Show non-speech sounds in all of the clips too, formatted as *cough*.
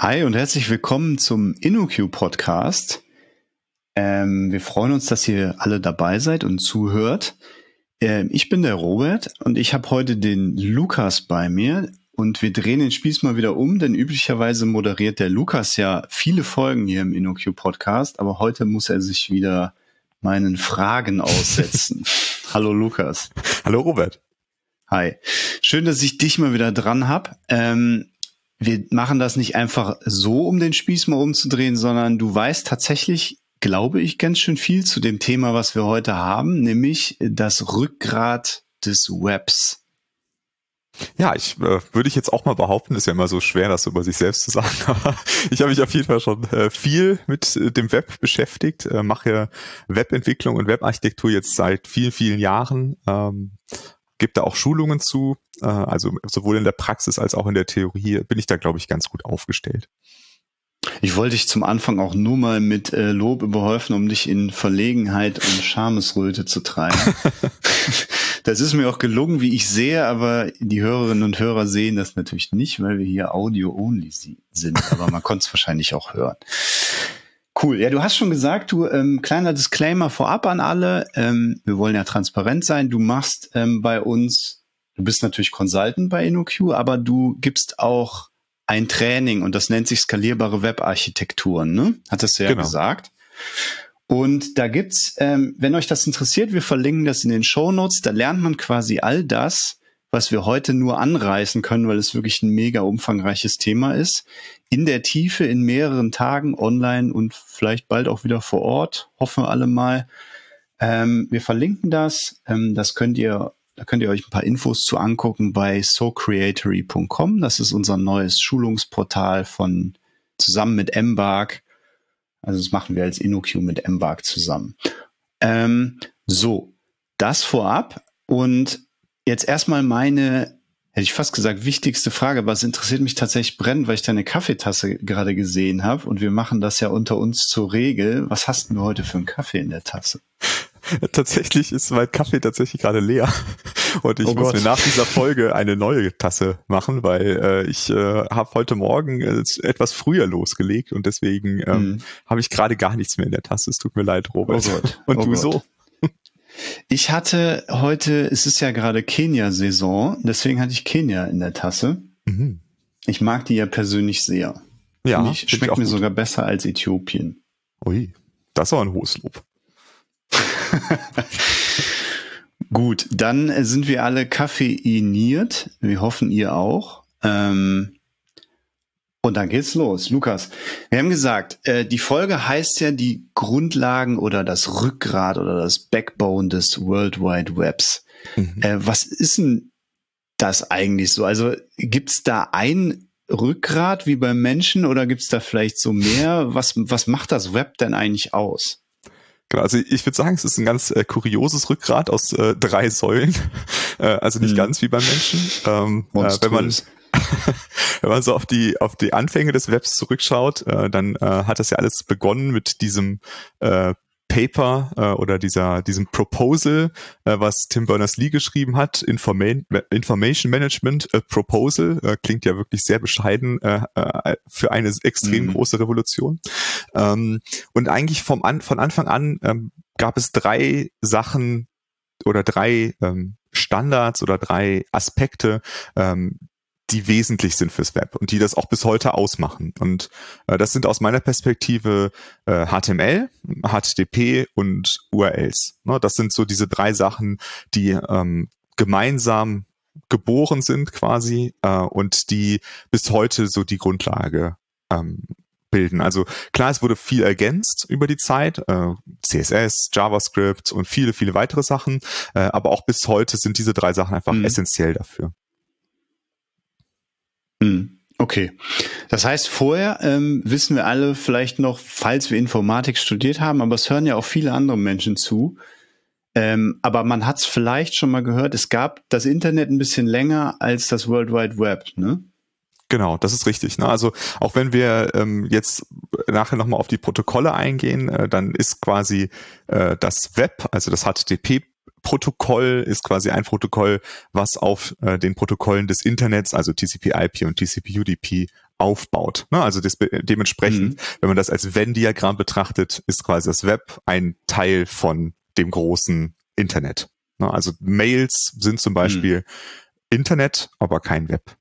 Hi und herzlich willkommen zum InnoQ Podcast. Ähm, wir freuen uns, dass ihr alle dabei seid und zuhört. Ähm, ich bin der Robert und ich habe heute den Lukas bei mir und wir drehen den Spieß mal wieder um, denn üblicherweise moderiert der Lukas ja viele Folgen hier im InnoQ Podcast, aber heute muss er sich wieder meinen Fragen aussetzen. *laughs* Hallo Lukas. Hallo Robert. Hi. Schön, dass ich dich mal wieder dran hab. Ähm, wir machen das nicht einfach so, um den Spieß mal umzudrehen, sondern du weißt tatsächlich, glaube ich, ganz schön viel zu dem Thema, was wir heute haben, nämlich das Rückgrat des Webs. Ja, ich äh, würde ich jetzt auch mal behaupten, ist ja immer so schwer, das über sich selbst zu sagen. *laughs* ich habe mich auf jeden Fall schon äh, viel mit äh, dem Web beschäftigt, äh, mache Webentwicklung und Webarchitektur jetzt seit vielen, vielen Jahren. Ähm, gibt da auch Schulungen zu. Äh, also sowohl in der Praxis als auch in der Theorie bin ich da, glaube ich, ganz gut aufgestellt. Ich wollte dich zum Anfang auch nur mal mit äh, Lob überhäufen, um dich in Verlegenheit und Schamesröte zu treiben. *laughs* das ist mir auch gelungen, wie ich sehe, aber die Hörerinnen und Hörer sehen das natürlich nicht, weil wir hier Audio-only sind. Aber man konnte es wahrscheinlich auch hören. Cool. Ja, du hast schon gesagt, du ähm, kleiner Disclaimer vorab an alle. Ähm, wir wollen ja transparent sein. Du machst ähm, bei uns, du bist natürlich Consultant bei InnoQ, aber du gibst auch ein Training und das nennt sich skalierbare Webarchitekturen, ne? Hattest du ja genau. gesagt. Und da gibt's, ähm, wenn euch das interessiert, wir verlinken das in den Show Notes. Da lernt man quasi all das, was wir heute nur anreißen können, weil es wirklich ein mega umfangreiches Thema ist in der Tiefe in mehreren Tagen online und vielleicht bald auch wieder vor Ort. Hoffen wir alle mal. Ähm, wir verlinken das. Ähm, das könnt ihr, da könnt ihr euch ein paar Infos zu angucken bei socreatory.com. Das ist unser neues Schulungsportal von zusammen mit Embark. Also das machen wir als InnoQ mit Embark zusammen. Ähm, so, das vorab und jetzt erstmal meine hätte ich fast gesagt, wichtigste Frage, aber es interessiert mich tatsächlich brennend, weil ich deine Kaffeetasse gerade gesehen habe und wir machen das ja unter uns zur Regel. Was hast du heute für einen Kaffee in der Tasse? *laughs* Tatsächlich ist mein Kaffee tatsächlich gerade leer und ich oh muss Gott. mir nach dieser *laughs* Folge eine neue Tasse machen, weil äh, ich äh, habe heute Morgen äh, etwas früher losgelegt und deswegen ähm, mm. habe ich gerade gar nichts mehr in der Tasse. Es tut mir leid, Robert. Oh. *laughs* Und oh du Gott. so? Ich hatte heute, es ist ja gerade Kenia-Saison, deswegen hatte ich Kenia in der Tasse. Mhm. Ich mag die ja persönlich sehr. Ja. Ich, schmeckt mir gut. sogar besser als Äthiopien. Ui, das war ein hohes Lob. *laughs* Gut, dann sind wir alle kaffeiniert. Wir hoffen, ihr auch. Ähm, und dann geht's los. Lukas, wir haben gesagt, äh, die Folge heißt ja die Grundlagen oder das Rückgrat oder das Backbone des World Wide Webs. Mhm. Äh, was ist denn das eigentlich so? Also gibt's da ein Rückgrat wie beim Menschen oder gibt's da vielleicht so mehr? Was, was macht das Web denn eigentlich aus? Genau, also ich würde sagen, es ist ein ganz äh, kurioses Rückgrat aus äh, drei Säulen. *laughs* äh, also nicht mhm. ganz wie beim Menschen. Ähm, äh, wenn man *laughs* wenn man so auf die auf die Anfänge des Webs zurückschaut, äh, dann äh, hat das ja alles begonnen mit diesem äh, Paper äh, oder dieser diesem Proposal, äh, was Tim Berners-Lee geschrieben hat, Informa Information Management äh, Proposal, äh, klingt ja wirklich sehr bescheiden äh, äh, für eine extrem mhm. große Revolution. Ähm, und eigentlich vom an, von Anfang an ähm, gab es drei Sachen oder drei ähm, Standards oder drei Aspekte, ähm, die wesentlich sind fürs Web und die das auch bis heute ausmachen. Und äh, das sind aus meiner Perspektive äh, HTML, HTTP und URLs. Ne, das sind so diese drei Sachen, die ähm, gemeinsam geboren sind quasi äh, und die bis heute so die Grundlage ähm, bilden. Also klar, es wurde viel ergänzt über die Zeit, äh, CSS, JavaScript und viele, viele weitere Sachen, äh, aber auch bis heute sind diese drei Sachen einfach mhm. essentiell dafür. Hm, okay. Das heißt, vorher ähm, wissen wir alle vielleicht noch, falls wir Informatik studiert haben, aber es hören ja auch viele andere Menschen zu. Ähm, aber man hat es vielleicht schon mal gehört, es gab das Internet ein bisschen länger als das World Wide Web, ne? Genau, das ist richtig. Ne? Also auch wenn wir ähm, jetzt nachher nochmal auf die Protokolle eingehen, äh, dann ist quasi äh, das Web, also das HTTP Protokoll ist quasi ein Protokoll, was auf äh, den Protokollen des Internets, also TCP/IP und TCP/UDP aufbaut. Ne? Also das, dementsprechend, mhm. wenn man das als Venn-Diagramm betrachtet, ist quasi das Web ein Teil von dem großen Internet. Ne? Also Mails sind zum Beispiel mhm. Internet, aber kein Web.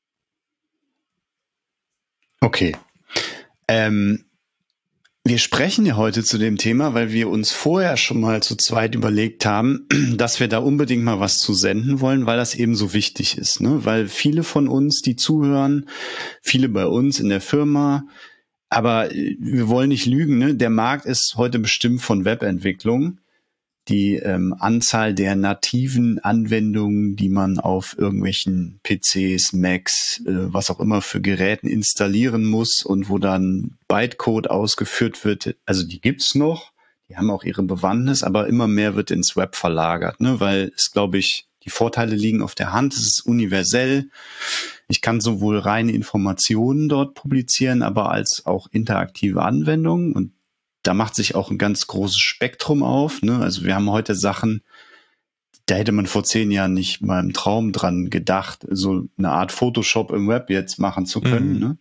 Okay. Ähm, wir sprechen ja heute zu dem Thema, weil wir uns vorher schon mal zu zweit überlegt haben, *clears throat* dass wir da unbedingt mal was zu senden wollen, weil das eben so wichtig ist. Ne? Weil viele von uns, die zuhören, viele bei uns in der Firma, aber wir wollen nicht lügen, ne? der Markt ist heute bestimmt von Webentwicklung die ähm, Anzahl der nativen Anwendungen, die man auf irgendwelchen PCs, Macs, äh, was auch immer für Geräten installieren muss und wo dann Bytecode ausgeführt wird, also die gibt's noch, die haben auch ihre Bewandtnis, aber immer mehr wird ins Web verlagert, ne? weil es, glaube ich, die Vorteile liegen auf der Hand, es ist universell. Ich kann sowohl reine Informationen dort publizieren, aber als auch interaktive Anwendungen und da macht sich auch ein ganz großes Spektrum auf. Ne? Also wir haben heute Sachen, da hätte man vor zehn Jahren nicht mal im Traum dran gedacht, so eine Art Photoshop im Web jetzt machen zu können. Mhm. Ne?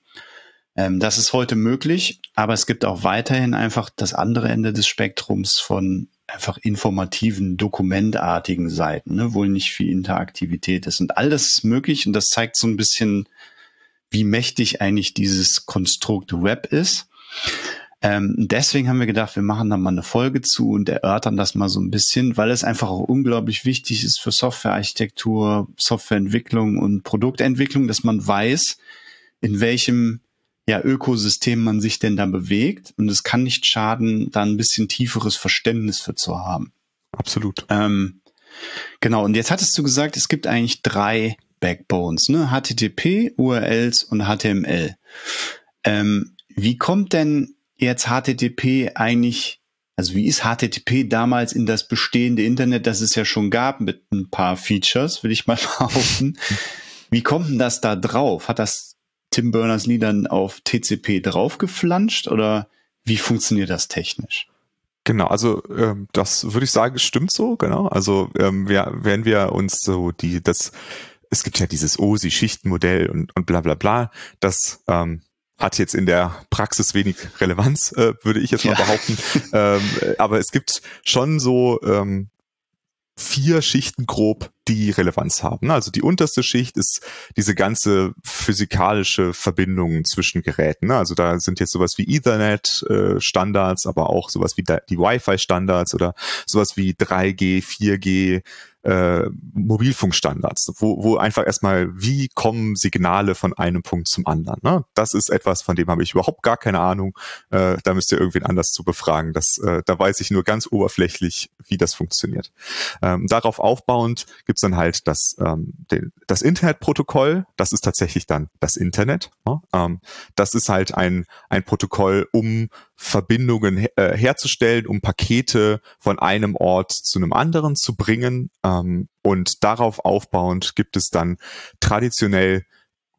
Ähm, das ist heute möglich, aber es gibt auch weiterhin einfach das andere Ende des Spektrums von einfach informativen, dokumentartigen Seiten, ne, wo nicht viel Interaktivität ist. Und all das ist möglich und das zeigt so ein bisschen, wie mächtig eigentlich dieses Konstrukt Web ist. Ähm, deswegen haben wir gedacht, wir machen da mal eine Folge zu und erörtern das mal so ein bisschen, weil es einfach auch unglaublich wichtig ist für Softwarearchitektur, Softwareentwicklung und Produktentwicklung, dass man weiß, in welchem ja, Ökosystem man sich denn da bewegt. Und es kann nicht schaden, da ein bisschen tieferes Verständnis für zu haben. Absolut. Ähm, genau, und jetzt hattest du gesagt, es gibt eigentlich drei Backbones, ne? HTTP, URLs und HTML. Ähm, wie kommt denn jetzt HTTP eigentlich, also wie ist HTTP damals in das bestehende Internet, das es ja schon gab mit ein paar Features, will ich mal *laughs* behaupten. Wie kommt denn das da drauf? Hat das Tim Berners-Lee dann auf TCP draufgeflanscht oder wie funktioniert das technisch? Genau, also ähm, das würde ich sagen, stimmt so, genau. Also ähm, wir, wenn wir uns so die, das, es gibt ja dieses OSI-Schichtenmodell und, und bla bla bla, das ähm, hat jetzt in der Praxis wenig Relevanz, äh, würde ich jetzt mal ja. behaupten. ähm, aber es gibt schon so ähm, vier Schichten grob, die Relevanz haben. Also die unterste Schicht ist diese ganze physikalische Verbindung zwischen Geräten. Also da sind jetzt sowas wie Ethernet äh, aber auch sowas wie die Wi-Fi Standards oder sowas wie 3G, 4G, äh, Mobilfunkstandards, wo, wo einfach erstmal, wie kommen Signale von einem Punkt zum anderen. Ne? Das ist etwas, von dem habe ich überhaupt gar keine Ahnung. Äh, da müsst ihr irgendwen anders zu befragen. Das, äh, da weiß ich nur ganz oberflächlich, wie das funktioniert. Ähm, darauf aufbauend gibt's dann halt das, ähm, den, das Internetprotokoll. Das ist tatsächlich dann das Internet. Ne? Ähm, das ist halt ein, ein Protokoll, um Verbindungen äh, herzustellen, um Pakete von einem Ort zu einem anderen zu bringen. Ähm, und darauf aufbauend gibt es dann traditionell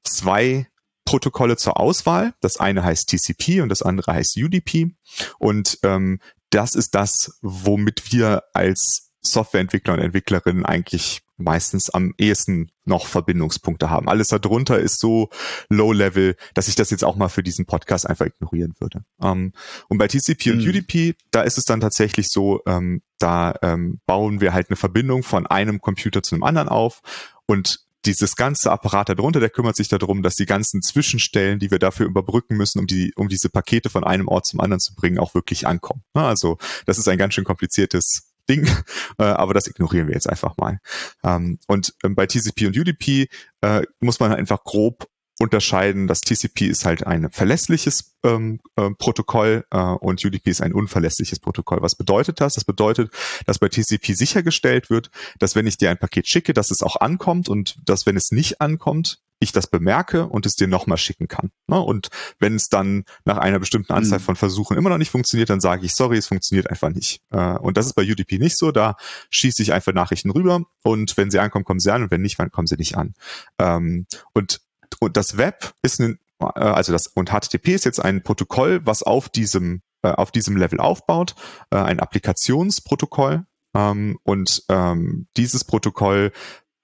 zwei Protokolle zur Auswahl. Das eine heißt TCP und das andere heißt UDP. Und ähm, das ist das, womit wir als Softwareentwickler und Entwicklerinnen eigentlich meistens am ehesten noch Verbindungspunkte haben. Alles darunter ist so low level, dass ich das jetzt auch mal für diesen Podcast einfach ignorieren würde. Ähm, und bei TCP und mhm. UDP, da ist es dann tatsächlich so, ähm, da ähm, bauen wir halt eine Verbindung von einem Computer zu einem anderen auf und dieses ganze Apparat darunter, der kümmert sich darum, dass die ganzen Zwischenstellen, die wir dafür überbrücken müssen, um die, um diese Pakete von einem Ort zum anderen zu bringen, auch wirklich ankommen. Also das ist ein ganz schön kompliziertes Ding, *laughs* äh, aber das ignorieren wir jetzt einfach mal. Ähm, und ähm, bei TCP und UDP äh, muss man einfach grob unterscheiden, dass TCP ist halt ein verlässliches ähm, äh, Protokoll äh, und UDP ist ein unverlässliches Protokoll. Was bedeutet das? Das bedeutet, dass bei TCP sichergestellt wird, dass wenn ich dir ein Paket schicke, dass es auch ankommt und dass wenn es nicht ankommt, ich das bemerke und es dir nochmal schicken kann. Ne? Und wenn es dann nach einer bestimmten Anzahl mhm. von Versuchen immer noch nicht funktioniert, dann sage ich, sorry, es funktioniert einfach nicht. Äh, und das ist bei UDP nicht so. Da schieße ich einfach Nachrichten rüber und wenn sie ankommen, kommen sie an und wenn nicht, dann kommen sie nicht an. Ähm, und, und das Web ist ein, äh, also das, und HTTP ist jetzt ein Protokoll, was auf diesem äh, auf diesem Level aufbaut, ein Applikationsprotokoll, ähm, und ähm, dieses Protokoll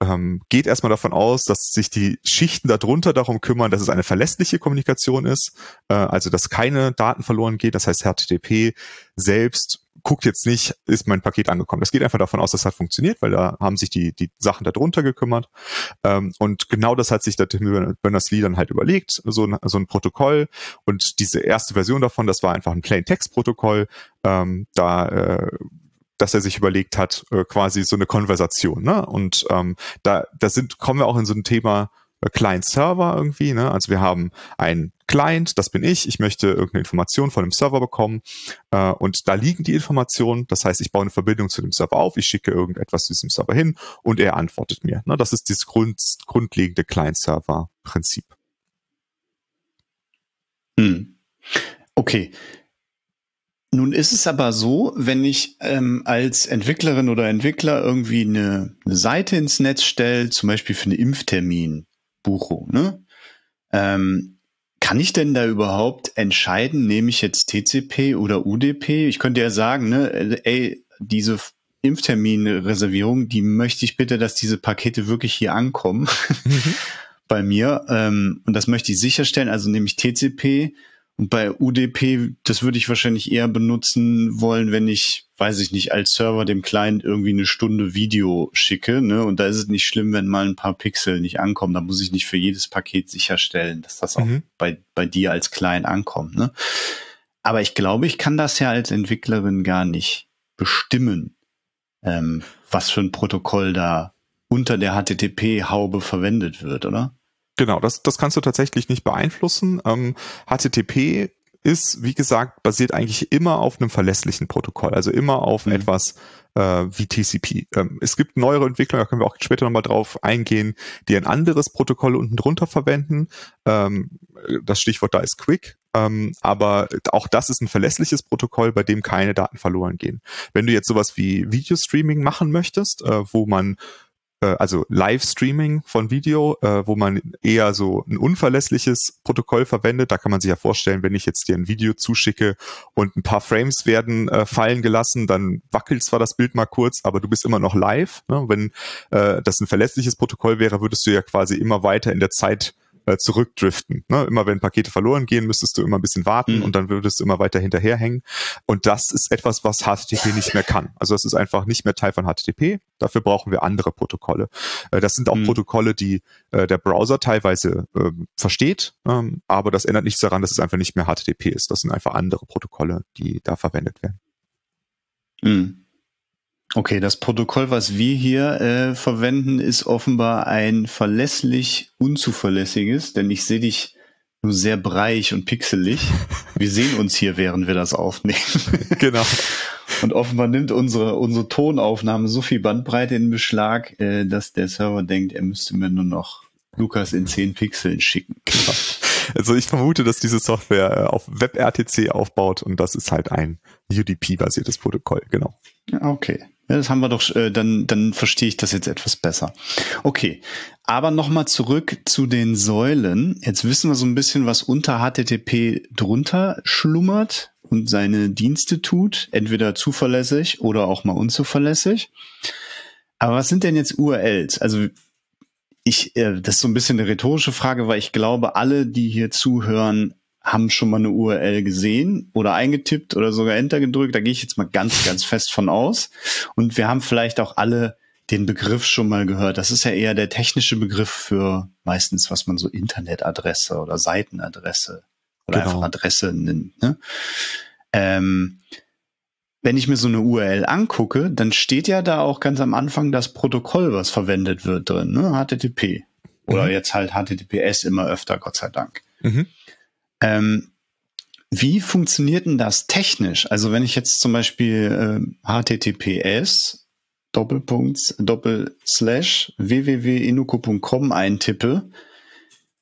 ähm, geht erstmal davon aus, dass sich die Schichten darunter darum kümmern, dass es eine verlässliche Kommunikation ist, äh, also dass keine Daten verloren geht. Das heißt, HTTP selbst guckt jetzt nicht, ist mein Paket angekommen. Das geht einfach davon aus, dass das hat funktioniert, weil da haben sich die, die Sachen darunter gekümmert. Ähm, und genau das hat sich der Tim Berners-Lee dann halt überlegt, so ein, so ein Protokoll. Und diese erste Version davon, das war einfach ein Plain-Text-Protokoll. Ähm, da äh, dass er sich überlegt hat, äh, quasi so eine Konversation. Ne? Und ähm, da, da sind, kommen wir auch in so ein Thema äh, Client-Server irgendwie. Ne? Also wir haben ein Client, das bin ich, ich möchte irgendeine Information von dem Server bekommen äh, und da liegen die Informationen. Das heißt, ich baue eine Verbindung zu dem Server auf, ich schicke irgendetwas zu diesem Server hin und er antwortet mir. Ne? Das ist dieses Grund, grundlegende Client-Server-Prinzip. Hm. Okay, nun ist es aber so, wenn ich ähm, als Entwicklerin oder Entwickler irgendwie eine, eine Seite ins Netz stelle, zum Beispiel für eine Impfterminbuchung, ne? Ähm, kann ich denn da überhaupt entscheiden, nehme ich jetzt TCP oder UDP? Ich könnte ja sagen, ne, ey, diese Impfterminreservierung, die möchte ich bitte, dass diese Pakete wirklich hier ankommen mhm. *laughs* bei mir. Ähm, und das möchte ich sicherstellen, also nehme ich TCP und bei UDP, das würde ich wahrscheinlich eher benutzen wollen, wenn ich, weiß ich nicht, als Server dem Client irgendwie eine Stunde Video schicke. Ne? Und da ist es nicht schlimm, wenn mal ein paar Pixel nicht ankommen. Da muss ich nicht für jedes Paket sicherstellen, dass das auch mhm. bei, bei dir als Client ankommt. Ne? Aber ich glaube, ich kann das ja als Entwicklerin gar nicht bestimmen, ähm, was für ein Protokoll da unter der HTTP-Haube verwendet wird, oder? Genau, das, das kannst du tatsächlich nicht beeinflussen. Ähm, HTTP ist, wie gesagt, basiert eigentlich immer auf einem verlässlichen Protokoll, also immer auf mhm. etwas äh, wie TCP. Ähm, es gibt neuere Entwicklungen, da können wir auch später nochmal drauf eingehen, die ein anderes Protokoll unten drunter verwenden. Ähm, das Stichwort da ist Quick. Ähm, aber auch das ist ein verlässliches Protokoll, bei dem keine Daten verloren gehen. Wenn du jetzt sowas wie Videostreaming machen möchtest, äh, wo man also Livestreaming von Video, äh, wo man eher so ein unverlässliches Protokoll verwendet. Da kann man sich ja vorstellen, wenn ich jetzt dir ein Video zuschicke und ein paar Frames werden äh, fallen gelassen, dann wackelt zwar das Bild mal kurz, aber du bist immer noch live. Ne? Wenn äh, das ein verlässliches Protokoll wäre, würdest du ja quasi immer weiter in der Zeit äh, zurückdriften. Ne? Immer wenn Pakete verloren gehen, müsstest du immer ein bisschen warten mhm. und dann würdest du immer weiter hinterherhängen. Und das ist etwas, was HTTP nicht mehr kann. Also das ist einfach nicht mehr Teil von HTTP. Dafür brauchen wir andere Protokolle. Äh, das sind auch mhm. Protokolle, die äh, der Browser teilweise äh, versteht, ähm, aber das ändert nichts daran, dass es einfach nicht mehr HTTP ist. Das sind einfach andere Protokolle, die da verwendet werden. Mhm. Okay, das Protokoll, was wir hier äh, verwenden, ist offenbar ein verlässlich unzuverlässiges, denn ich sehe dich nur sehr breich und pixelig. *laughs* Wir sehen uns hier, während wir das aufnehmen. *laughs* Genau. Und offenbar nimmt unsere, unsere Tonaufnahme so viel Bandbreite in Beschlag, äh, dass der Server denkt, er müsste mir nur noch Lukas in 10 Pixeln schicken. Genau. Also ich vermute, dass diese Software äh, auf WebRTC aufbaut und das ist halt ein UDP-basiertes Protokoll, genau. Okay. Ja, das haben wir doch, äh, dann, dann verstehe ich das jetzt etwas besser. Okay, aber nochmal zurück zu den Säulen. Jetzt wissen wir so ein bisschen, was unter HTTP drunter schlummert und seine Dienste tut, entweder zuverlässig oder auch mal unzuverlässig. Aber was sind denn jetzt URLs? Also ich, äh, das ist so ein bisschen eine rhetorische Frage, weil ich glaube, alle, die hier zuhören, haben schon mal eine URL gesehen oder eingetippt oder sogar Enter gedrückt. Da gehe ich jetzt mal ganz, ganz fest von aus. Und wir haben vielleicht auch alle den Begriff schon mal gehört. Das ist ja eher der technische Begriff für meistens, was man so Internetadresse oder Seitenadresse oder genau. einfach Adresse nennt. Ne? Ähm, wenn ich mir so eine URL angucke, dann steht ja da auch ganz am Anfang das Protokoll, was verwendet wird drin, ne? HTTP. Oder mhm. jetzt halt HTTPS immer öfter, Gott sei Dank. Mhm. Ähm, wie funktioniert denn das technisch? Also wenn ich jetzt zum Beispiel äh, HTTPS Doppelpunkt Doppelslash www.inuko.com eintippe,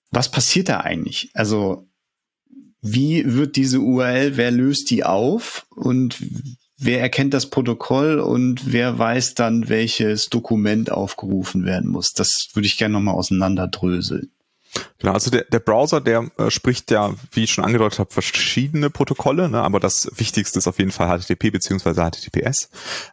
was passiert da eigentlich? Also wie wird diese URL, wer löst die auf und wer erkennt das Protokoll und wer weiß dann, welches Dokument aufgerufen werden muss? Das würde ich gerne nochmal auseinanderdröseln. Genau, also der, der Browser, der äh, spricht ja, wie ich schon angedeutet habe, verschiedene Protokolle, ne, aber das Wichtigste ist auf jeden Fall HTTP beziehungsweise HTTPS.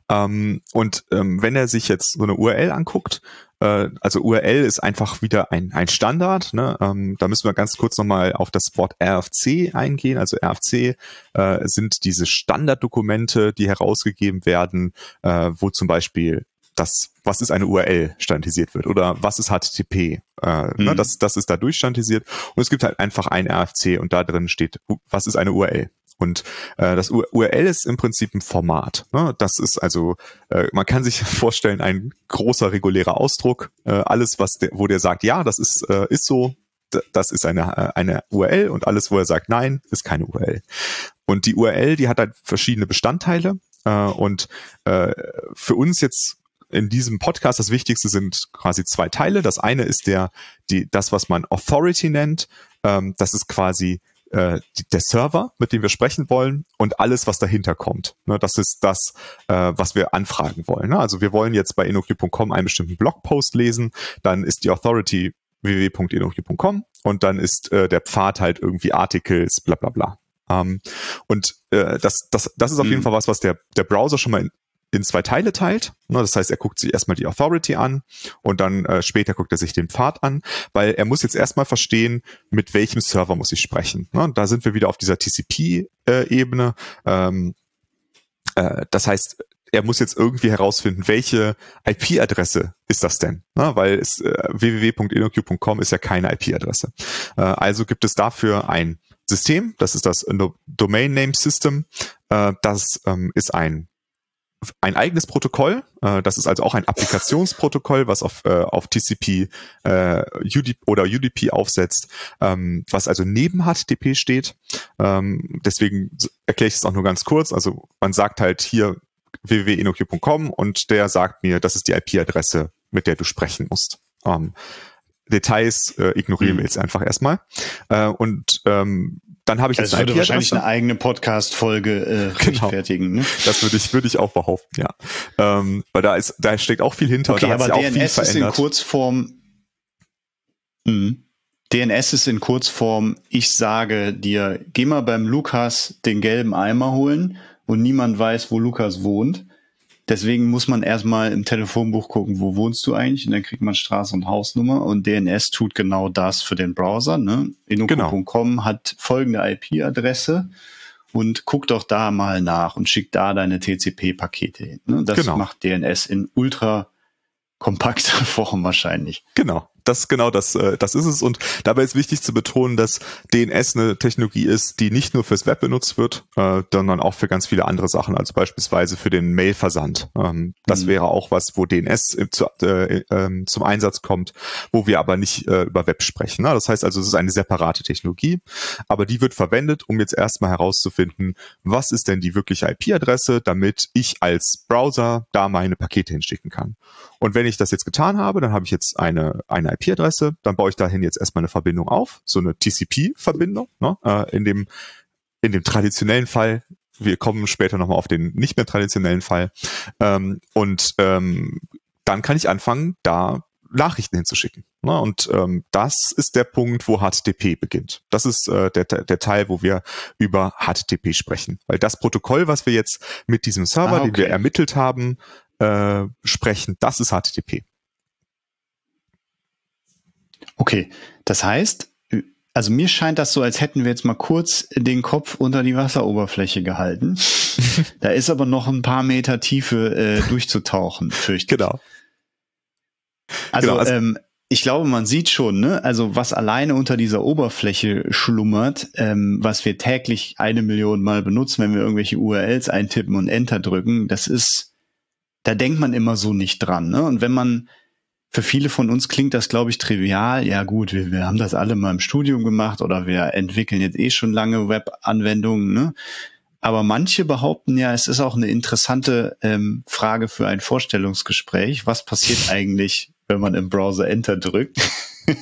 Ähm, und ähm, wenn er sich jetzt so eine URL anguckt, äh, also URL ist einfach wieder ein, ein Standard. Ne? Ähm, da müssen wir ganz kurz nochmal auf das Wort RFC eingehen. Also RFC äh, sind diese Standarddokumente, die herausgegeben werden, äh, wo zum Beispiel das, was ist eine URL standardisiert wird oder was ist HTTP. Äh, ne, mhm. ne, das, das ist da durchstandardisiert und es gibt halt einfach ein RFC und da drin steht, was ist eine URL. Und äh, das URL ist im Prinzip ein Format. Ne? Das ist also, äh, man kann sich *laughs* vorstellen, ein großer regulärer Ausdruck. Äh, alles, was der, wo der sagt, ja, das ist, äh, ist so, das ist eine, äh, eine URL und alles, wo er sagt, nein, ist keine URL. Und die URL, die hat halt verschiedene Bestandteile. Äh, und äh, für uns jetzt in diesem Podcast das Wichtigste sind quasi zwei Teile. Das eine ist der, die, das, was man Authority nennt. Ähm, das ist quasi äh, der Server, mit dem wir sprechen wollen und alles, was dahinter kommt. Ne, das ist das, äh, was wir anfragen wollen. Ne? Also wir wollen jetzt bei InnoQ.com einen bestimmten Blogpost lesen, dann ist die Authority www.innoq.com und dann ist äh, der Pfad halt irgendwie Articles, bla bla bla. Um, ähm, und äh, das, das, das ist auf mhm. jeden Fall was, was der, der Browser schon mal in, in zwei Teile teilt. Ne, das heißt, er guckt sich erstmal die Authority an und dann äh, später guckt er sich den Pfad an, weil er muss jetzt erstmal verstehen, mit welchem Server muss ich sprechen. Ne, da sind wir wieder auf dieser TCP-Ebene. Ähm, äh, das heißt, er muss jetzt irgendwie herausfinden, welche IP-Adresse ist das denn? Ne, weil es, äh, www.inoq.com ist ja keine IP-Adresse. Äh, also gibt es dafür ein System, das ist das Domain Name System. Äh, das ähm, ist ein ein eigenes Protokoll. Äh, das ist also auch ein Applikationsprotokoll, was auf, äh, auf TCP äh, UDP oder UDP aufsetzt, ähm, was also neben HTTP steht. Ähm, deswegen erkläre ich es auch nur ganz kurz. Also man sagt halt hier www.inoq.com und der sagt mir, das ist die IP-Adresse, mit der du sprechen musst. Ähm, Details äh, ignorieren mhm. wir jetzt einfach erstmal. Äh, und ähm, dann habe ich das jetzt würde wahrscheinlich eine eigene Podcast-Folge äh, *laughs* genau. rechtfertigen. Ne? Das würde ich würde ich auch behaupten, ja. Ähm, weil da ist da steckt auch viel hinter. Okay, da aber DNS ist in Kurzform. Mh. DNS ist in Kurzform. Ich sage dir, geh mal beim Lukas den gelben Eimer holen und niemand weiß, wo Lukas wohnt. Deswegen muss man erstmal im Telefonbuch gucken, wo wohnst du eigentlich? Und dann kriegt man Straße und Hausnummer. Und DNS tut genau das für den Browser. Ne? Inoko.com genau. hat folgende IP-Adresse und guck doch da mal nach und schick da deine TCP-Pakete hin. Ne? Das genau. macht DNS in ultra kompakter *laughs* Form wahrscheinlich. Genau das genau das, äh, das ist es. Und dabei ist wichtig zu betonen, dass DNS eine Technologie ist, die nicht nur fürs Web benutzt wird, äh, sondern auch für ganz viele andere Sachen, also beispielsweise für den Mailversand. Ähm, das mhm. wäre auch was, wo DNS im, zu, äh, äh, zum Einsatz kommt, wo wir aber nicht äh, über Web sprechen. Ne? Das heißt also, es ist eine separate Technologie, aber die wird verwendet, um jetzt erstmal herauszufinden, was ist denn die wirkliche IP-Adresse, damit ich als Browser da meine Pakete hinschicken kann. Und wenn ich das jetzt getan habe, dann habe ich jetzt eine, eine IP-Adresse, dann baue ich dahin jetzt erstmal eine Verbindung auf, so eine TCP-Verbindung. Ne? Äh, in, dem, in dem traditionellen Fall, wir kommen später nochmal auf den nicht mehr traditionellen Fall. Ähm, und ähm, dann kann ich anfangen, da Nachrichten hinzuschicken. Ne? Und ähm, das ist der Punkt, wo HTTP beginnt. Das ist äh, der, der Teil, wo wir über HTTP sprechen. Weil das Protokoll, was wir jetzt mit diesem Server, ah, okay. den wir ermittelt haben, äh, sprechen, das ist HTTP. Okay, das heißt, also mir scheint das so, als hätten wir jetzt mal kurz den Kopf unter die Wasseroberfläche gehalten. *laughs* da ist aber noch ein paar Meter Tiefe äh, durchzutauchen, fürchte ich. Genau. Also, genau, also ähm, ich glaube, man sieht schon, ne, also was alleine unter dieser Oberfläche schlummert, ähm, was wir täglich eine Million Mal benutzen, wenn wir irgendwelche URLs eintippen und Enter drücken, das ist, da denkt man immer so nicht dran. Ne? Und wenn man für viele von uns klingt das, glaube ich, trivial. Ja gut, wir, wir haben das alle mal im Studium gemacht oder wir entwickeln jetzt eh schon lange Web-Anwendungen. Ne? Aber manche behaupten ja, es ist auch eine interessante ähm, Frage für ein Vorstellungsgespräch. Was passiert *laughs* eigentlich, wenn man im Browser Enter drückt? *laughs*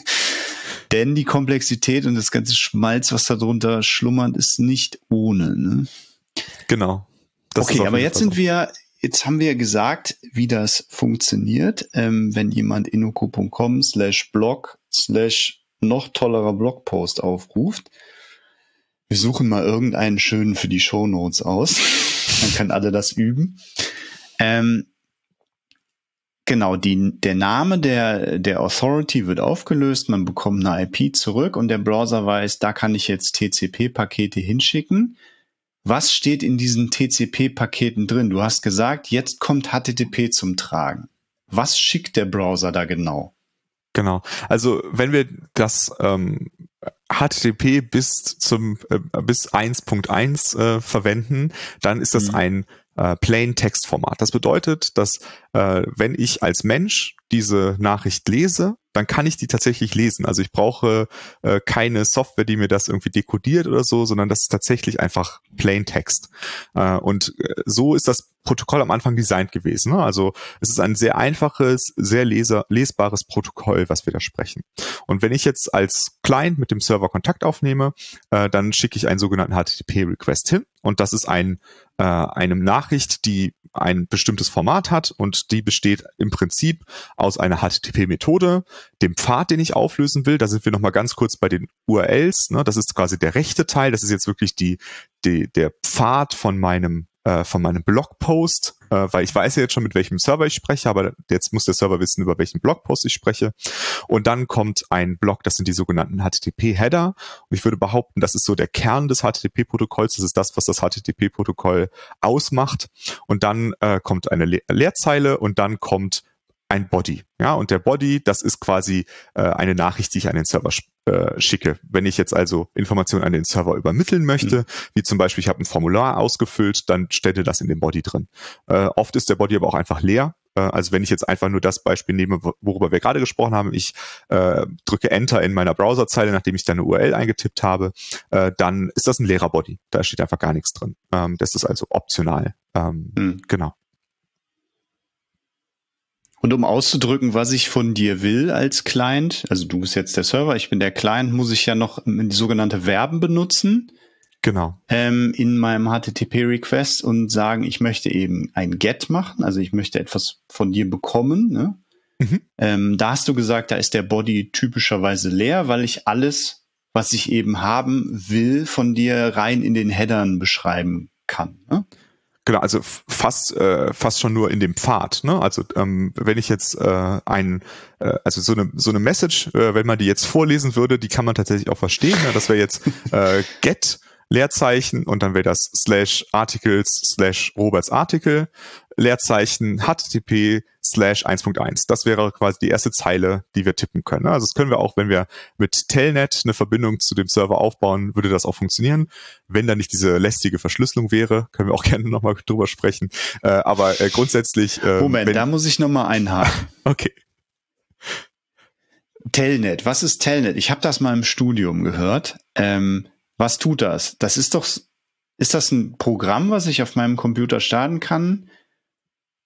Denn die Komplexität und das ganze Schmalz, was darunter schlummert, ist nicht ohne. Ne? Genau. Das okay, aber jetzt sind wir Jetzt haben wir gesagt, wie das funktioniert, ähm, wenn jemand inoko.com slash blog slash noch tollerer Blogpost aufruft. Wir suchen mal irgendeinen schönen für die Show Notes aus. Dann können alle das üben. Ähm, genau, die, der Name der, der Authority wird aufgelöst, man bekommt eine IP zurück und der Browser weiß, da kann ich jetzt TCP-Pakete hinschicken. Was steht in diesen TCP-Paketen drin? Du hast gesagt, jetzt kommt HTTP zum Tragen. Was schickt der Browser da genau? Genau. Also wenn wir das ähm, HTTP bis zum äh, bis 1.1 äh, verwenden, dann ist das mhm. ein äh, Plain Text Format. Das bedeutet, dass äh, wenn ich als Mensch diese Nachricht lese, dann kann ich die tatsächlich lesen. Also ich brauche äh, keine Software, die mir das irgendwie dekodiert oder so, sondern das ist tatsächlich einfach Plain Text. Äh, und äh, so ist das Protokoll am Anfang designt gewesen. Ne? Also es ist ein sehr einfaches, sehr leser, lesbares Protokoll, was wir da sprechen. Und wenn ich jetzt als Client mit dem Server Kontakt aufnehme, äh, dann schicke ich einen sogenannten HTTP-Request hin. Und das ist ein, äh, eine Nachricht, die ein bestimmtes Format hat und die besteht im Prinzip aus einer HTTP-Methode, dem Pfad, den ich auflösen will. Da sind wir nochmal ganz kurz bei den URLs. Ne? Das ist quasi der rechte Teil. Das ist jetzt wirklich die, die, der Pfad von meinem äh, von meinem Blogpost, äh, weil ich weiß ja jetzt schon, mit welchem Server ich spreche, aber jetzt muss der Server wissen, über welchen Blogpost ich spreche. Und dann kommt ein Blog, das sind die sogenannten HTTP-Header. Und ich würde behaupten, das ist so der Kern des HTTP-Protokolls. Das ist das, was das HTTP-Protokoll ausmacht. Und dann äh, kommt eine Le Leerzeile und dann kommt ein Body. Ja, und der Body, das ist quasi äh, eine Nachricht, die ich an den Server äh, schicke. Wenn ich jetzt also Informationen an den Server übermitteln möchte, mhm. wie zum Beispiel ich habe ein Formular ausgefüllt, dann stelle das in dem Body drin. Äh, oft ist der Body aber auch einfach leer. Äh, also wenn ich jetzt einfach nur das Beispiel nehme, worüber wir gerade gesprochen haben, ich äh, drücke Enter in meiner Browserzeile, nachdem ich da eine URL eingetippt habe, äh, dann ist das ein leerer Body. Da steht einfach gar nichts drin. Ähm, das ist also optional. Ähm, mhm. Genau. Und um auszudrücken, was ich von dir will als Client, also du bist jetzt der Server, ich bin der Client, muss ich ja noch die sogenannte Verben benutzen. Genau. Ähm, in meinem HTTP-Request und sagen, ich möchte eben ein Get machen, also ich möchte etwas von dir bekommen. Ne? Mhm. Ähm, da hast du gesagt, da ist der Body typischerweise leer, weil ich alles, was ich eben haben will, von dir rein in den Headern beschreiben kann. Ne? Genau, also fast äh, fast schon nur in dem Pfad. Ne? Also ähm, wenn ich jetzt äh, ein äh, also so eine so eine Message, äh, wenn man die jetzt vorlesen würde, die kann man tatsächlich auch verstehen. Ne? Das wäre jetzt äh, *laughs* get Leerzeichen und dann wäre das slash articles slash Roberts Artikel Leerzeichen http slash 1.1. Das wäre quasi die erste Zeile, die wir tippen können. Also das können wir auch, wenn wir mit Telnet eine Verbindung zu dem Server aufbauen, würde das auch funktionieren. Wenn da nicht diese lästige Verschlüsselung wäre, können wir auch *laughs* gerne nochmal drüber sprechen. Äh, aber äh, grundsätzlich. Äh, Moment, wenn, da muss ich nochmal einhaken. *laughs* okay. Telnet, was ist Telnet? Ich habe das mal im Studium gehört. Ähm, was tut das? Das ist doch, ist das ein Programm, was ich auf meinem Computer starten kann?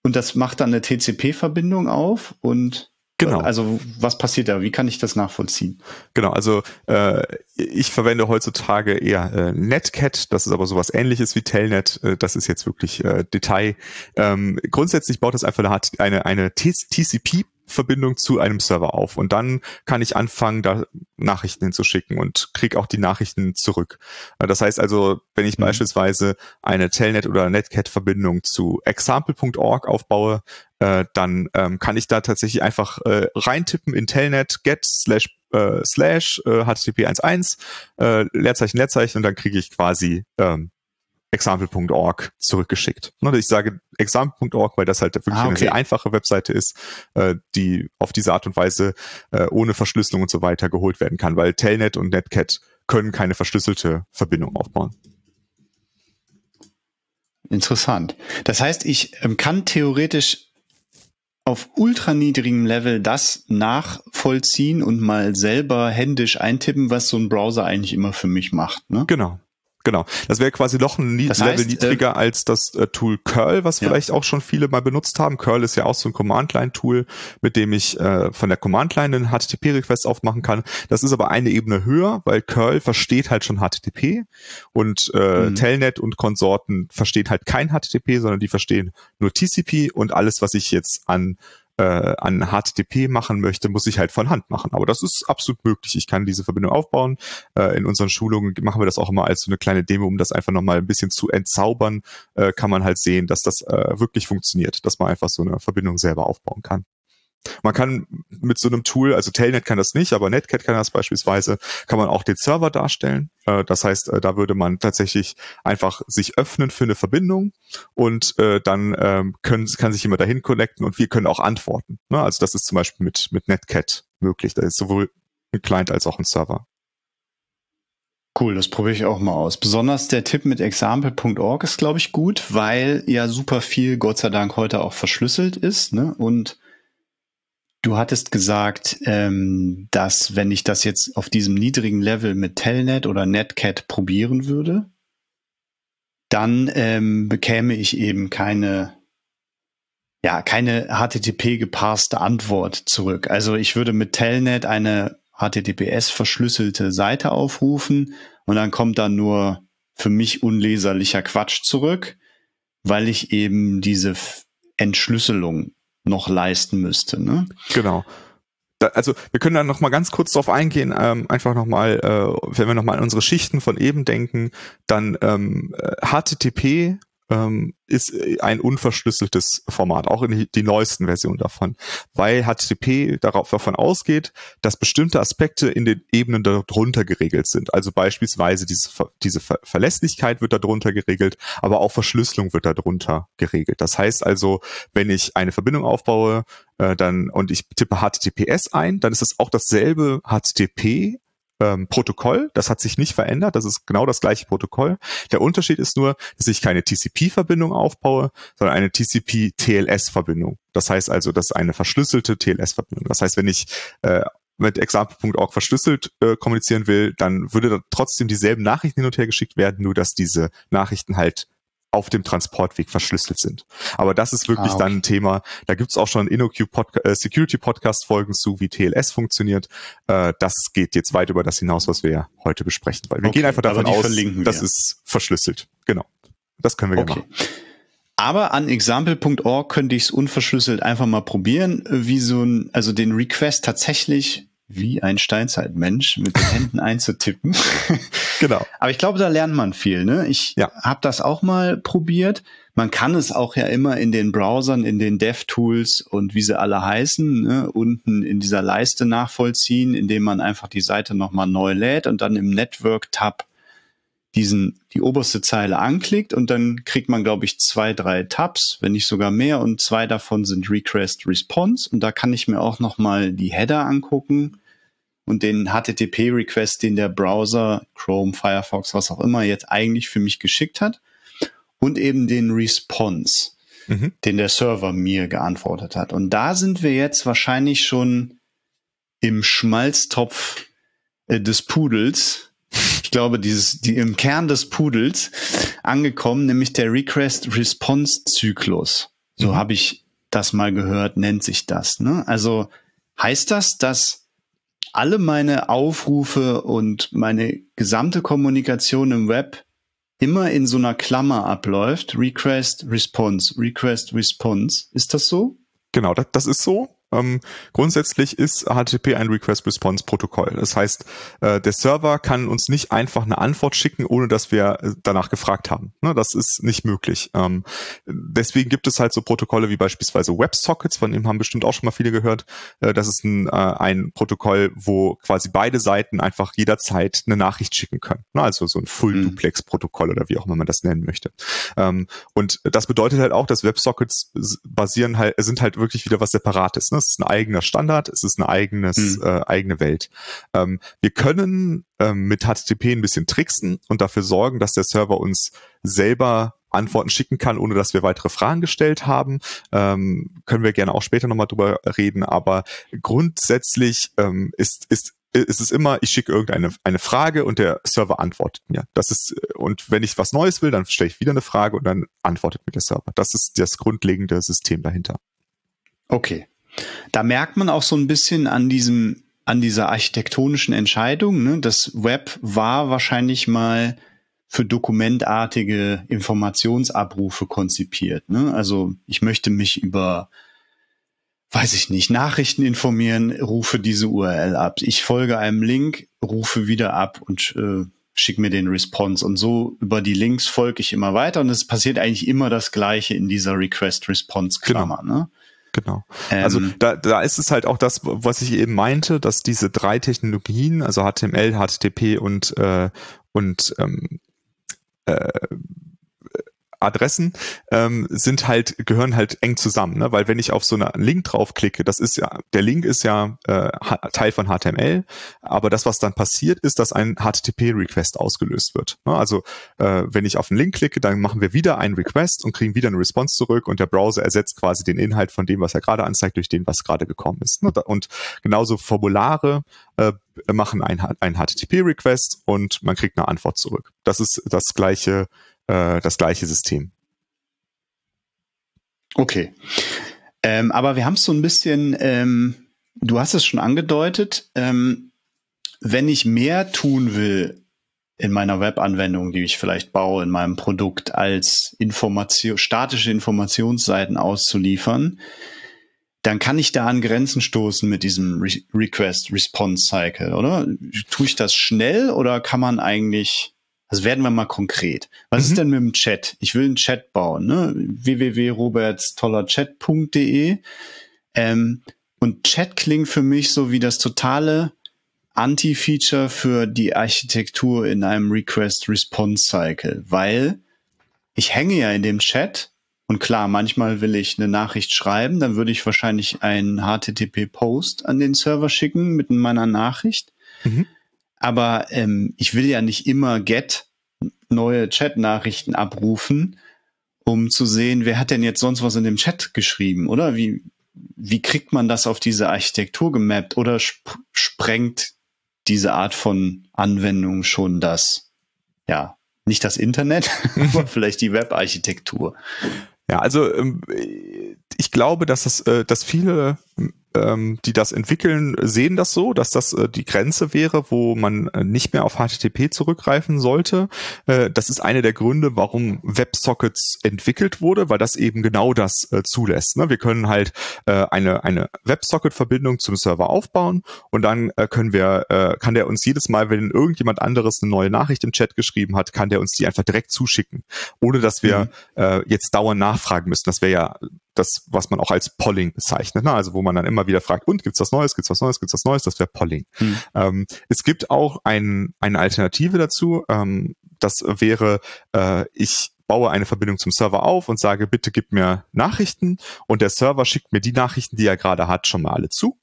Und das macht dann eine TCP-Verbindung auf und Genau. Also was passiert da? Wie kann ich das nachvollziehen? Genau, also äh, ich verwende heutzutage eher äh, Netcat, das ist aber sowas ähnliches wie Telnet, äh, das ist jetzt wirklich äh, Detail. Ähm, grundsätzlich baut das einfach eine, eine, eine TCP Verbindung zu einem Server auf und dann kann ich anfangen, da Nachrichten hinzuschicken und kriege auch die Nachrichten zurück. Äh, das heißt also, wenn ich mhm. beispielsweise eine Telnet oder Netcat-Verbindung zu example.org aufbaue, äh, dann ähm, kann ich da tatsächlich einfach äh, reintippen in Telnet get slash äh, slash äh, HTTP 1.1 äh, Leerzeichen Leerzeichen und dann kriege ich quasi ähm, example.org zurückgeschickt. Ich sage example.org, weil das halt wirklich ah, okay. eine sehr einfache Webseite ist, äh, die auf diese Art und Weise äh, ohne Verschlüsselung und so weiter geholt werden kann, weil Telnet und Netcat können keine verschlüsselte Verbindung aufbauen. Interessant. Das heißt, ich ähm, kann theoretisch auf ultraniedrigem Level das nachvollziehen und mal selber händisch eintippen, was so ein Browser eigentlich immer für mich macht. Ne? Genau. Genau. Das wäre quasi noch ein das Level heißt, niedriger äh, als das äh, Tool Curl, was ja. vielleicht auch schon viele mal benutzt haben. Curl ist ja auch so ein Command-Line-Tool, mit dem ich äh, von der Command-Line einen HTTP-Request aufmachen kann. Das ist aber eine Ebene höher, weil Curl versteht halt schon HTTP und äh, mhm. Telnet und Konsorten verstehen halt kein HTTP, sondern die verstehen nur TCP und alles, was ich jetzt an äh, an HTTP machen möchte, muss ich halt von Hand machen. Aber das ist absolut möglich. Ich kann diese Verbindung aufbauen. Äh, in unseren Schulungen machen wir das auch immer als so eine kleine Demo, um das einfach nochmal ein bisschen zu entzaubern, äh, kann man halt sehen, dass das äh, wirklich funktioniert, dass man einfach so eine Verbindung selber aufbauen kann. Man kann mit so einem Tool, also Telnet kann das nicht, aber Netcat kann das beispielsweise, kann man auch den Server darstellen. Äh, das heißt, äh, da würde man tatsächlich einfach sich öffnen für eine Verbindung und äh, dann ähm, können, kann sich jemand dahin connecten und wir können auch antworten. Ne? Also das ist zum Beispiel mit, mit Netcat möglich. Da ist sowohl ein Client als auch ein Server. Cool, das probiere ich auch mal aus. Besonders der Tipp mit example.org ist, glaube ich, gut, weil ja super viel, Gott sei Dank, heute auch verschlüsselt ist. Ne? Und Du hattest gesagt, ähm, dass wenn ich das jetzt auf diesem niedrigen Level mit Telnet oder Netcat probieren würde, dann ähm, bekäme ich eben keine, ja, keine HTTP geparste Antwort zurück. Also ich würde mit Telnet eine HTTPS verschlüsselte Seite aufrufen und dann kommt da nur für mich unleserlicher Quatsch zurück, weil ich eben diese Entschlüsselung noch leisten müsste. Ne? Genau. Da, also wir können dann noch mal ganz kurz darauf eingehen, ähm, einfach noch mal, äh, wenn wir noch mal an unsere Schichten von eben denken, dann ähm, HTTP ähm, ist äh, ein unverschlüsseltes Format, auch in die, neuesten Versionen davon, weil HTTP darauf davon ausgeht, dass bestimmte Aspekte in den Ebenen darunter geregelt sind. Also beispielsweise diese, diese Ver Verlässlichkeit wird darunter geregelt, aber auch Verschlüsselung wird darunter geregelt. Das heißt also, wenn ich eine Verbindung aufbaue, äh, dann und ich tippe HTTPS ein, dann ist es auch dasselbe HTTP ähm, Protokoll. Das hat sich nicht verändert. Das ist genau das gleiche Protokoll. Der Unterschied ist nur, dass ich keine TCP-Verbindung aufbaue, sondern eine TCP-TLS-Verbindung. Das heißt also, das ist eine verschlüsselte TLS-Verbindung. Das heißt, wenn ich äh, mit example.org verschlüsselt äh, kommunizieren will, dann würde trotzdem dieselben Nachrichten hin und her geschickt werden, nur dass diese Nachrichten halt auf dem Transportweg verschlüsselt sind. Aber das ist wirklich ah, okay. dann ein Thema. Da gibt's auch schon InnoQ Podca äh, Security Podcast Folgen zu, wie TLS funktioniert. Äh, das geht jetzt weit über das hinaus, was wir heute besprechen, weil wir okay, gehen einfach davon aus, das ist verschlüsselt. Genau. Das können wir okay. machen. Aber an example.org könnte ich es unverschlüsselt einfach mal probieren, wie so ein, also den Request tatsächlich wie ein Steinzeitmensch mit den Händen *laughs* einzutippen. genau. Aber ich glaube, da lernt man viel. Ne? Ich ja. habe das auch mal probiert. Man kann es auch ja immer in den Browsern, in den DevTools und wie sie alle heißen, ne, unten in dieser Leiste nachvollziehen, indem man einfach die Seite nochmal neu lädt und dann im Network-Tab diesen, die oberste Zeile anklickt und dann kriegt man, glaube ich, zwei, drei Tabs, wenn nicht sogar mehr und zwei davon sind Request Response und da kann ich mir auch nochmal die Header angucken und den HTTP-Request, den der Browser, Chrome, Firefox, was auch immer, jetzt eigentlich für mich geschickt hat. Und eben den Response, mhm. den der Server mir geantwortet hat. Und da sind wir jetzt wahrscheinlich schon im Schmalztopf äh, des Pudels. Ich glaube, dieses, die im Kern des Pudels angekommen, nämlich der Request-Response-Zyklus. So mhm. habe ich das mal gehört, nennt sich das. Ne? Also heißt das, dass alle meine Aufrufe und meine gesamte Kommunikation im Web immer in so einer Klammer abläuft. Request, Response, Request, Response. Ist das so? Genau, das, das ist so. Ähm, grundsätzlich ist HTTP ein Request-Response-Protokoll. Das heißt, äh, der Server kann uns nicht einfach eine Antwort schicken, ohne dass wir äh, danach gefragt haben. Ne, das ist nicht möglich. Ähm, deswegen gibt es halt so Protokolle wie beispielsweise WebSockets, von dem haben bestimmt auch schon mal viele gehört. Äh, das ist ein, äh, ein Protokoll, wo quasi beide Seiten einfach jederzeit eine Nachricht schicken können. Ne, also so ein Full-Duplex-Protokoll oder wie auch immer man das nennen möchte. Ähm, und das bedeutet halt auch, dass WebSockets basieren halt, sind halt wirklich wieder was Separates. Ne? Es ist ein eigener Standard, es ist eine eigenes, mhm. äh, eigene Welt. Ähm, wir können ähm, mit HTTP ein bisschen tricksen und dafür sorgen, dass der Server uns selber Antworten schicken kann, ohne dass wir weitere Fragen gestellt haben. Ähm, können wir gerne auch später nochmal drüber reden, aber grundsätzlich ähm, ist, ist ist es immer, ich schicke irgendeine eine Frage und der Server antwortet mir. Das ist, und wenn ich was Neues will, dann stelle ich wieder eine Frage und dann antwortet mir der Server. Das ist das grundlegende System dahinter. Okay. Da merkt man auch so ein bisschen an diesem, an dieser architektonischen Entscheidung. Ne? Das Web war wahrscheinlich mal für dokumentartige Informationsabrufe konzipiert. Ne? Also ich möchte mich über weiß ich nicht, Nachrichten informieren, rufe diese URL ab. Ich folge einem Link, rufe wieder ab und äh, schick mir den Response. Und so über die Links folge ich immer weiter. Und es passiert eigentlich immer das Gleiche in dieser Request-Response-Klammer. Genau. Ne? Genau. Ähm, also da, da ist es halt auch das, was ich eben meinte, dass diese drei Technologien, also HTML, HTTP und äh, und ähm, äh, Adressen ähm, sind halt gehören halt eng zusammen, ne? weil wenn ich auf so einen Link draufklicke, das ist ja der Link ist ja äh, Teil von HTML, aber das was dann passiert ist, dass ein HTTP-Request ausgelöst wird. Ne? Also äh, wenn ich auf einen Link klicke, dann machen wir wieder einen Request und kriegen wieder eine Response zurück und der Browser ersetzt quasi den Inhalt von dem, was er gerade anzeigt, durch den, was gerade gekommen ist. Ne? Und genauso Formulare äh, machen ein, ein HTTP-Request und man kriegt eine Antwort zurück. Das ist das gleiche äh, das gleiche System. Okay. Ähm, aber wir haben es so ein bisschen, ähm, du hast es schon angedeutet, ähm, wenn ich mehr tun will in meiner Webanwendung, die ich vielleicht baue, in meinem Produkt, als Information, statische Informationsseiten auszuliefern, dann kann ich da an Grenzen stoßen mit diesem Re Request-Response-Cycle, oder? Tue ich das schnell oder kann man eigentlich also werden wir mal konkret. Was mhm. ist denn mit dem Chat? Ich will einen Chat bauen, ne? www.robertstollerchat.de. Ähm, und Chat klingt für mich so wie das totale Anti-Feature für die Architektur in einem Request-Response-Cycle, weil ich hänge ja in dem Chat und klar, manchmal will ich eine Nachricht schreiben, dann würde ich wahrscheinlich einen HTTP-Post an den Server schicken mit meiner Nachricht. Mhm. Aber ähm, ich will ja nicht immer get neue Chat-Nachrichten abrufen, um zu sehen, wer hat denn jetzt sonst was in dem Chat geschrieben, oder? Wie, wie kriegt man das auf diese Architektur gemappt oder sp sprengt diese Art von Anwendung schon das, ja, nicht das Internet, *laughs* aber *laughs* vielleicht die Web-Architektur? Ja, also ähm, ich glaube, dass das, äh, dass viele ähm, die das entwickeln, sehen das so, dass das äh, die Grenze wäre, wo man äh, nicht mehr auf HTTP zurückgreifen sollte. Äh, das ist einer der Gründe, warum WebSockets entwickelt wurde, weil das eben genau das äh, zulässt. Ne? Wir können halt äh, eine, eine WebSocket-Verbindung zum Server aufbauen und dann äh, können wir, äh, kann der uns jedes Mal, wenn irgendjemand anderes eine neue Nachricht im Chat geschrieben hat, kann der uns die einfach direkt zuschicken, ohne dass wir mhm. äh, jetzt dauernd nachfragen müssen. Das wäre ja das, was man auch als Polling bezeichnet. Ne? Also wo man dann immer wieder fragt, und gibt's was Neues, gibt's was Neues, gibt's was Neues, das wäre Polling. Hm. Ähm, es gibt auch ein, eine Alternative dazu. Ähm, das wäre, äh, ich baue eine Verbindung zum Server auf und sage, bitte gib mir Nachrichten und der Server schickt mir die Nachrichten, die er gerade hat, schon mal alle zu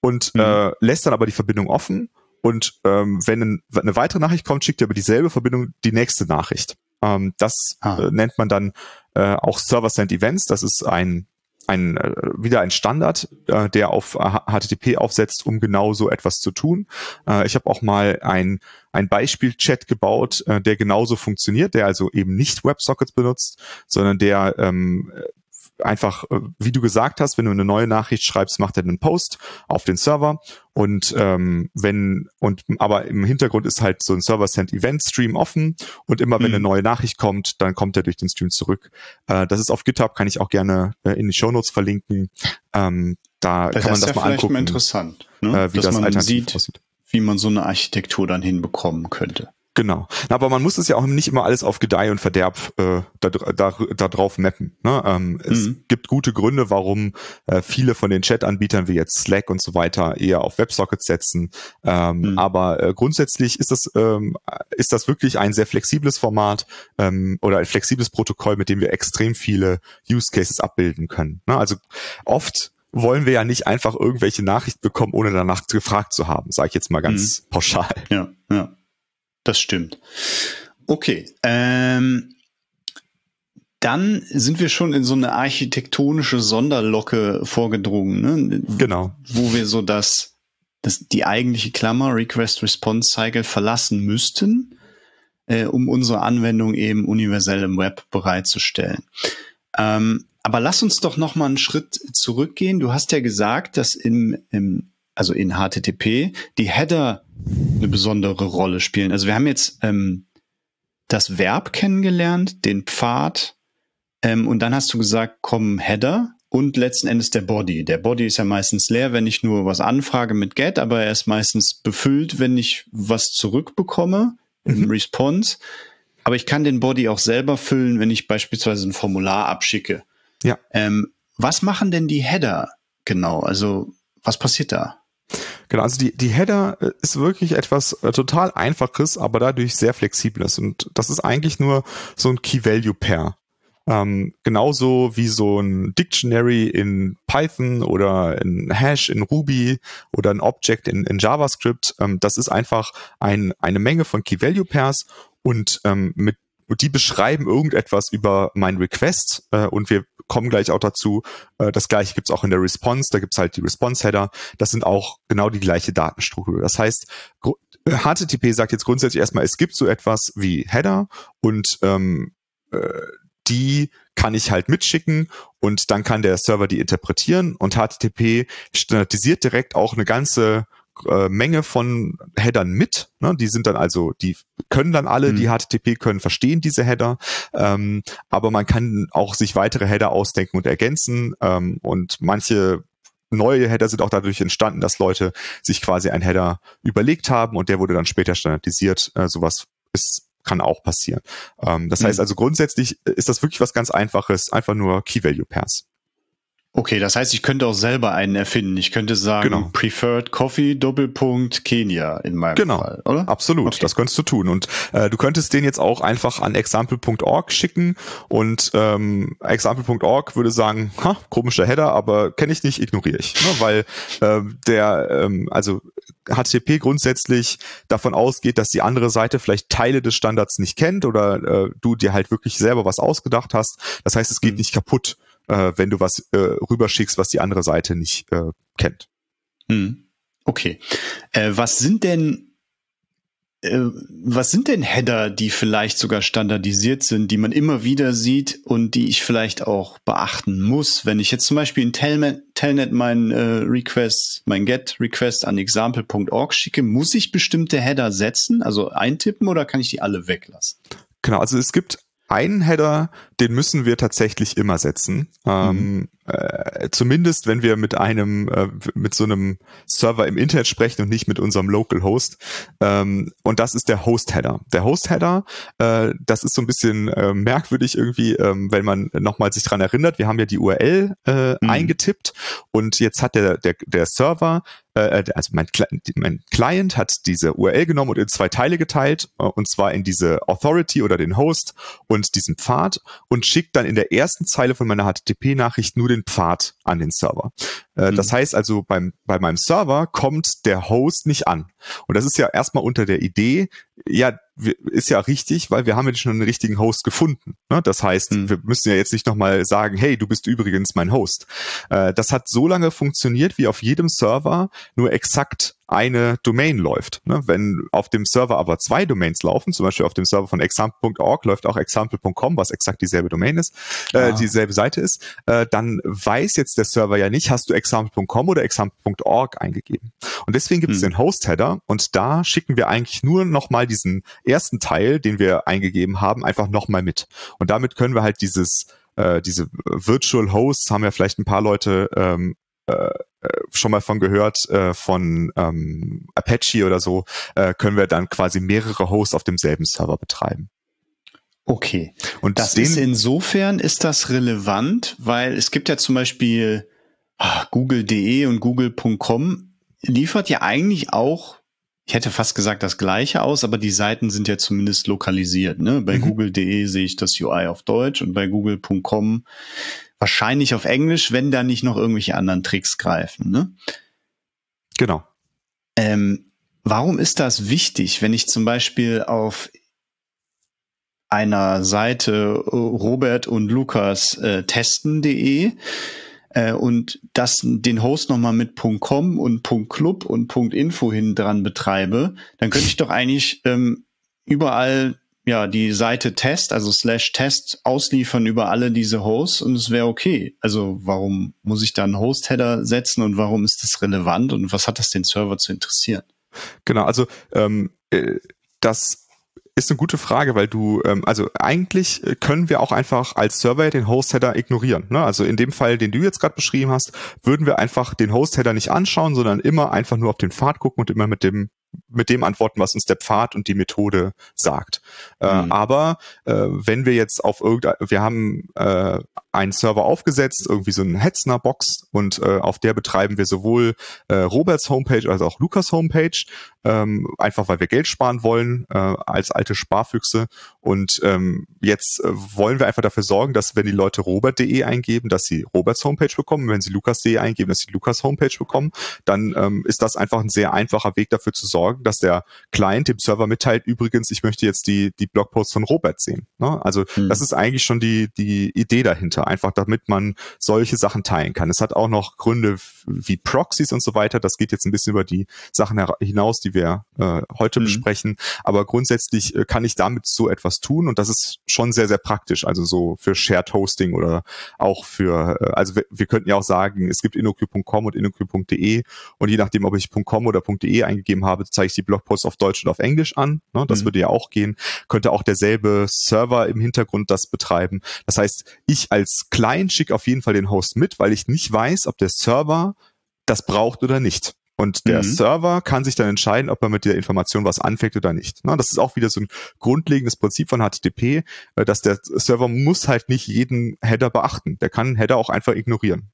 und mhm. äh, lässt dann aber die Verbindung offen und ähm, wenn ein, eine weitere Nachricht kommt, schickt er über dieselbe Verbindung die nächste Nachricht. Ähm, das ah. äh, nennt man dann äh, auch Server-Send Events. Das ist ein ein, äh, wieder ein Standard, äh, der auf HTTP aufsetzt, um genau so etwas zu tun. Äh, ich habe auch mal ein, ein Beispiel-Chat gebaut, äh, der genauso funktioniert, der also eben nicht WebSockets benutzt, sondern der ähm, einfach, äh, wie du gesagt hast, wenn du eine neue Nachricht schreibst, macht er einen Post auf den Server und ähm, wenn und aber im Hintergrund ist halt so ein Server-Send-Event-Stream offen und immer wenn mhm. eine neue Nachricht kommt, dann kommt er durch den Stream zurück. Äh, das ist auf GitHub, kann ich auch gerne äh, in die Show Notes verlinken. Ähm, da das kann man das ja mal angucken. Mal interessant, ne? äh, wie Dass das man sieht, aussieht. wie man so eine Architektur dann hinbekommen könnte. Genau. Aber man muss es ja auch nicht immer alles auf Gedeih und Verderb äh, da, da, da drauf mappen. Ne? Ähm, mhm. Es gibt gute Gründe, warum äh, viele von den Chat-Anbietern wie jetzt Slack und so weiter eher auf WebSockets setzen. Ähm, mhm. Aber äh, grundsätzlich ist das, ähm, ist das wirklich ein sehr flexibles Format ähm, oder ein flexibles Protokoll, mit dem wir extrem viele Use Cases abbilden können. Ne? Also oft wollen wir ja nicht einfach irgendwelche Nachrichten bekommen, ohne danach gefragt zu haben, sage ich jetzt mal ganz mhm. pauschal. Ja, ja. Das stimmt. Okay. Ähm, dann sind wir schon in so eine architektonische Sonderlocke vorgedrungen, ne? Genau. Wo wir so das, das die eigentliche Klammer Request-Response-Cycle verlassen müssten, äh, um unsere Anwendung eben universell im Web bereitzustellen. Ähm, aber lass uns doch noch mal einen Schritt zurückgehen. Du hast ja gesagt, dass im, im also in HTTP die Header eine besondere Rolle spielen. Also wir haben jetzt ähm, das Verb kennengelernt, den Pfad, ähm, und dann hast du gesagt, kommen Header. und letzten Endes der Body. Der Body ist ja meistens leer, wenn ich nur was anfrage mit Get, aber er ist meistens befüllt, wenn ich was zurückbekomme mhm. im Response. Aber ich kann den Body auch selber füllen, wenn ich beispielsweise ein Formular abschicke. Ja. Ähm, was machen denn die Header genau? Also was passiert da? Genau, also die, die Header äh, ist wirklich etwas äh, total einfaches, aber dadurch sehr flexibles. Und das ist eigentlich nur so ein Key-Value-Pair. Ähm, genauso wie so ein Dictionary in Python oder ein Hash in Ruby oder ein Object in, in JavaScript. Ähm, das ist einfach ein, eine Menge von Key-Value-Pairs und ähm, mit die beschreiben irgendetwas über mein Request äh, und wir kommen gleich auch dazu. Äh, das gleiche gibt's auch in der Response, da gibt's halt die Response-Header. Das sind auch genau die gleiche Datenstruktur. Das heißt, HTTP sagt jetzt grundsätzlich erstmal, es gibt so etwas wie Header und ähm, äh, die kann ich halt mitschicken und dann kann der Server die interpretieren und HTTP standardisiert direkt auch eine ganze äh, Menge von Headern mit. Ne? Die sind dann also, die können dann alle, mhm. die HTTP können verstehen diese Header, ähm, aber man kann auch sich weitere Header ausdenken und ergänzen ähm, und manche neue Header sind auch dadurch entstanden, dass Leute sich quasi ein Header überlegt haben und der wurde dann später standardisiert. Äh, sowas ist kann auch passieren. Ähm, das mhm. heißt also grundsätzlich ist das wirklich was ganz Einfaches, einfach nur Key Value Pairs. Okay, das heißt, ich könnte auch selber einen erfinden. Ich könnte sagen, genau. Preferred Coffee Doppelpunkt Kenia in meinem genau. Fall, oder? Absolut, okay. das könntest du tun. Und äh, du könntest den jetzt auch einfach an example.org schicken und ähm, example.org würde sagen, ha, komischer Header, aber kenne ich nicht, ignoriere ich. Ne? Weil äh, der, ähm, also HTTP grundsätzlich davon ausgeht, dass die andere Seite vielleicht Teile des Standards nicht kennt oder äh, du dir halt wirklich selber was ausgedacht hast. Das heißt, es geht mhm. nicht kaputt äh, wenn du was äh, rüberschickst, was die andere Seite nicht äh, kennt. Hm. Okay. Äh, was sind denn äh, was sind denn Header, die vielleicht sogar standardisiert sind, die man immer wieder sieht und die ich vielleicht auch beachten muss, wenn ich jetzt zum Beispiel in Telnet, Telnet meinen äh, Request, mein Get Request an example.org schicke, muss ich bestimmte Header setzen, also eintippen oder kann ich die alle weglassen? Genau, also es gibt einen Header, den müssen wir tatsächlich immer setzen. Ähm, mhm. äh, zumindest wenn wir mit einem, äh, mit so einem Server im Internet sprechen und nicht mit unserem Local Host. Ähm, und das ist der Host Header. Der Host Header, äh, das ist so ein bisschen äh, merkwürdig irgendwie, ähm, wenn man nochmal sich dran erinnert. Wir haben ja die URL äh, mhm. eingetippt und jetzt hat der, der, der Server äh, also mein, mein Client hat diese URL genommen und in zwei Teile geteilt, und zwar in diese Authority oder den Host und diesen Pfad und schickt dann in der ersten Zeile von meiner HTTP-Nachricht nur den Pfad an den Server. Äh, mhm. Das heißt also, beim, bei meinem Server kommt der Host nicht an. Und das ist ja erstmal unter der Idee, ja, ist ja richtig, weil wir haben ja schon einen richtigen Host gefunden. Ne? Das heißt, mhm. wir müssen ja jetzt nicht nochmal sagen, hey, du bist übrigens mein Host. Äh, das hat so lange funktioniert, wie auf jedem Server nur exakt eine Domain läuft. Ne? Wenn auf dem Server aber zwei Domains laufen, zum Beispiel auf dem Server von example.org läuft auch example.com, was exakt dieselbe Domain ist, äh, ah. dieselbe Seite ist, äh, dann weiß jetzt der Server ja nicht, hast du example.com oder example.org eingegeben. Und deswegen gibt es hm. den Host-Header und da schicken wir eigentlich nur nochmal diesen ersten Teil, den wir eingegeben haben, einfach nochmal mit. Und damit können wir halt dieses äh, diese Virtual Hosts haben ja vielleicht ein paar Leute ähm, äh, schon mal von gehört, äh, von ähm, Apache oder so, äh, können wir dann quasi mehrere Hosts auf demselben Server betreiben. Okay. Und das ist insofern ist das relevant, weil es gibt ja zum Beispiel ah, Google.de und Google.com liefert ja eigentlich auch, ich hätte fast gesagt das gleiche aus, aber die Seiten sind ja zumindest lokalisiert. Ne? Bei mhm. Google.de sehe ich das UI auf Deutsch und bei Google.com wahrscheinlich auf Englisch, wenn da nicht noch irgendwelche anderen Tricks greifen. Ne? Genau. Ähm, warum ist das wichtig, wenn ich zum Beispiel auf einer Seite äh, Robert und Lukas äh, testen.de äh, und das den Host nochmal mit .com und .club und .info hin dran betreibe, dann könnte ich doch eigentlich ähm, überall ja, die Seite Test, also slash Test ausliefern über alle diese Hosts und es wäre okay. Also warum muss ich da einen Host-Header setzen und warum ist das relevant und was hat das den Server zu interessieren? Genau, also ähm, äh, das ist eine gute Frage, weil du, ähm, also eigentlich können wir auch einfach als Server den Host-Header ignorieren. Ne? Also in dem Fall, den du jetzt gerade beschrieben hast, würden wir einfach den Host-Header nicht anschauen, sondern immer einfach nur auf den Pfad gucken und immer mit dem mit dem antworten, was uns der Pfad und die Methode sagt. Äh, mhm. aber äh, wenn wir jetzt auf irgendein, wir haben äh, einen Server aufgesetzt, irgendwie so eine Hetzner-Box und äh, auf der betreiben wir sowohl äh, Roberts Homepage als auch Lukas Homepage, ähm, einfach weil wir Geld sparen wollen äh, als alte Sparfüchse. Und ähm, jetzt äh, wollen wir einfach dafür sorgen, dass wenn die Leute robert.de eingeben, dass sie Roberts Homepage bekommen, wenn sie lukas.de eingeben, dass sie Lukas Homepage bekommen, dann ähm, ist das einfach ein sehr einfacher Weg dafür zu sorgen, dass der Client dem Server mitteilt, übrigens, ich möchte jetzt die, die Blogposts von Robert sehen. Ne? Also hm. das ist eigentlich schon die, die Idee dahinter, einfach damit man solche Sachen teilen kann. Es hat auch noch Gründe wie Proxys und so weiter. Das geht jetzt ein bisschen über die Sachen hinaus, die wir äh, heute mhm. besprechen. Aber grundsätzlich äh, kann ich damit so etwas tun und das ist schon sehr, sehr praktisch. Also so für Shared Hosting oder auch für, äh, also wir, wir könnten ja auch sagen, es gibt inoq.com und inoq.de und je nachdem, ob ich .com oder .de eingegeben habe, zeige ich die Blogposts auf Deutsch und auf Englisch an. Ne? Das mhm. würde ja auch gehen. Könnte auch derselbe Server im Hintergrund das betreiben. Das heißt, ich als Client schicke auf jeden Fall den Host mit, weil ich nicht weiß, ob der Server das braucht oder nicht. Und der mhm. Server kann sich dann entscheiden, ob er mit der Information was anfängt oder nicht. Das ist auch wieder so ein grundlegendes Prinzip von HTTP, äh, dass der Server muss halt nicht jeden Header beachten. Der kann Header auch einfach ignorieren.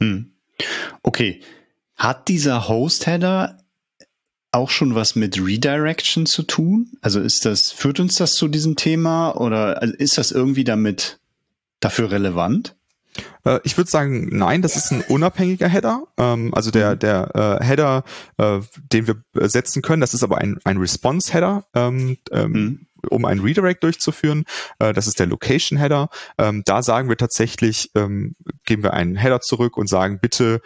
Mhm. Okay. Hat dieser Host-Header auch schon was mit Redirection zu tun? Also ist das, führt uns das zu diesem Thema oder also ist das irgendwie damit dafür relevant? Äh, ich würde sagen, nein, das ist ein unabhängiger Header. Ähm, also der, mhm. der äh, Header, äh, den wir setzen können, das ist aber ein, ein Response-Header. Ähm, ähm, mhm um ein Redirect durchzuführen. Äh, das ist der Location Header. Ähm, da sagen wir tatsächlich, ähm, geben wir einen Header zurück und sagen, bitte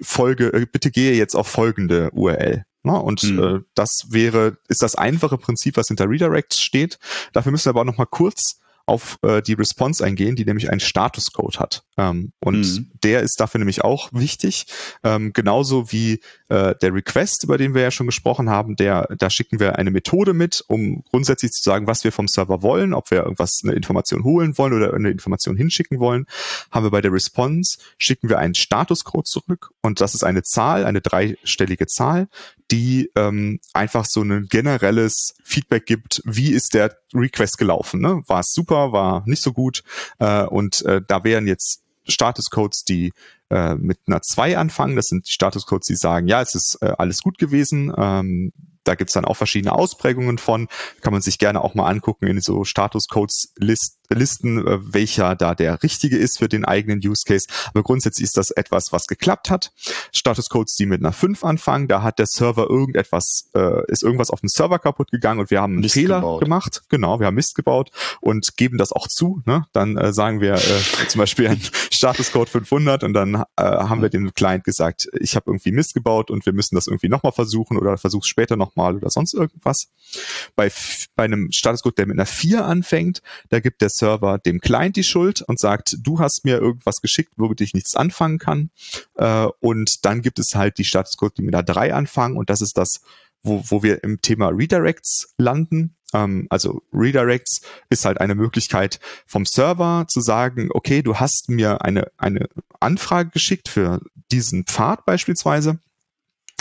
folge, bitte gehe jetzt auf folgende URL. Na, und mhm. äh, das wäre, ist das einfache Prinzip, was hinter Redirects steht. Dafür müssen wir aber auch noch mal kurz auf äh, die Response eingehen, die nämlich einen Statuscode hat. Ähm, und mhm. der ist dafür nämlich auch wichtig. Ähm, genauso wie äh, der Request, über den wir ja schon gesprochen haben, der, da schicken wir eine Methode mit, um grundsätzlich zu sagen, was wir vom Server wollen, ob wir irgendwas, eine Information holen wollen oder eine Information hinschicken wollen. Haben wir bei der Response, schicken wir einen Statuscode zurück und das ist eine Zahl, eine dreistellige Zahl, die ähm, einfach so ein generelles Feedback gibt, wie ist der Request gelaufen. Ne? War es super, war nicht so gut. Äh, und äh, da wären jetzt Statuscodes, die äh, mit einer 2 anfangen. Das sind die Statuscodes, die sagen, ja, es ist äh, alles gut gewesen. Ähm, da gibt's dann auch verschiedene Ausprägungen von. Kann man sich gerne auch mal angucken in so Statuscodes List, Listen, äh, welcher da der richtige ist für den eigenen Use Case. Aber grundsätzlich ist das etwas, was geklappt hat. Statuscodes, die mit einer 5 anfangen, da hat der Server irgendetwas, äh, ist irgendwas auf dem Server kaputt gegangen und wir haben einen Mist Fehler gebaut. gemacht. Genau, wir haben Mist gebaut und geben das auch zu. Ne? Dann äh, sagen wir äh, zum Beispiel ein *laughs* Statuscode 500 und dann äh, haben wir dem Client gesagt, ich habe irgendwie Mist gebaut und wir müssen das irgendwie nochmal versuchen oder versuch's später nochmal oder sonst irgendwas. Bei, bei einem Statuscode, der mit einer 4 anfängt, da gibt der Server dem Client die Schuld und sagt, du hast mir irgendwas geschickt, womit ich nichts anfangen kann. Äh, und dann gibt es halt die Statuscode, die mit einer 3 anfangen und das ist das, wo, wo wir im Thema Redirects landen. Ähm, also Redirects ist halt eine Möglichkeit vom Server zu sagen, okay, du hast mir eine, eine Anfrage geschickt für diesen Pfad beispielsweise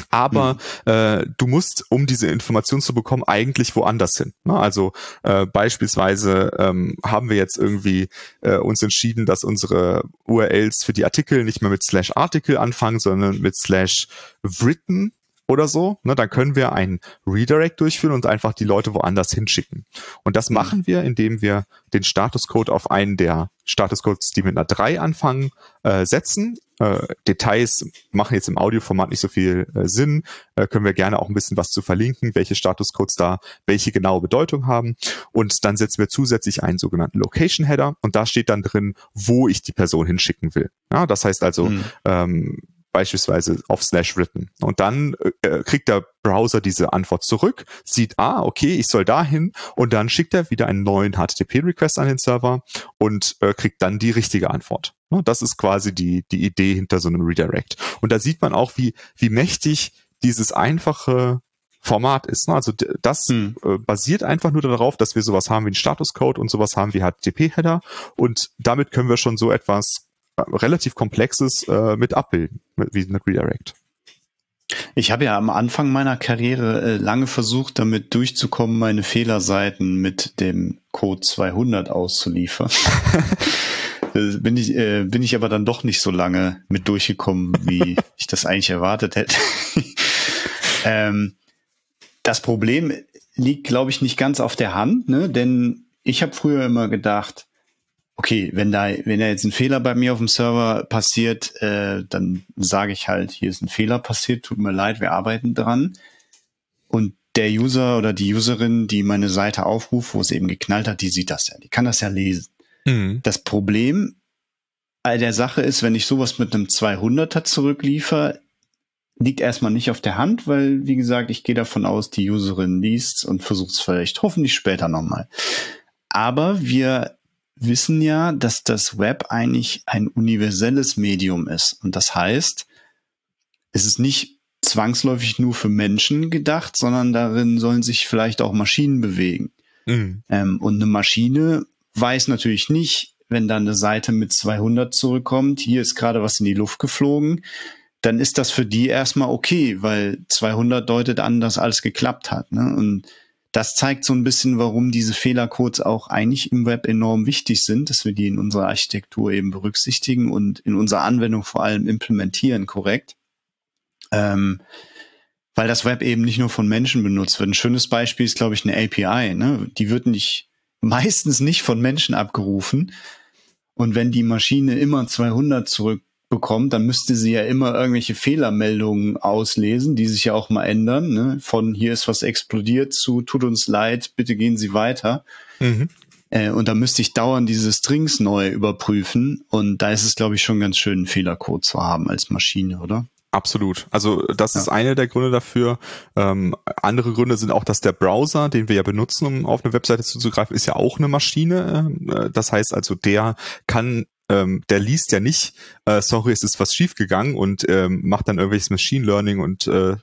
aber mhm. äh, du musst, um diese Information zu bekommen, eigentlich woanders hin. Ne? Also äh, beispielsweise ähm, haben wir jetzt irgendwie äh, uns entschieden, dass unsere URLs für die Artikel nicht mehr mit slash Artikel anfangen, sondern mit slash written oder so, ne, dann können wir einen Redirect durchführen und einfach die Leute woanders hinschicken. Und das mhm. machen wir, indem wir den Statuscode auf einen der Statuscodes, die mit einer 3 anfangen, äh, setzen. Äh, Details machen jetzt im Audioformat nicht so viel äh, Sinn. Äh, können wir gerne auch ein bisschen was zu verlinken, welche Statuscodes da welche genaue Bedeutung haben. Und dann setzen wir zusätzlich einen sogenannten Location Header und da steht dann drin, wo ich die Person hinschicken will. Ja, das heißt also, mhm. ähm, beispielsweise auf slash written. Und dann äh, kriegt der Browser diese Antwort zurück, sieht, ah, okay, ich soll dahin und dann schickt er wieder einen neuen HTTP-Request an den Server und äh, kriegt dann die richtige Antwort. Das ist quasi die, die Idee hinter so einem Redirect. Und da sieht man auch, wie, wie mächtig dieses einfache Format ist. Ne? Also das hm. äh, basiert einfach nur darauf, dass wir sowas haben wie einen Statuscode und sowas haben wie HTTP-Header und damit können wir schon so etwas äh, relativ Komplexes äh, mit abbilden, mit, wie eine Redirect. Ich habe ja am Anfang meiner Karriere äh, lange versucht, damit durchzukommen, meine Fehlerseiten mit dem Code 200 auszuliefern. *laughs* bin ich, äh, bin ich aber dann doch nicht so lange mit durchgekommen, wie ich das eigentlich erwartet hätte. *laughs* ähm, das Problem liegt, glaube ich, nicht ganz auf der Hand, ne? denn ich habe früher immer gedacht, okay, wenn da, wenn da jetzt ein Fehler bei mir auf dem Server passiert, äh, dann sage ich halt, hier ist ein Fehler passiert, tut mir leid, wir arbeiten dran. Und der User oder die Userin, die meine Seite aufruft, wo es eben geknallt hat, die sieht das ja, die kann das ja lesen. Mhm. Das Problem der Sache ist, wenn ich sowas mit einem 200er zurückliefer, liegt erstmal nicht auf der Hand, weil, wie gesagt, ich gehe davon aus, die Userin liest und versucht es vielleicht hoffentlich später nochmal. Aber wir wissen ja, dass das Web eigentlich ein universelles Medium ist. Und das heißt, es ist nicht zwangsläufig nur für Menschen gedacht, sondern darin sollen sich vielleicht auch Maschinen bewegen. Mhm. Ähm, und eine Maschine weiß natürlich nicht, wenn dann eine Seite mit 200 zurückkommt, hier ist gerade was in die Luft geflogen, dann ist das für die erstmal okay, weil 200 deutet an, dass alles geklappt hat. Ne? Und das zeigt so ein bisschen, warum diese Fehlercodes auch eigentlich im Web enorm wichtig sind, dass wir die in unserer Architektur eben berücksichtigen und in unserer Anwendung vor allem implementieren korrekt. Ähm, weil das Web eben nicht nur von Menschen benutzt wird. Ein schönes Beispiel ist, glaube ich, eine API. Ne? Die wird nicht meistens nicht von Menschen abgerufen. Und wenn die Maschine immer 200 zurückbekommt, dann müsste sie ja immer irgendwelche Fehlermeldungen auslesen, die sich ja auch mal ändern. Ne? Von hier ist was explodiert zu tut uns leid, bitte gehen Sie weiter. Mhm. Äh, und da müsste ich dauernd diese Strings neu überprüfen. Und da ist es, glaube ich, schon ganz schön, einen Fehlercode zu haben als Maschine, oder? Absolut. Also das ja. ist eine der Gründe dafür. Ähm, andere Gründe sind auch, dass der Browser, den wir ja benutzen, um auf eine Webseite zuzugreifen, ist ja auch eine Maschine. Äh, das heißt also, der kann ähm, der liest ja nicht, äh, sorry, es ist was schiefgegangen und ähm, macht dann irgendwelches Machine Learning und äh, äh,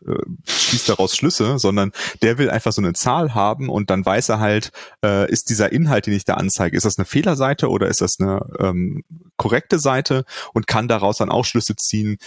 schließt daraus Schlüsse, sondern der will einfach so eine Zahl haben und dann weiß er halt, äh, ist dieser Inhalt, den ich da anzeige, ist das eine Fehlerseite oder ist das eine ähm, korrekte Seite und kann daraus dann auch Schlüsse ziehen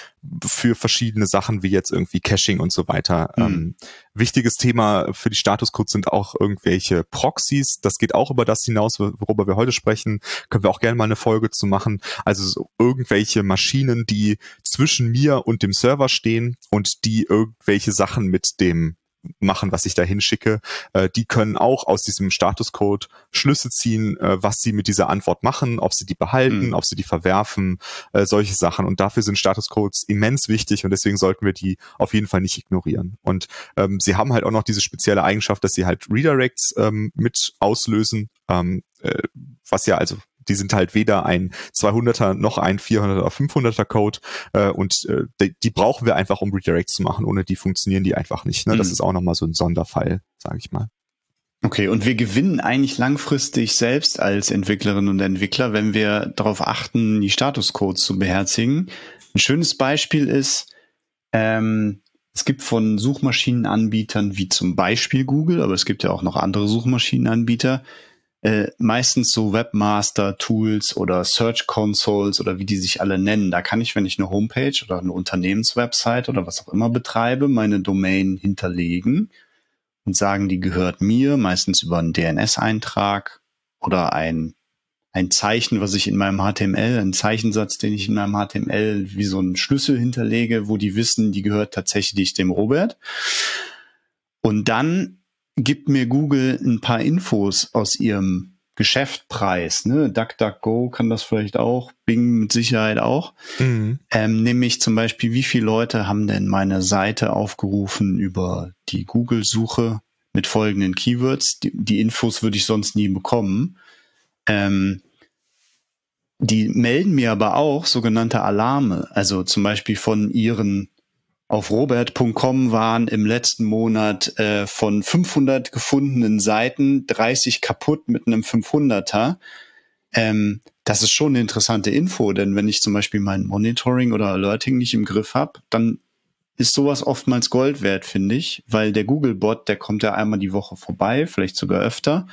für verschiedene Sachen wie jetzt irgendwie Caching und so weiter. Mhm. Ähm, wichtiges Thema für die Statuscodes sind auch irgendwelche Proxys. Das geht auch über das hinaus, worüber wir heute sprechen. Können wir auch gerne mal eine Folge zu machen. Also so irgendwelche Maschinen, die zwischen mir und dem Server stehen und die irgendwelche Sachen mit dem machen, was ich da hinschicke, äh, die können auch aus diesem Statuscode Schlüsse ziehen, äh, was sie mit dieser Antwort machen, ob sie die behalten, mhm. ob sie die verwerfen, äh, solche Sachen. Und dafür sind Statuscodes immens wichtig und deswegen sollten wir die auf jeden Fall nicht ignorieren. Und ähm, sie haben halt auch noch diese spezielle Eigenschaft, dass sie halt Redirects ähm, mit auslösen, ähm, äh, was ja also die sind halt weder ein 200er noch ein 400er oder 500er Code äh, und äh, die, die, brauchen wir einfach, um Redirects zu machen. Ohne die funktionieren die einfach nicht. Ne? Das mhm. ist auch nochmal so ein Sonderfall, sage ich mal. Okay, und wir gewinnen eigentlich langfristig selbst als Entwicklerinnen und Entwickler, wenn wir darauf achten, die Statuscodes zu beherzigen. Ein schönes Beispiel ist, ähm, es gibt von Suchmaschinenanbietern wie zum Beispiel Google, aber es gibt ja auch noch andere Suchmaschinenanbieter, äh, meistens so Webmaster-Tools oder Search Consoles oder wie die sich alle nennen. Da kann ich, wenn ich eine Homepage oder eine Unternehmenswebsite oder was auch immer betreibe, meine Domain hinterlegen und sagen, die gehört mir, meistens über einen DNS-Eintrag oder ein, ein Zeichen, was ich in meinem HTML, ein Zeichensatz, den ich in meinem HTML wie so einen Schlüssel hinterlege, wo die wissen, die gehört tatsächlich dem Robert. Und dann gibt mir Google ein paar Infos aus ihrem Geschäftpreis, ne? DuckDuckGo kann das vielleicht auch, Bing mit Sicherheit auch. Mhm. Ähm, nämlich zum Beispiel, wie viele Leute haben denn meine Seite aufgerufen über die Google-Suche mit folgenden Keywords? Die, die, Infos würde ich sonst nie bekommen. Ähm, die melden mir aber auch sogenannte Alarme, also zum Beispiel von ihren auf robert.com waren im letzten Monat äh, von 500 gefundenen Seiten 30 kaputt mit einem 500er. Ähm, das ist schon eine interessante Info, denn wenn ich zum Beispiel mein Monitoring oder Alerting nicht im Griff habe, dann ist sowas oftmals Gold wert, finde ich, weil der Google-Bot, der kommt ja einmal die Woche vorbei, vielleicht sogar öfter.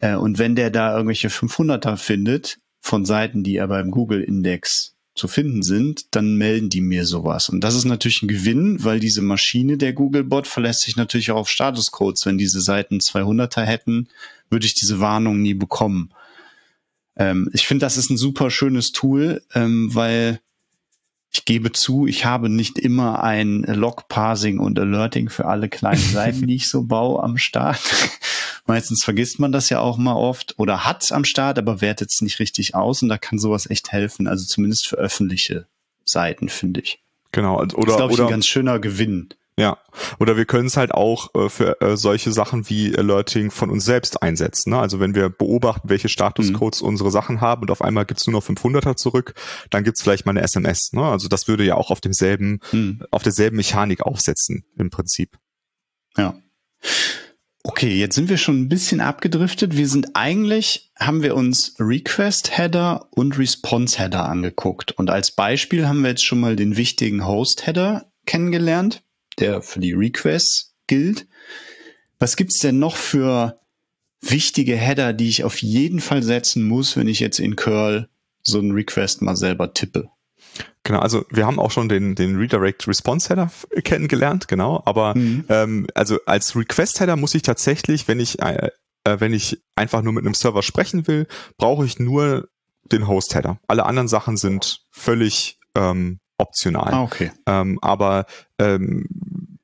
Äh, und wenn der da irgendwelche 500er findet von Seiten, die er beim Google-Index zu finden sind, dann melden die mir sowas. Und das ist natürlich ein Gewinn, weil diese Maschine, der Googlebot, verlässt sich natürlich auch auf Statuscodes. Wenn diese Seiten 200er hätten, würde ich diese Warnung nie bekommen. Ähm, ich finde, das ist ein super schönes Tool, ähm, weil ich gebe zu, ich habe nicht immer ein Log-Parsing und Alerting für alle kleinen Seiten, die ich so *laughs* baue am Start. *laughs* Meistens vergisst man das ja auch mal oft oder hat's am Start, aber wertet es nicht richtig aus und da kann sowas echt helfen. Also zumindest für öffentliche Seiten, finde ich. Genau. Oder, das ist, glaube ich, oder, ein ganz schöner Gewinn. Ja, oder wir können es halt auch äh, für äh, solche Sachen wie Alerting von uns selbst einsetzen. Ne? Also wenn wir beobachten, welche Statuscodes mhm. unsere Sachen haben und auf einmal gibt's nur noch 500er zurück, dann gibt's vielleicht mal eine SMS. Ne? Also das würde ja auch auf demselben, mhm. auf derselben Mechanik aufsetzen im Prinzip. Ja. Okay, jetzt sind wir schon ein bisschen abgedriftet. Wir sind eigentlich, haben wir uns Request Header und Response Header angeguckt. Und als Beispiel haben wir jetzt schon mal den wichtigen Host Header kennengelernt, der für die Requests gilt. Was gibt's denn noch für wichtige Header, die ich auf jeden Fall setzen muss, wenn ich jetzt in Curl so einen Request mal selber tippe? Genau, also wir haben auch schon den, den Redirect Response Header kennengelernt, genau. Aber mhm. ähm, also als Request Header muss ich tatsächlich, wenn ich äh, äh, wenn ich einfach nur mit einem Server sprechen will, brauche ich nur den Host Header. Alle anderen Sachen sind völlig ähm, optional. Ah, okay. Ähm, aber ähm,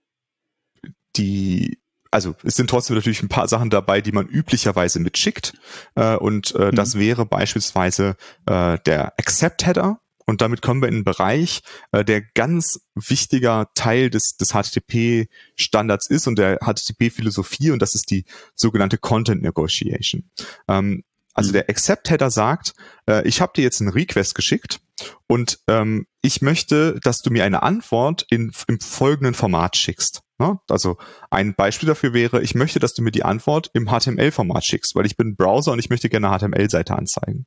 die also es sind trotzdem natürlich ein paar Sachen dabei, die man üblicherweise mitschickt. Äh, und äh, mhm. das wäre beispielsweise äh, der Accept Header. Und damit kommen wir in einen Bereich, äh, der ganz wichtiger Teil des, des HTTP-Standards ist und der HTTP-Philosophie und das ist die sogenannte Content Negotiation. Ähm, also mhm. der Accept-Header sagt, äh, ich habe dir jetzt einen Request geschickt und ähm, ich möchte, dass du mir eine Antwort in, im folgenden Format schickst. Ne? Also ein Beispiel dafür wäre, ich möchte, dass du mir die Antwort im HTML-Format schickst, weil ich bin Browser und ich möchte gerne eine HTML-Seite anzeigen.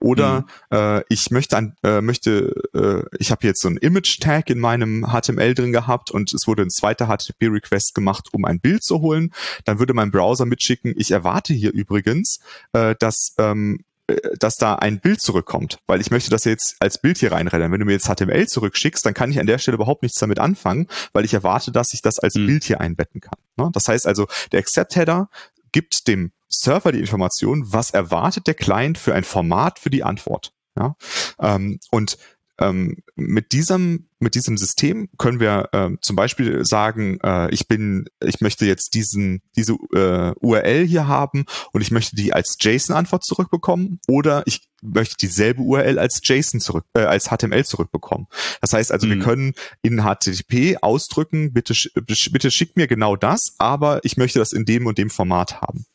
Oder mhm. äh, ich möchte, an, äh, möchte äh, ich habe jetzt so ein Image-Tag in meinem HTML drin gehabt und es wurde ein zweiter HTTP-Request gemacht, um ein Bild zu holen. Dann würde mein Browser mitschicken, ich erwarte hier übrigens, äh, dass ähm, äh, dass da ein Bild zurückkommt, weil ich möchte das jetzt als Bild hier reinrennen. Wenn du mir jetzt HTML zurückschickst, dann kann ich an der Stelle überhaupt nichts damit anfangen, weil ich erwarte, dass ich das als mhm. Bild hier einbetten kann. Ne? Das heißt also, der Accept-Header gibt dem Server die Information, was erwartet der Client für ein Format für die Antwort. Ja? Ähm, und ähm, mit diesem mit diesem System können wir äh, zum Beispiel sagen, äh, ich bin, ich möchte jetzt diesen diese äh, URL hier haben und ich möchte die als JSON-Antwort zurückbekommen oder ich möchte dieselbe URL als JSON zurück, äh, als HTML zurückbekommen. Das heißt also, mhm. wir können in HTTP ausdrücken, bitte, bitte schickt mir genau das, aber ich möchte das in dem und dem Format haben.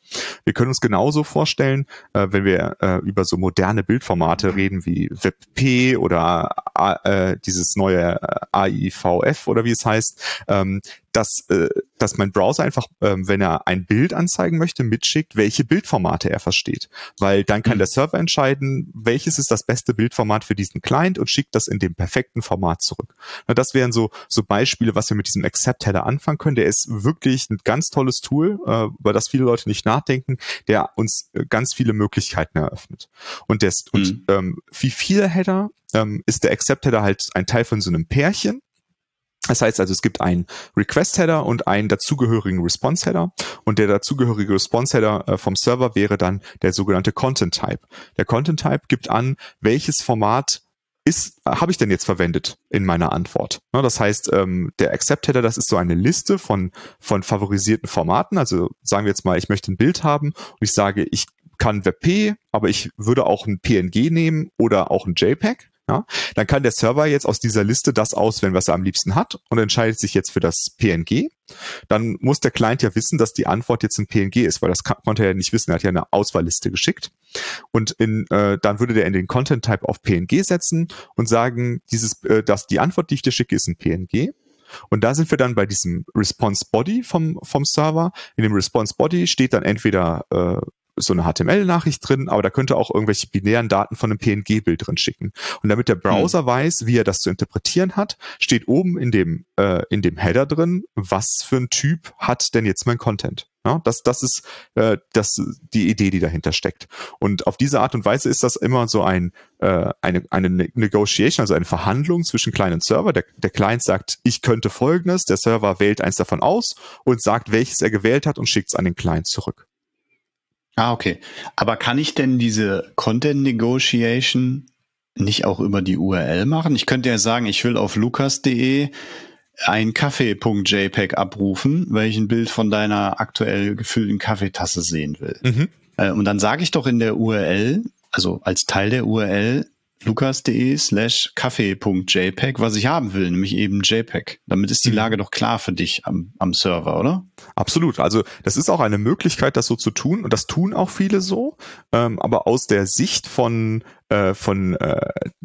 Wir können uns genauso vorstellen, äh, wenn wir äh, über so moderne Bildformate reden wie WebP oder äh, dieses neue AIVF oder wie es heißt, ähm, dass, äh, dass mein Browser einfach, ähm, wenn er ein Bild anzeigen möchte, mitschickt, welche Bildformate er versteht. Weil dann kann mhm. der Server entscheiden, welches ist das beste Bildformat für diesen Client und schickt das in dem perfekten Format zurück. Na, das wären so, so Beispiele, was wir mit diesem Accept-Header anfangen können. Der ist wirklich ein ganz tolles Tool, äh, über das viele Leute nicht nachdenken, der uns äh, ganz viele Möglichkeiten eröffnet. Und, der, mhm. und ähm, wie viele Header ähm, ist der Accept-Header halt ein Teil von so einem Pärchen. Das heißt also, es gibt einen Request-Header und einen dazugehörigen Response-Header und der dazugehörige Response-Header äh, vom Server wäre dann der sogenannte Content-Type. Der Content-Type gibt an, welches Format ist, habe ich denn jetzt verwendet in meiner Antwort? Ne, das heißt, ähm, der Accept-Header, das ist so eine Liste von, von favorisierten Formaten. Also sagen wir jetzt mal, ich möchte ein Bild haben und ich sage, ich kann WebP, aber ich würde auch ein PNG nehmen oder auch ein JPEG. Ja, dann kann der Server jetzt aus dieser Liste das auswählen, was er am liebsten hat und entscheidet sich jetzt für das PNG. Dann muss der Client ja wissen, dass die Antwort jetzt ein PNG ist, weil das konnte er ja nicht wissen. Er hat ja eine Auswahlliste geschickt. Und in, äh, dann würde der in den Content Type auf PNG setzen und sagen, dieses, äh, dass die Antwort, die ich dir schicke, ist ein PNG. Und da sind wir dann bei diesem Response Body vom, vom Server. In dem Response Body steht dann entweder äh, so eine HTML-Nachricht drin, aber da könnte auch irgendwelche binären Daten von einem PNG-Bild drin schicken. Und damit der Browser hm. weiß, wie er das zu interpretieren hat, steht oben in dem, äh, in dem Header drin, was für ein Typ hat denn jetzt mein Content. Ja, das, das ist äh, das, die Idee, die dahinter steckt. Und auf diese Art und Weise ist das immer so ein, äh, eine, eine Negotiation, also eine Verhandlung zwischen Client und Server. Der, der Client sagt, ich könnte folgendes, der Server wählt eins davon aus und sagt, welches er gewählt hat und schickt es an den Client zurück. Ah, okay. Aber kann ich denn diese Content Negotiation nicht auch über die URL machen? Ich könnte ja sagen, ich will auf lukas.de ein Kaffee.jpg abrufen, weil ich ein Bild von deiner aktuell gefüllten Kaffeetasse sehen will. Mhm. Äh, und dann sage ich doch in der URL, also als Teil der URL, lukas.de slash kaffee.jpg, was ich haben will, nämlich eben JPEG. Damit ist die mhm. Lage doch klar für dich am, am Server, oder? Absolut. Also das ist auch eine Möglichkeit, das so zu tun und das tun auch viele so. Ähm, aber aus der Sicht von äh, von äh,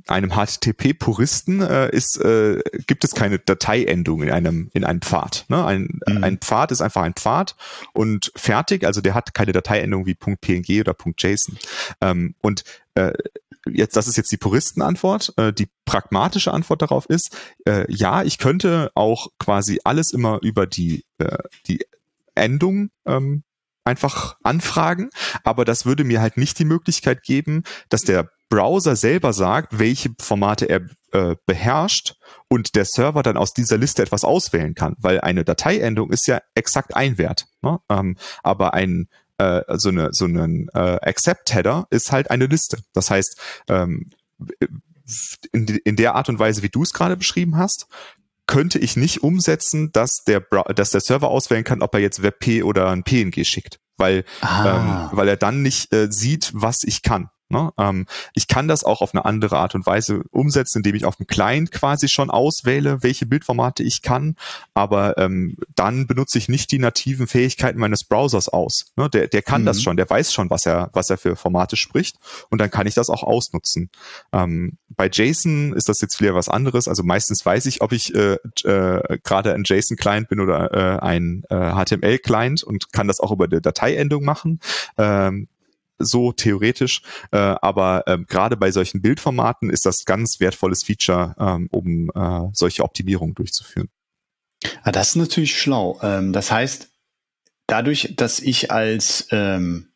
einem HTTP-Puristen äh, ist, äh, gibt es keine Dateiendung in einem, in einem Pfad. Ne? Ein, mhm. ein Pfad ist einfach ein Pfad und fertig, also der hat keine Dateiendung wie .png oder .json. Ähm, und äh, jetzt, das ist jetzt die Puristenantwort. Äh, die pragmatische Antwort darauf ist, äh, ja, ich könnte auch quasi alles immer über die, äh, die Endung ähm, einfach anfragen, aber das würde mir halt nicht die Möglichkeit geben, dass der Browser selber sagt, welche Formate er äh, beherrscht und der Server dann aus dieser Liste etwas auswählen kann, weil eine Dateiendung ist ja exakt ein Wert. Ne? Ähm, aber ein äh, so eine so ein äh, Accept Header ist halt eine Liste. Das heißt ähm, in, in der Art und Weise, wie du es gerade beschrieben hast, könnte ich nicht umsetzen, dass der, dass der Server auswählen kann, ob er jetzt WebP oder ein PNG schickt, weil, ah. ähm, weil er dann nicht äh, sieht, was ich kann. Ne? Ähm, ich kann das auch auf eine andere Art und Weise umsetzen, indem ich auf dem Client quasi schon auswähle, welche Bildformate ich kann, aber ähm, dann benutze ich nicht die nativen Fähigkeiten meines Browsers aus. Ne? Der, der kann mhm. das schon, der weiß schon, was er, was er für Formate spricht und dann kann ich das auch ausnutzen. Ähm, bei JSON ist das jetzt wieder was anderes. Also meistens weiß ich, ob ich äh, äh, gerade ein JSON-Client bin oder äh, ein äh, HTML-Client und kann das auch über die Dateiendung machen. Ähm, so theoretisch, äh, aber ähm, gerade bei solchen Bildformaten ist das ganz wertvolles Feature, ähm, um äh, solche Optimierungen durchzuführen. Ah, das ist natürlich schlau. Ähm, das heißt, dadurch, dass ich als, ähm,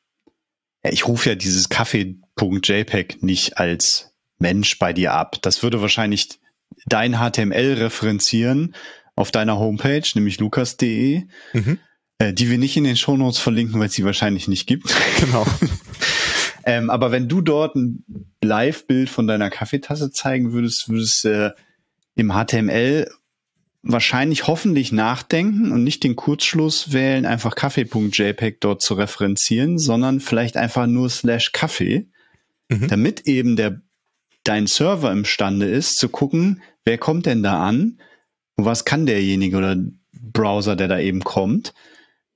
ja, ich rufe ja dieses Kaffee.jpg nicht als Mensch bei dir ab. Das würde wahrscheinlich dein HTML referenzieren auf deiner Homepage, nämlich lukas.de. Mhm äh, die wir nicht in den Shownotes verlinken, weil es sie wahrscheinlich nicht gibt. *laughs* Genau. *laughs* ähm, aber wenn du dort ein Live-Bild von deiner Kaffeetasse zeigen würdest, würdest äh, im HTML wahrscheinlich hoffentlich nachdenken und nicht den Kurzschluss wählen, einfach kaffee.jpg dort zu referenzieren, sondern vielleicht einfach nur slash Kaffee, mhm. damit eben der dein Server imstande ist, zu gucken, wer kommt denn da an und was kann derjenige oder Browser, der da eben kommt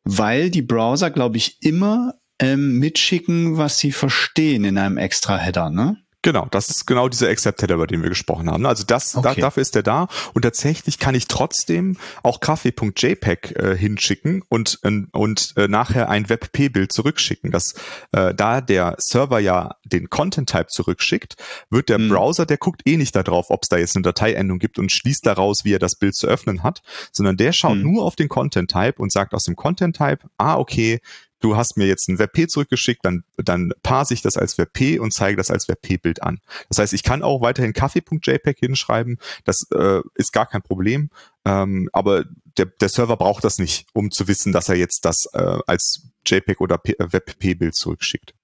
weil die Browser, glaube ich, immer ähm, mitschicken, was sie verstehen in einem extra Header, ne? Genau, das ist genau dieser Accept-Header, über den wir gesprochen haben. Also das, okay. da, dafür ist der da. Und tatsächlich kann ich trotzdem auch kaffee.jpg äh, hinschicken und, äh, und äh, nachher ein WebP-Bild zurückschicken. Das, äh, da der Server ja den Content-Type zurückschickt, wird der mhm. Browser, der guckt eh nicht darauf, ob es da jetzt eine Dateiendung gibt und schließt daraus, wie er das Bild zu öffnen hat, sondern der schaut mhm. nur auf den Content-Type und sagt aus dem Content-Type, ah, okay, du hast mir jetzt ein WebP zurückgeschickt, dann, dann parse ich das als WebP und zeige das als WebP-Bild an. Das heißt, ich kann auch weiterhin kaffee.jpg hinschreiben, das äh, ist gar kein Problem, ähm, aber der, der Server braucht das nicht, um zu wissen, dass er jetzt das äh, als JPEG oder äh, WebP-Bild zurückschickt.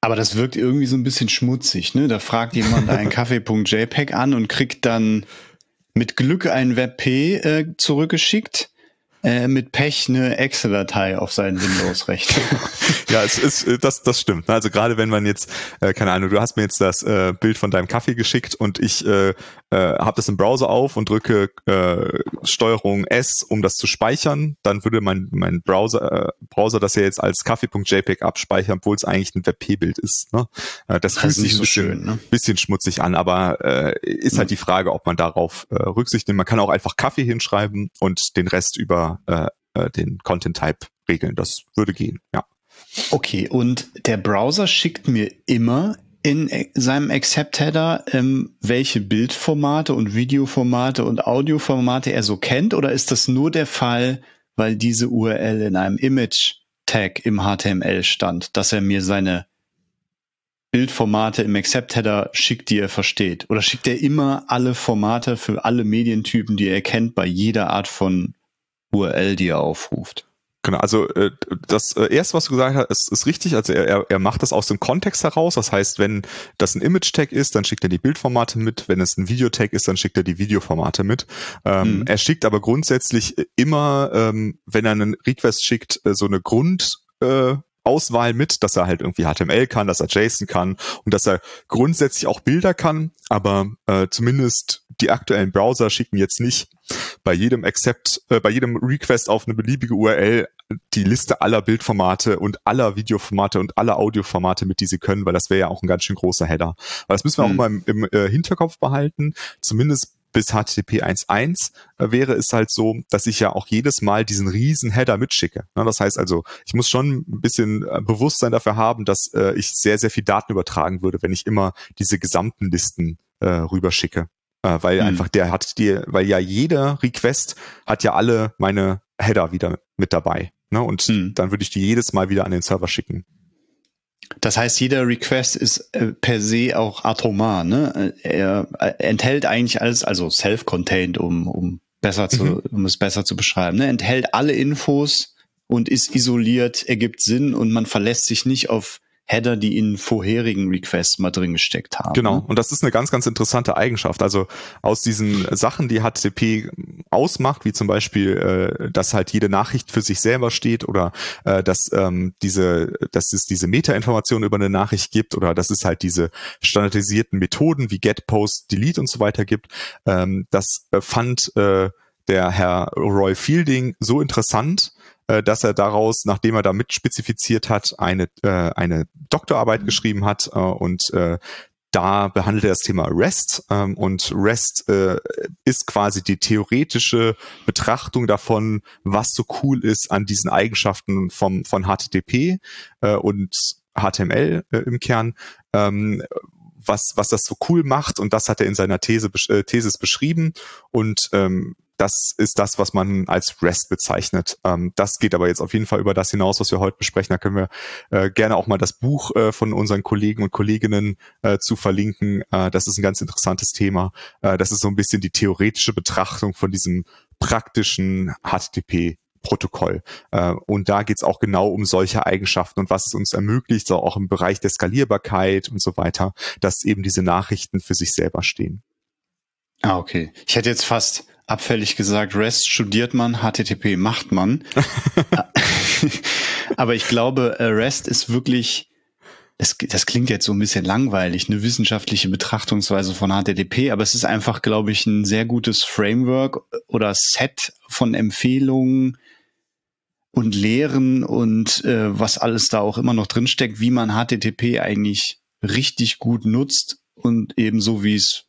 Aber das wirkt irgendwie so ein bisschen schmutzig, ne? Da fragt jemand einen *laughs* Kaffee.jpg an und kriegt dann mit Glück ein WebP äh, zurückgeschickt äh, mit Pech eine Excel-Datei auf seinen Windows-Rechner. *laughs* ja, es ist, äh, das, das stimmt. Also gerade wenn man jetzt, äh, keine Ahnung, du hast mir jetzt das äh, Bild von deinem Kaffee geschickt und ich äh, äh, habe das im Browser auf und drücke äh, Steuerung S, um das zu speichern, dann würde mein, mein Browser, äh, Browser das ja jetzt als kaffee.jpg abspeichern, obwohl es eigentlich ein WebP-Bild ist. Ne? Äh, das fühlt sich so bisschen, schön, ne? bisschen schmutzig an, aber äh, ist halt mhm. die Frage, ob man darauf äh, Rücksicht nimmt. Man kann auch einfach Kaffee hinschreiben und den Rest über äh, äh, den Content-Type regeln. Das würde gehen, ja. Okay, und der Browser schickt mir immer in seinem Accept-Header, ähm, welche Bildformate und Videoformate und Audioformate er so kennt? Oder ist das nur der Fall, weil diese URL in einem Image-Tag im HTML stand, dass er mir seine Bildformate im Accept-Header schickt, die er versteht? Oder schickt er immer alle Formate für alle Medientypen, die er kennt, bei jeder Art von URL, die er aufruft? Genau, also äh, das äh, erste, was du gesagt hast, ist, ist richtig. Also er, er, macht das aus dem Kontext heraus. Das heißt, wenn das ein Image-Tag ist, dann schickt er die Bildformate mit. Wenn es ein Videotag ist, dann schickt er die Videoformate mit. Ähm, mhm. Er schickt aber grundsätzlich immer, ähm, wenn er einen Request schickt, äh, so eine Grund äh, Auswahl mit, dass er halt irgendwie HTML kann, dass er JSON kann und dass er grundsätzlich auch Bilder kann, aber äh, zumindest die aktuellen Browser schicken jetzt nicht bei jedem Accept, äh, bei jedem Request auf eine beliebige URL die Liste aller Bildformate und aller Videoformate und aller Audioformate mit, die sie können, weil das wäre ja auch ein ganz schön großer Header. Aber das müssen wir hm. auch mal im, im äh, Hinterkopf behalten. Zumindest bis HTTP 1.1 äh, wäre es halt so, dass ich ja auch jedes Mal diesen riesen Header mitschicke. Das heißt also, ich muss schon ein bisschen äh, Bewusstsein dafür haben, dass äh, ich sehr, sehr viel Daten übertragen würde, wenn ich immer diese gesamten Listen äh, rüberschicke. Äh, weil mhm. einfach der hat die, weil ja jeder Request hat ja alle meine Header wieder mit dabei. Ne? Und mhm. dann würde ich die jedes Mal wieder an den Server schicken. Das heißt, jeder Request ist äh, per se auch atomar. Ne? Er, er enthält eigentlich alles, also self-contained, um, um besser zu, mhm. um es besser zu beschreiben. Ne? Enthält alle Infos und ist isoliert, ergibt Sinn und man verlässt sich nicht auf Header, die in vorherigen Requests mal drin gesteckt haben. Genau. Und das ist eine ganz, ganz interessante Eigenschaft. Also aus diesen Sachen, die HTTP ausmacht, wie zum Beispiel, äh, dass halt jede Nachricht für sich selber steht oder äh, dass ähm, diese, dass es diese Metainformation über eine Nachricht gibt oder dass es halt diese standardisierten Methoden wie Get, Post, Delete und so weiter gibt. Ähm, das äh, fand äh, der Herr Roy Fielding so interessant, äh, dass er daraus, nachdem er damit spezifiziert hat, eine, äh, eine Doktorarbeit geschrieben hat äh, und äh, da behandelt er das Thema REST ähm, und REST äh, ist quasi die theoretische Betrachtung davon, was so cool ist an diesen Eigenschaften vom, von HTTP äh, und HTML äh, im Kern. Ähm, was, was das so cool macht und das hat er in seiner These, äh, Thesis beschrieben und ähm, das ist das, was man als REST bezeichnet. Ähm, das geht aber jetzt auf jeden Fall über das hinaus, was wir heute besprechen. Da können wir äh, gerne auch mal das Buch äh, von unseren Kollegen und Kolleginnen äh, zu verlinken. Äh, das ist ein ganz interessantes Thema. Äh, das ist so ein bisschen die theoretische Betrachtung von diesem praktischen HTTP Protokoll. Äh, und da geht's auch genau um solche Eigenschaften und was es uns ermöglicht, auch im Bereich der Skalierbarkeit und so weiter, dass eben diese Nachrichten für sich selber stehen. Ah, okay. Ich hätte jetzt fast abfällig gesagt, REST studiert man, HTTP macht man. *laughs* Aber ich glaube, äh, REST ist wirklich, das, das klingt jetzt so ein bisschen langweilig, eine wissenschaftliche Betrachtungsweise von HTTP, aber es ist einfach, glaube ich, ein sehr gutes Framework oder Set von Empfehlungen und Lehren und äh, was alles da auch immer noch drinsteckt, wie man HTTP eigentlich richtig gut nutzt und ebenso wie es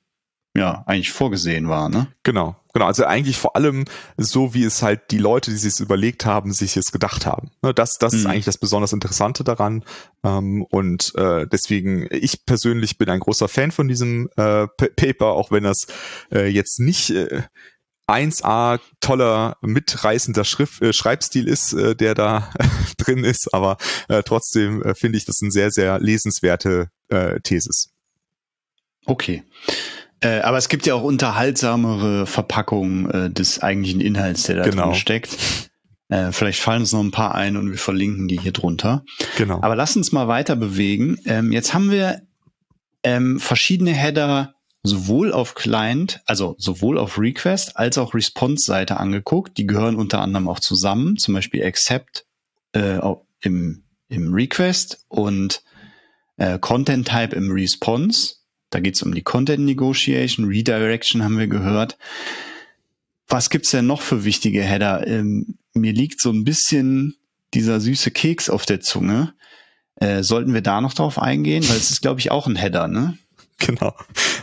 ja eigentlich vorgesehen war, ne? Genau, genau. Also eigentlich vor allem so, wie es halt die Leute, die sich es überlegt haben, sich es gedacht haben. Ne, das, das mhm. ist eigentlich das besonders Interessante daran. Ähm, und äh, deswegen, ich persönlich bin ein großer Fan von diesem äh, Paper, auch wenn das äh, jetzt nicht äh, 1A toller mitreißender Schrift, äh, Schreibstil ist, äh, der da *laughs* drin ist, aber äh, trotzdem finde ich das eine sehr, sehr lesenswerte Thesis. Okay. Äh, aber es gibt ja auch unterhaltsamere Verpackungen äh, des eigentlichen Inhalts, der da genau. drin steckt. Äh, vielleicht fallen uns noch ein paar ein und wir verlinken die hier drunter. Genau. Aber lass uns mal weiter bewegen. Ähm, jetzt haben wir ähm, verschiedene Header sowohl auf Client, also sowohl auf Request als auch Response-Seite angeguckt. Die gehören unter anderem auch zusammen, zum Beispiel Accept äh, im, im Request und äh, Content Type im Response. Da geht es um die Content Negotiation, Redirection haben wir gehört. Was gibt's denn noch für wichtige Header? Ähm, mir liegt so ein bisschen dieser süße Keks auf der Zunge. Äh, sollten wir da noch drauf eingehen? Weil es ist, glaube ich, auch ein Header, ne? *laughs* Genau.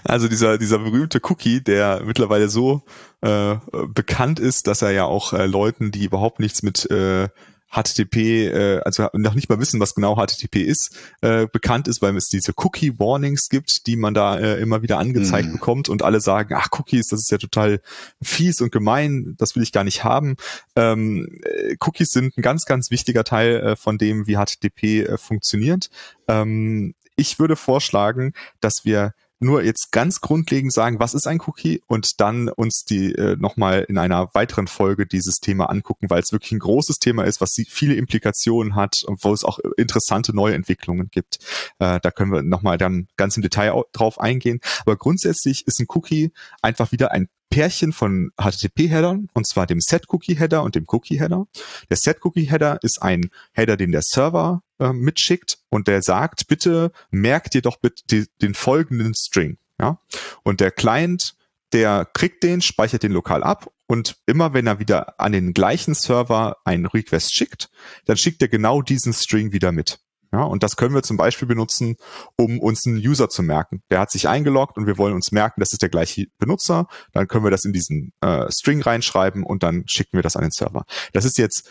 Also dieser, dieser berühmte Cookie, der mittlerweile so äh, bekannt ist, dass er ja auch äh, Leuten, die überhaupt nichts mit äh, HTTP, äh, also noch nicht mal wissen, was genau HTTP ist, äh, bekannt ist, weil es diese Cookie Warnings gibt, die man da äh, immer wieder angezeigt mhm. bekommt und alle sagen, ach Cookies, das ist ja total fies und gemein, das will ich gar nicht haben. Ähm, äh, Cookies sind ein ganz, ganz wichtiger Teil äh, von dem, wie HTTP äh, funktioniert. Ähm, ich würde vorschlagen, dass wir nur jetzt ganz grundlegend sagen, was ist ein Cookie und dann uns die äh, nochmal in einer weiteren Folge dieses Thema angucken, weil es wirklich ein großes Thema ist, was viele Implikationen hat und wo es auch interessante neue Entwicklungen gibt. Äh, da können wir nochmal dann ganz im Detail drauf eingehen. Aber grundsätzlich ist ein Cookie einfach wieder ein Pärchen von HTTP-Headern, und zwar dem Set-Cookie-Header und dem Cookie-Header. Der Set-Cookie-Header ist ein Header, den der Server äh, mitschickt und der sagt, bitte merkt dir doch bitte die, den folgenden String. Ja? Und der Client, der kriegt den, speichert den lokal ab und immer wenn er wieder an den gleichen Server einen Request schickt, dann schickt er genau diesen String wieder mit. Ja, und das können wir zum Beispiel benutzen, um uns einen User zu merken. Der hat sich eingeloggt und wir wollen uns merken, das ist der gleiche Benutzer. Dann können wir das in diesen äh, String reinschreiben und dann schicken wir das an den Server. Das ist jetzt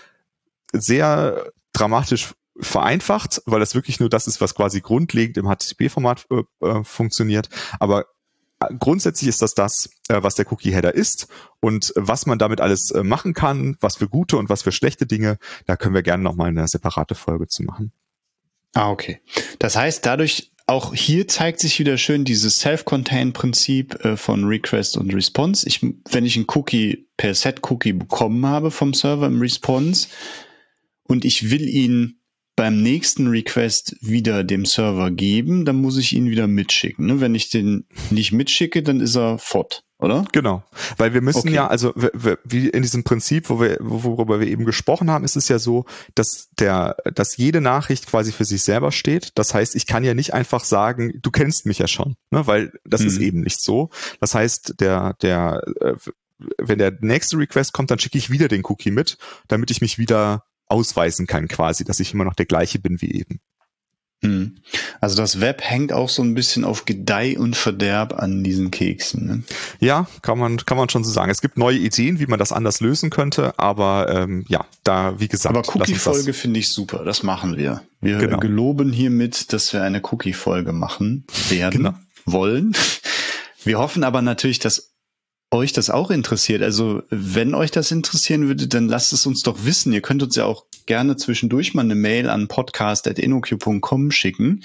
sehr dramatisch vereinfacht, weil das wirklich nur das ist, was quasi grundlegend im HTTP-Format äh, äh, funktioniert. Aber äh, grundsätzlich ist das das, äh, was der Cookie-Header ist und was man damit alles machen kann, was für gute und was für schlechte Dinge, da können wir gerne nochmal eine separate Folge zu machen. Ah, okay. Das heißt, dadurch auch hier zeigt sich wieder schön dieses Self-Contained-Prinzip äh, von Request und Response. Ich, wenn ich einen Cookie per Set-Cookie bekommen habe vom Server im Response und ich will ihn beim nächsten Request wieder dem Server geben, dann muss ich ihn wieder mitschicken. Ne? Wenn ich den nicht mitschicke, dann ist er fort oder? Genau, weil wir müssen okay. ja, also wie in diesem Prinzip, wo wir, worüber wir eben gesprochen haben, ist es ja so, dass der, dass jede Nachricht quasi für sich selber steht. Das heißt, ich kann ja nicht einfach sagen, du kennst mich ja schon, ne? weil das mhm. ist eben nicht so. Das heißt, der, der, äh, wenn der nächste Request kommt, dann schicke ich wieder den Cookie mit, damit ich mich wieder ausweisen kann, quasi, dass ich immer noch der gleiche bin wie eben. Hm. Also das Web hängt auch so ein bisschen auf Gedeih und Verderb an diesen Keksen. Ne? Ja, kann man kann man schon so sagen. Es gibt neue Ideen, wie man das anders lösen könnte, aber ähm, ja, da wie gesagt. Aber Cookie-Folge finde ich super. Das machen wir. Wir genau. geloben hiermit, dass wir eine Cookie-Folge machen werden genau. wollen. Wir hoffen aber natürlich, dass euch das auch interessiert. Also wenn euch das interessieren würde, dann lasst es uns doch wissen. Ihr könnt uns ja auch gerne zwischendurch mal eine Mail an podcast.inoq.com schicken.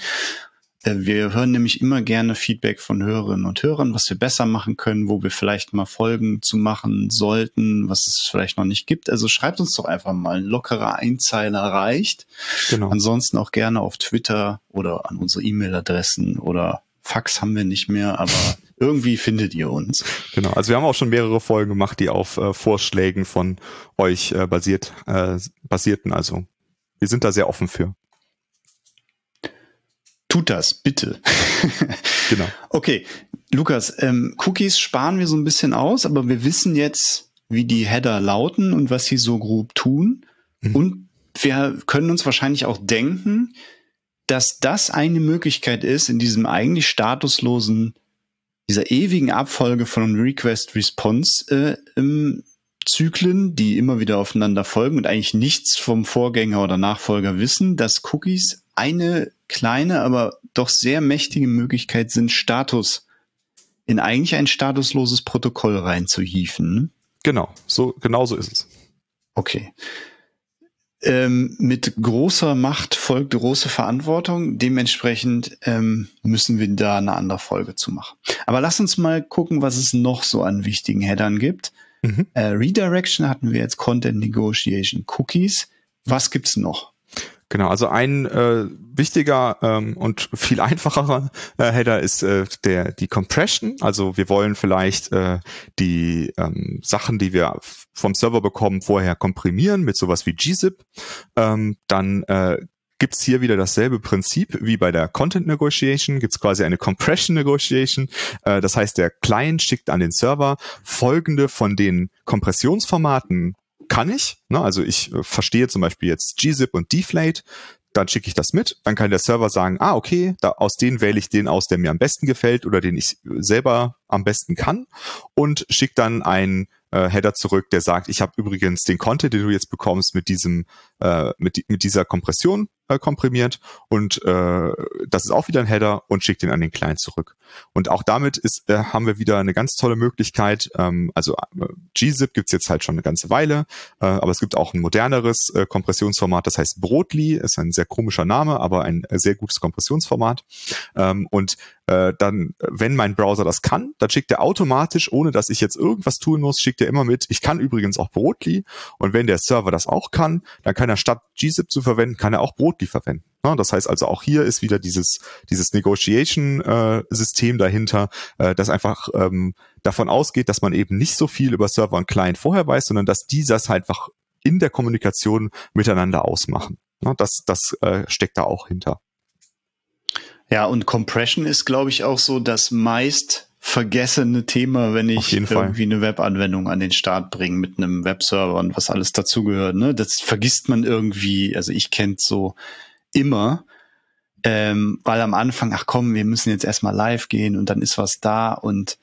Äh, wir hören nämlich immer gerne Feedback von Hörerinnen und Hörern, was wir besser machen können, wo wir vielleicht mal Folgen zu machen sollten, was es vielleicht noch nicht gibt. Also schreibt uns doch einfach mal. Ein lockerer Einzeiler reicht. Genau. Ansonsten auch gerne auf Twitter oder an unsere E-Mail-Adressen oder Fax haben wir nicht mehr, aber irgendwie findet ihr uns. Genau, also wir haben auch schon mehrere Folgen gemacht, die auf äh, Vorschlägen von euch äh, basiert, äh, basierten. Also wir sind da sehr offen für. Tut das, bitte. *laughs* genau. Okay, Lukas, ähm, Cookies sparen wir so ein bisschen aus, aber wir wissen jetzt, wie die Header lauten und was sie so grob tun. Mhm. Und wir können uns wahrscheinlich auch denken, dass das eine Möglichkeit ist, in diesem eigentlich statuslosen, dieser ewigen Abfolge von Request-Response äh, Zyklen, die immer wieder aufeinander folgen und eigentlich nichts vom Vorgänger oder Nachfolger wissen, dass Cookies eine kleine, aber doch sehr mächtige Möglichkeit sind, Status in eigentlich ein statusloses Protokoll reinzuhieven. Genau, so genau so ist es. Okay ähm, mit großer Macht folgt große Verantwortung. Dementsprechend ähm, müssen wir da eine andere Folge zu machen. Aber lass uns mal gucken, was es noch so an wichtigen Headern gibt. Mhm. Äh, Redirection hatten wir jetzt, Content Negotiation, Cookies. Was gibt's noch? Genau, also ein äh, wichtiger ähm, und viel *laughs* einfacherer äh, Header ist äh, der die Compression. Also wir wollen vielleicht äh, die ähm, Sachen, die wir vom Server bekommen, vorher komprimieren mit sowas wie gzip. Ähm, dann äh, gibt's hier wieder dasselbe Prinzip wie bei der Content Negotiation, gibt's quasi eine Compression Negotiation. Äh, das heißt, der Client schickt an den Server folgende von den Kompressionsformaten kann ich. Ne? Also ich äh, verstehe zum Beispiel jetzt gzip und deflate. Dann schicke ich das mit. Dann kann der Server sagen, ah, okay, da, aus denen wähle ich den aus, der mir am besten gefällt oder den ich selber am besten kann und schickt dann ein äh, Header zurück, der sagt, ich habe übrigens den Content, den du jetzt bekommst, mit diesem äh, mit, mit dieser Kompression äh, komprimiert und äh, das ist auch wieder ein Header und schickt den an den Client zurück. Und auch damit ist, äh, haben wir wieder eine ganz tolle Möglichkeit. Ähm, also äh, gzip gibt's jetzt halt schon eine ganze Weile, äh, aber es gibt auch ein moderneres äh, Kompressionsformat, das heißt Brotli, ist ein sehr komischer Name, aber ein äh, sehr gutes Kompressionsformat. Ähm, und äh, dann, wenn mein Browser das kann, dann schickt er automatisch, ohne dass ich jetzt irgendwas tun muss, schickt er immer mit, ich kann übrigens auch Brotli. Und wenn der Server das auch kann, dann kann er statt gzip zu verwenden, kann er auch Brotli verwenden. Ja, das heißt also auch hier ist wieder dieses, dieses Negotiation-System äh, dahinter, äh, das einfach ähm, davon ausgeht, dass man eben nicht so viel über Server und Client vorher weiß, sondern dass die das einfach in der Kommunikation miteinander ausmachen. Ja, das das äh, steckt da auch hinter. Ja, und Compression ist, glaube ich, auch so das meist vergessene Thema, wenn ich irgendwie eine Webanwendung an den Start bringe mit einem Webserver und was alles dazugehört. Ne? Das vergisst man irgendwie. Also ich kenne so immer, ähm, weil am Anfang, ach komm, wir müssen jetzt erstmal live gehen und dann ist was da und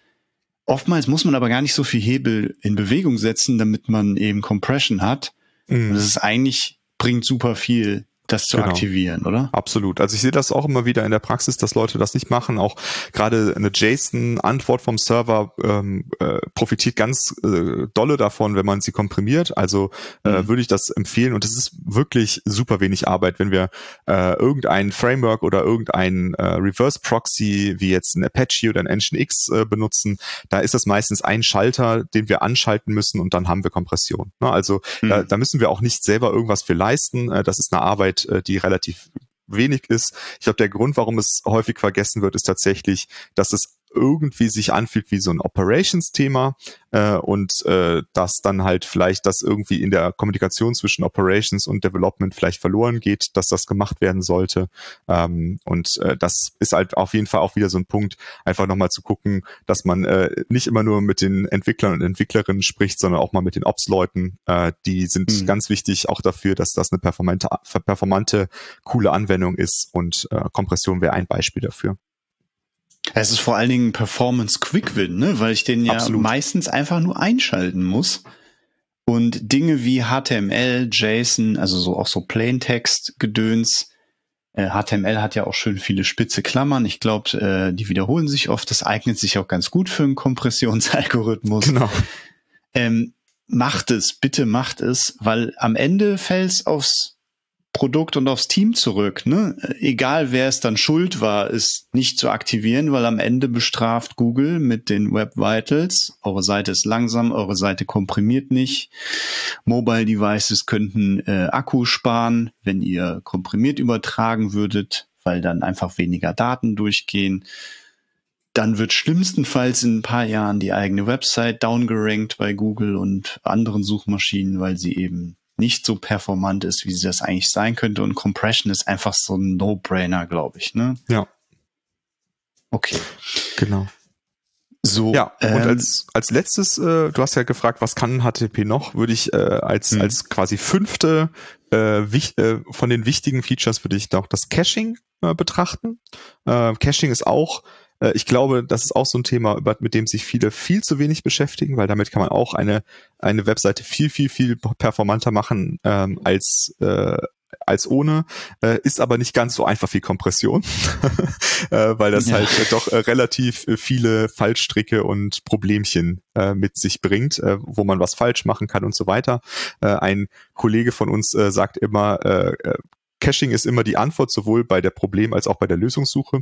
oftmals muss man aber gar nicht so viel Hebel in Bewegung setzen, damit man eben Compression hat. Mhm. Und das ist eigentlich, bringt super viel das zu genau. aktivieren, oder? Absolut. Also ich sehe das auch immer wieder in der Praxis, dass Leute das nicht machen. Auch gerade eine JSON-Antwort vom Server ähm, äh, profitiert ganz äh, dolle davon, wenn man sie komprimiert. Also äh, mhm. würde ich das empfehlen. Und es ist wirklich super wenig Arbeit, wenn wir äh, irgendein Framework oder irgendein äh, Reverse Proxy wie jetzt ein Apache oder ein Nginx äh, benutzen. Da ist das meistens ein Schalter, den wir anschalten müssen und dann haben wir Kompression. Ne? Also mhm. da, da müssen wir auch nicht selber irgendwas für leisten. Äh, das ist eine Arbeit, äh, die relativ wenig ist. Ich glaube, der Grund, warum es häufig vergessen wird, ist tatsächlich, dass es irgendwie sich anfühlt wie so ein Operations-Thema äh, und äh, dass dann halt vielleicht das irgendwie in der Kommunikation zwischen Operations und Development vielleicht verloren geht, dass das gemacht werden sollte. Ähm, und äh, das ist halt auf jeden Fall auch wieder so ein Punkt, einfach nochmal zu gucken, dass man äh, nicht immer nur mit den Entwicklern und Entwicklerinnen spricht, sondern auch mal mit den Ops-Leuten. Äh, die sind mhm. ganz wichtig auch dafür, dass das eine performante, performante, coole Anwendung ist und äh, Kompression wäre ein Beispiel dafür. Es ist vor allen Dingen Performance Quick Win, ne? weil ich den ja Absolut. meistens einfach nur einschalten muss. Und Dinge wie HTML, JSON, also so auch so Plaintext-Gedöns. Äh, HTML hat ja auch schön viele spitze Klammern. Ich glaube, äh, die wiederholen sich oft. Das eignet sich auch ganz gut für einen Kompressionsalgorithmus. Genau. Ähm, macht es, bitte macht es, weil am Ende fällt es aufs Produkt und aufs Team zurück. Ne? Egal, wer es dann schuld war, es nicht zu aktivieren, weil am Ende bestraft Google mit den Web Vitals. Eure Seite ist langsam, eure Seite komprimiert nicht. Mobile Devices könnten äh, Akku sparen, wenn ihr komprimiert übertragen würdet, weil dann einfach weniger Daten durchgehen. Dann wird schlimmstenfalls in ein paar Jahren die eigene Website downgerankt bei Google und anderen Suchmaschinen, weil sie eben nicht so performant ist, wie sie das eigentlich sein könnte. Und Compression ist einfach so ein No-Brainer, glaube ich. Ne? Ja. Okay. Genau. So, ja, ähm, und als, als letztes, äh, du hast ja gefragt, was kann HTTP noch, würde ich äh, als, mhm. als quasi fünfte äh, wich, äh, von den wichtigen Features würde ich noch das Caching äh, betrachten. Äh, Caching ist auch ich glaube, das ist auch so ein Thema, mit dem sich viele viel zu wenig beschäftigen, weil damit kann man auch eine, eine Webseite viel, viel, viel performanter machen ähm, als, äh, als ohne, äh, ist aber nicht ganz so einfach wie Kompression, *laughs* äh, weil das ja. halt äh, doch äh, relativ viele Fallstricke und Problemchen äh, mit sich bringt, äh, wo man was falsch machen kann und so weiter. Äh, ein Kollege von uns äh, sagt immer, äh, äh Caching ist immer die Antwort, sowohl bei der Problem- als auch bei der Lösungssuche.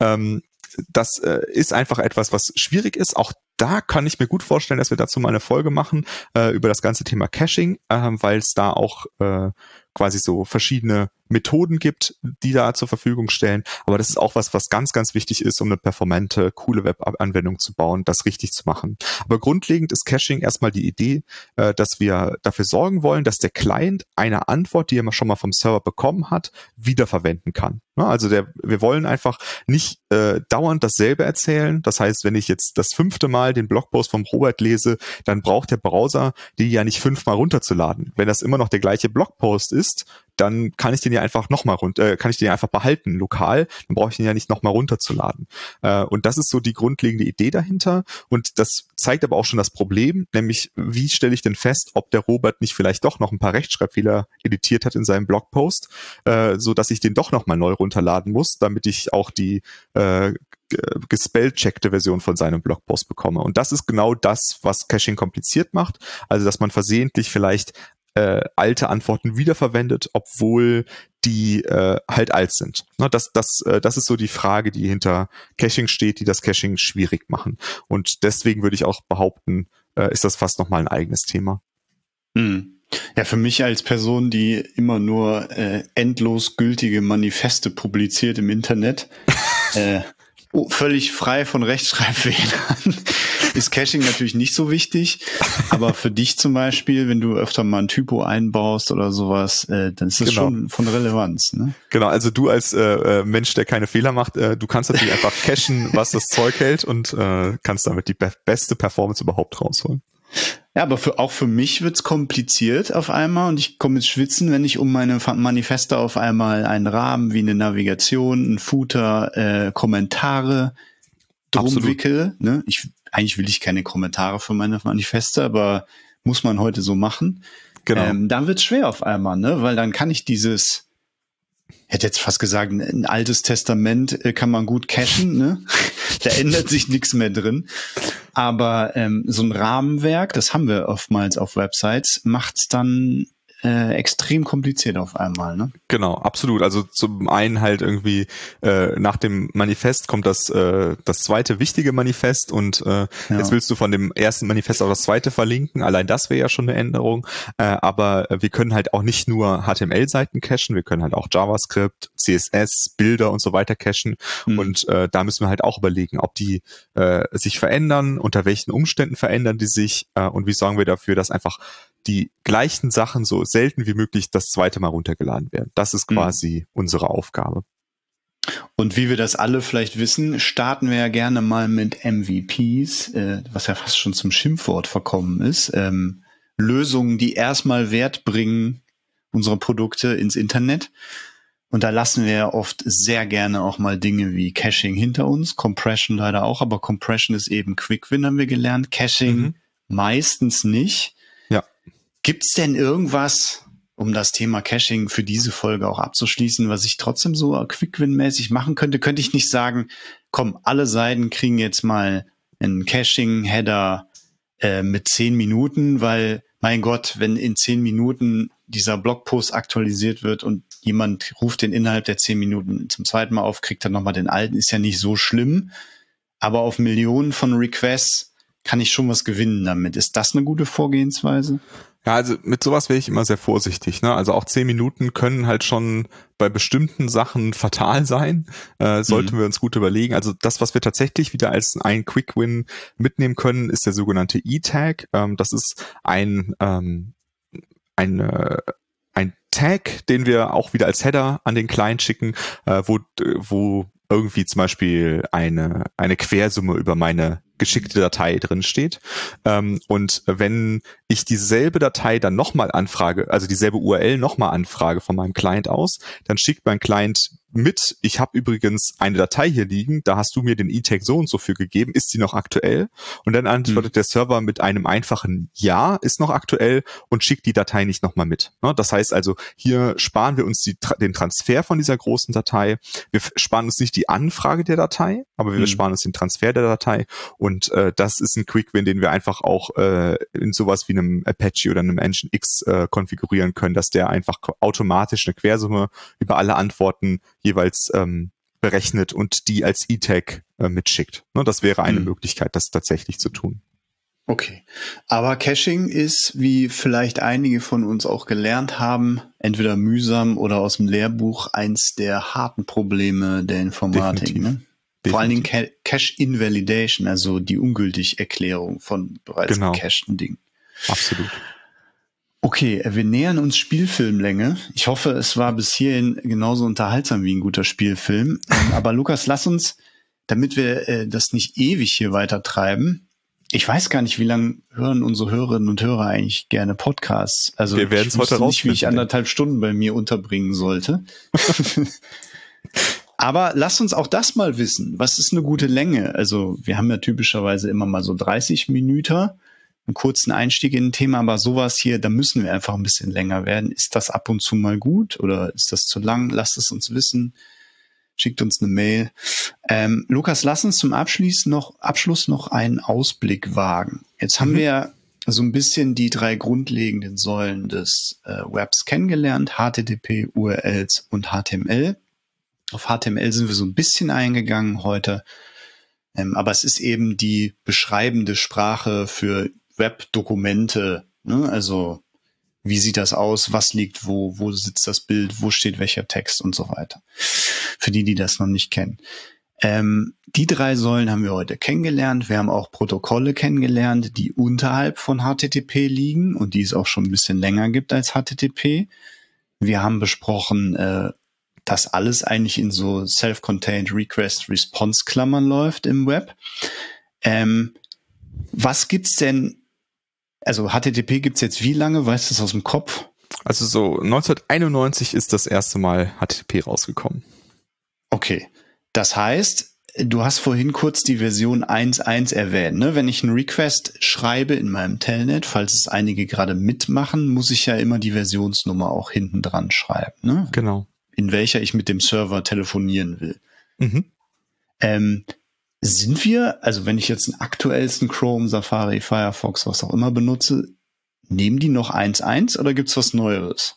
Ähm, das äh, ist einfach etwas, was schwierig ist. Auch da kann ich mir gut vorstellen, dass wir dazu mal eine Folge machen äh, über das ganze Thema Caching, äh, weil es da auch äh, quasi so verschiedene Methoden gibt, die da zur Verfügung stellen. Aber das ist auch was, was ganz, ganz wichtig ist, um eine performante, coole Web-Anwendung zu bauen, das richtig zu machen. Aber grundlegend ist Caching erstmal die Idee, äh, dass wir dafür sorgen wollen, dass der Client eine Antwort, die er schon mal vom Server bekommen hat, wiederverwenden kann. Also der, wir wollen einfach nicht äh, dauernd dasselbe erzählen. Das heißt, wenn ich jetzt das fünfte Mal den Blogpost vom Robert lese, dann braucht der Browser die ja nicht fünfmal runterzuladen. Wenn das immer noch der gleiche Blogpost ist, dann kann ich den ja einfach nochmal runter, äh, kann ich den ja einfach behalten, lokal, dann brauche ich den ja nicht nochmal runterzuladen. Äh, und das ist so die grundlegende Idee dahinter. Und das zeigt aber auch schon das Problem, nämlich wie stelle ich denn fest, ob der Robert nicht vielleicht doch noch ein paar Rechtschreibfehler editiert hat in seinem Blogpost, äh, so dass ich den doch nochmal neu runterladen muss, damit ich auch die äh, gespellcheckte Version von seinem Blogpost bekomme. Und das ist genau das, was Caching kompliziert macht. Also, dass man versehentlich vielleicht äh, alte Antworten wiederverwendet, obwohl die äh, halt alt sind. Na, das, das, äh, das ist so die Frage, die hinter Caching steht, die das Caching schwierig machen. Und deswegen würde ich auch behaupten, äh, ist das fast nochmal ein eigenes Thema. Hm. Ja, für mich als Person, die immer nur äh, endlos gültige Manifeste publiziert im Internet, *laughs* äh, völlig frei von Rechtschreibfehlern, *laughs* ist Caching natürlich nicht so wichtig. Aber für dich zum Beispiel, wenn du öfter mal ein Typo einbaust oder sowas, äh, dann ist das genau. schon von Relevanz. Ne? Genau, also du als äh, äh Mensch, der keine Fehler macht, äh, du kannst natürlich einfach *laughs* cachen, was das Zeug hält und äh, kannst damit die be beste Performance überhaupt rausholen. Ja, aber für, auch für mich wird's kompliziert auf einmal und ich komme ins Schwitzen, wenn ich um meine Manifeste auf einmal einen Rahmen wie eine Navigation, ein Footer, äh, Kommentare drum wickel. Ne? Ich, eigentlich will ich keine Kommentare für meine Manifeste, aber muss man heute so machen. Genau. Ähm, dann wird's schwer auf einmal, ne? Weil dann kann ich dieses, hätte jetzt fast gesagt, ein altes Testament äh, kann man gut cachen, ne? *laughs* da ändert sich nichts mehr drin. Aber ähm, so ein Rahmenwerk, das haben wir oftmals auf Websites, macht's dann äh, extrem kompliziert auf einmal, ne? Genau, absolut. Also zum einen halt irgendwie äh, nach dem Manifest kommt das äh, das zweite wichtige Manifest und äh, ja. jetzt willst du von dem ersten Manifest auf das zweite verlinken. Allein das wäre ja schon eine Änderung. Äh, aber wir können halt auch nicht nur HTML-Seiten cachen, wir können halt auch JavaScript, CSS, Bilder und so weiter cachen. Mhm. Und äh, da müssen wir halt auch überlegen, ob die äh, sich verändern, unter welchen Umständen verändern die sich äh, und wie sorgen wir dafür, dass einfach die gleichen Sachen so selten wie möglich das zweite Mal runtergeladen werden. Das ist mhm. quasi mhm. unsere Aufgabe. Und wie wir das alle vielleicht wissen, starten wir ja gerne mal mit MVPs, äh, was ja fast schon zum Schimpfwort verkommen ist. Ähm, Lösungen, die erstmal Wert bringen, unsere Produkte ins Internet. Und da lassen wir ja oft sehr gerne auch mal Dinge wie Caching hinter uns, Compression leider auch, aber Compression ist eben Quick Win, haben wir gelernt. Caching mhm. meistens nicht. Gibt's denn irgendwas, um das Thema Caching für diese Folge auch abzuschließen, was ich trotzdem so Quick-Win-mäßig machen könnte? Könnte ich nicht sagen, komm, alle Seiten kriegen jetzt mal einen Caching-Header äh, mit zehn Minuten, weil, mein Gott, wenn in zehn Minuten dieser Blogpost aktualisiert wird und jemand ruft den innerhalb der zehn Minuten zum zweiten Mal auf, kriegt dann nochmal den alten, ist ja nicht so schlimm. Aber auf Millionen von Requests kann ich schon was gewinnen damit. Ist das eine gute Vorgehensweise? Ja, also mit sowas wäre ich immer sehr vorsichtig. Ne? Also auch zehn Minuten können halt schon bei bestimmten Sachen fatal sein. Äh, sollten mhm. wir uns gut überlegen. Also das, was wir tatsächlich wieder als ein Quick Win mitnehmen können, ist der sogenannte E-Tag. Ähm, das ist ein ähm, eine ein Tag, den wir auch wieder als Header an den Client schicken, äh, wo, wo irgendwie zum Beispiel eine, eine Quersumme über meine geschickte Datei drin steht. Ähm, und wenn ich dieselbe Datei dann nochmal anfrage, also dieselbe URL nochmal anfrage von meinem Client aus, dann schickt mein Client mit, ich habe übrigens eine Datei hier liegen, da hast du mir den E-Tag so und so für gegeben, ist sie noch aktuell? Und dann antwortet mhm. der Server mit einem einfachen Ja, ist noch aktuell und schickt die Datei nicht nochmal mit. Ne? Das heißt also, hier sparen wir uns die, den Transfer von dieser großen Datei. Wir sparen uns nicht die Anfrage der Datei, aber wir mhm. sparen uns den Transfer der Datei und äh, das ist ein Quick-Win, den wir einfach auch äh, in sowas wie einem Apache oder einem Nginx äh, konfigurieren können, dass der einfach automatisch eine Quersumme über alle Antworten jeweils ähm, berechnet und die als E-Tag äh, mitschickt. Ne, das wäre eine mhm. Möglichkeit, das tatsächlich zu tun. Okay. Aber Caching ist, wie vielleicht einige von uns auch gelernt haben, entweder mühsam oder aus dem Lehrbuch, eins der harten Probleme der Informatik. Ne? Vor allen Dingen Cache Invalidation, also die ungültig Erklärung von bereits genau. gecachten Dingen. Absolut. Okay, wir nähern uns Spielfilmlänge. Ich hoffe, es war bis hierhin genauso unterhaltsam wie ein guter Spielfilm. Ähm, aber Lukas, lass uns, damit wir äh, das nicht ewig hier weiter treiben, ich weiß gar nicht, wie lange hören unsere Hörerinnen und Hörer eigentlich gerne Podcasts. Also wir werden es heute nicht, wie ich anderthalb Stunden bei mir unterbringen sollte. *laughs* Aber lasst uns auch das mal wissen. Was ist eine gute Länge? Also wir haben ja typischerweise immer mal so 30 Minuten, einen kurzen Einstieg in ein Thema, aber sowas hier, da müssen wir einfach ein bisschen länger werden. Ist das ab und zu mal gut oder ist das zu lang? Lasst es uns wissen. Schickt uns eine Mail. Ähm, Lukas, lass uns zum Abschluss noch, Abschluss noch einen Ausblick wagen. Jetzt haben mhm. wir so ein bisschen die drei grundlegenden Säulen des äh, Webs kennengelernt. HTTP, URLs und HTML. Auf HTML sind wir so ein bisschen eingegangen heute. Ähm, aber es ist eben die beschreibende Sprache für Webdokumente. Ne? Also wie sieht das aus? Was liegt wo? Wo sitzt das Bild? Wo steht welcher Text und so weiter? Für die, die das noch nicht kennen. Ähm, die drei Säulen haben wir heute kennengelernt. Wir haben auch Protokolle kennengelernt, die unterhalb von HTTP liegen und die es auch schon ein bisschen länger gibt als HTTP. Wir haben besprochen, äh, dass alles eigentlich in so self-contained Request-Response-Klammern läuft im Web. Ähm, was gibt's denn, also HTTP gibt's jetzt wie lange, weißt du das aus dem Kopf? Also so 1991 ist das erste Mal HTTP rausgekommen. Okay. Das heißt, du hast vorhin kurz die Version 1.1 erwähnt. Ne? Wenn ich einen Request schreibe in meinem Telnet, falls es einige gerade mitmachen, muss ich ja immer die Versionsnummer auch hinten dran schreiben. Ne? Genau in welcher ich mit dem Server telefonieren will. Mhm. Ähm, sind wir, also wenn ich jetzt den aktuellsten Chrome, Safari, Firefox, was auch immer benutze, nehmen die noch 1.1 oder gibt's was Neueres?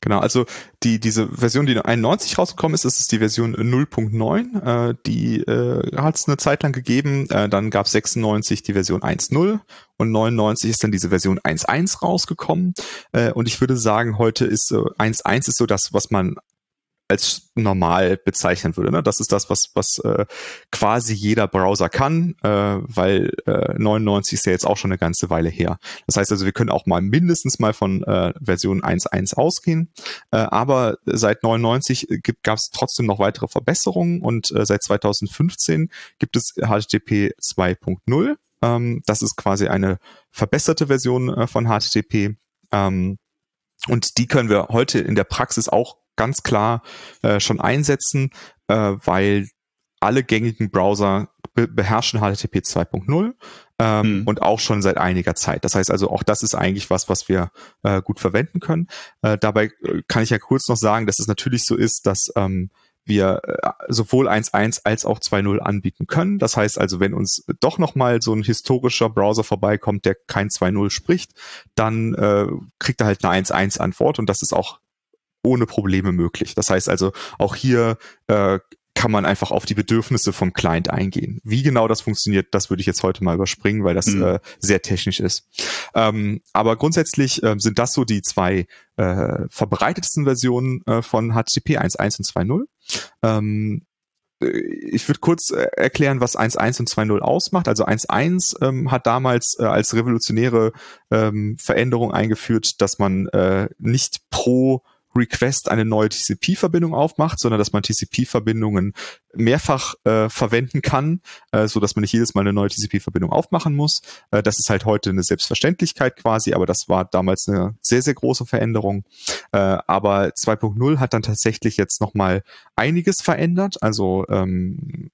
Genau, also die diese Version, die 91 rausgekommen ist, ist die Version 0.9. Äh, die äh, hat es eine Zeit lang gegeben. Äh, dann gab es 96 die Version 1.0 und 99 ist dann diese Version 1.1 rausgekommen. Äh, und ich würde sagen, heute ist äh, 1.1 ist so das, was man als normal bezeichnen würde. Ne? Das ist das, was, was äh, quasi jeder Browser kann, äh, weil äh, 99 ist ja jetzt auch schon eine ganze Weile her. Das heißt also, wir können auch mal mindestens mal von äh, Version 1.1 ausgehen. Äh, aber seit 99 gab es trotzdem noch weitere Verbesserungen und äh, seit 2015 gibt es HTTP 2.0. Ähm, das ist quasi eine verbesserte Version äh, von HTTP. Ähm, und die können wir heute in der Praxis auch ganz klar äh, schon einsetzen, äh, weil alle gängigen Browser be beherrschen HTTP 2.0 ähm, mhm. und auch schon seit einiger Zeit. Das heißt also, auch das ist eigentlich was, was wir äh, gut verwenden können. Äh, dabei äh, kann ich ja kurz noch sagen, dass es natürlich so ist, dass ähm, wir äh, sowohl 1.1 als auch 2.0 anbieten können. Das heißt also, wenn uns doch nochmal so ein historischer Browser vorbeikommt, der kein 2.0 spricht, dann äh, kriegt er halt eine 1.1 Antwort und das ist auch ohne Probleme möglich. Das heißt also, auch hier äh, kann man einfach auf die Bedürfnisse vom Client eingehen. Wie genau das funktioniert, das würde ich jetzt heute mal überspringen, weil das mhm. äh, sehr technisch ist. Ähm, aber grundsätzlich äh, sind das so die zwei äh, verbreitetsten Versionen äh, von HTTP 1.1 und 2.0. Ähm, äh, ich würde kurz äh, erklären, was 1.1 und 2.0 ausmacht. Also 1.1 ähm, hat damals äh, als revolutionäre ähm, Veränderung eingeführt, dass man äh, nicht pro Request eine neue TCP-Verbindung aufmacht, sondern dass man TCP-Verbindungen mehrfach äh, verwenden kann, äh, so dass man nicht jedes Mal eine neue TCP-Verbindung aufmachen muss. Äh, das ist halt heute eine Selbstverständlichkeit quasi, aber das war damals eine sehr, sehr große Veränderung. Äh, aber 2.0 hat dann tatsächlich jetzt nochmal einiges verändert. Also ähm,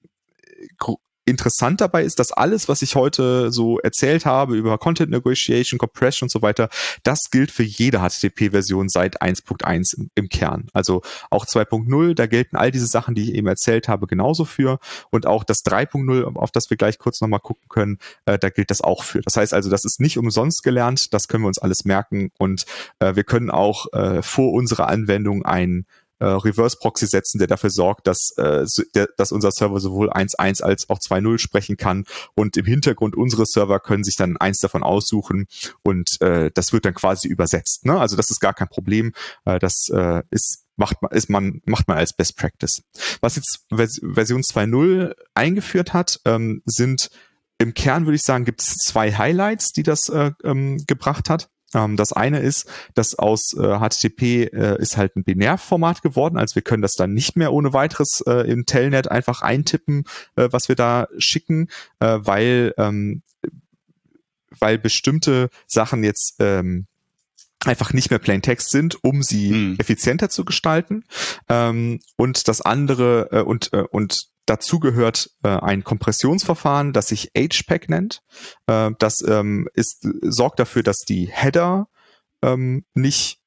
interessant dabei ist, dass alles, was ich heute so erzählt habe über Content Negotiation, Compression und so weiter, das gilt für jede HTTP-Version seit 1.1 im, im, Kern. Also auch 2.0, da gelten all diese Sachen, die ich eben erzählt habe, genauso für. Und auch das 3.0, auf das wir gleich kurz nochmal gucken können, äh, da gilt das auch für. Das heißt also, das ist nicht umsonst gelernt, das können wir uns alles merken und äh, wir können auch äh, vor unserer Anwendung ein äh, Reverse Proxy setzen, der dafür sorgt, dass, äh, der, dass unser Server sowohl 1.1 als auch 2.0 sprechen kann und im Hintergrund unsere Server können sich dann eins davon aussuchen und äh, das wird dann quasi übersetzt. Ne? Also das ist gar kein Problem. Äh, das äh, ist macht man, ist man, macht man als Best Practice. Was jetzt Version 2.0 eingeführt hat, ähm, sind im Kern würde ich sagen, gibt es zwei Highlights, die das äh, ähm, gebracht hat. Ähm, das eine ist, dass aus äh, HTTP äh, ist halt ein Binärformat geworden, also wir können das dann nicht mehr ohne weiteres äh, im Telnet einfach eintippen, äh, was wir da schicken, äh, weil ähm, weil bestimmte Sachen jetzt ähm, einfach nicht mehr Plain Text sind, um sie hm. effizienter zu gestalten. Ähm, und das andere äh, und äh, und dazu gehört äh, ein Kompressionsverfahren, das sich HPAC nennt. Äh, das ähm, ist sorgt dafür, dass die Header ähm, nicht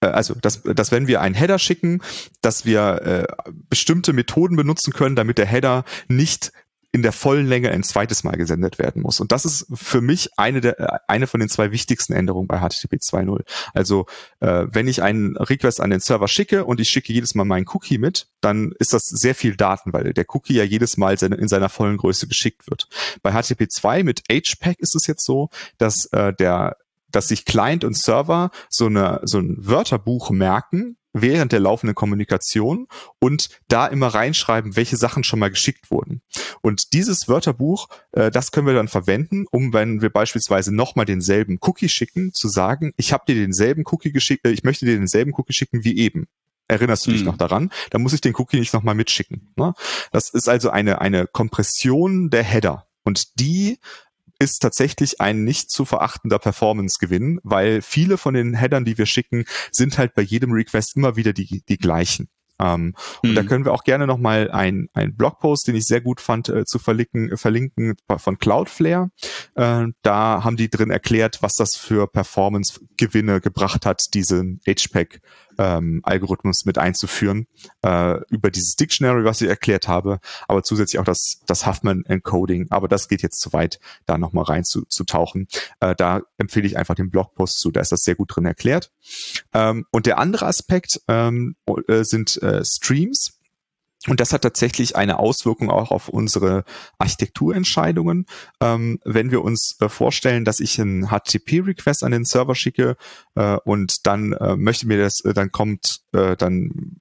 äh, also dass, dass wenn wir einen Header schicken, dass wir äh, bestimmte Methoden benutzen können, damit der Header nicht in der vollen Länge ein zweites Mal gesendet werden muss. Und das ist für mich eine der äh, eine von den zwei wichtigsten Änderungen bei HTTP 2.0. Also äh, wenn ich einen Request an den Server schicke und ich schicke jedes Mal meinen Cookie mit, dann ist das sehr viel Daten, weil der Cookie ja jedes Mal seine, in seiner vollen Größe geschickt wird. Bei HTTP 2 mit HPAC ist es jetzt so, dass äh, der dass sich Client und Server so eine so ein Wörterbuch merken während der laufenden Kommunikation und da immer reinschreiben, welche Sachen schon mal geschickt wurden. Und dieses Wörterbuch, äh, das können wir dann verwenden, um, wenn wir beispielsweise nochmal denselben Cookie schicken, zu sagen, ich habe dir denselben Cookie geschickt, äh, ich möchte dir denselben Cookie schicken wie eben. Erinnerst du dich hm. noch daran? Da muss ich den Cookie nicht nochmal mitschicken. Ne? Das ist also eine, eine Kompression der Header. Und die ist tatsächlich ein nicht zu verachtender Performance-Gewinn, weil viele von den Headern, die wir schicken, sind halt bei jedem Request immer wieder die, die gleichen. Ähm, mhm. Und da mhm. können wir auch gerne nochmal ein, ein Blogpost, den ich sehr gut fand, äh, zu verlinken, äh, verlinken von Cloudflare. Äh, da haben die drin erklärt, was das für Performance-Gewinne gebracht hat, diesen HPAC ähm, Algorithmus mit einzuführen äh, über dieses Dictionary, was ich erklärt habe, aber zusätzlich auch das, das Huffman Encoding. Aber das geht jetzt zu weit, da nochmal rein. Äh, da empfehle ich einfach den Blogpost zu, da ist das sehr gut drin erklärt. Ähm, und der andere Aspekt ähm, äh, sind äh, Streams. Und das hat tatsächlich eine Auswirkung auch auf unsere Architekturentscheidungen. Ähm, wenn wir uns äh, vorstellen, dass ich einen HTTP-Request an den Server schicke äh, und dann äh, möchte mir das, äh, dann kommt, äh, dann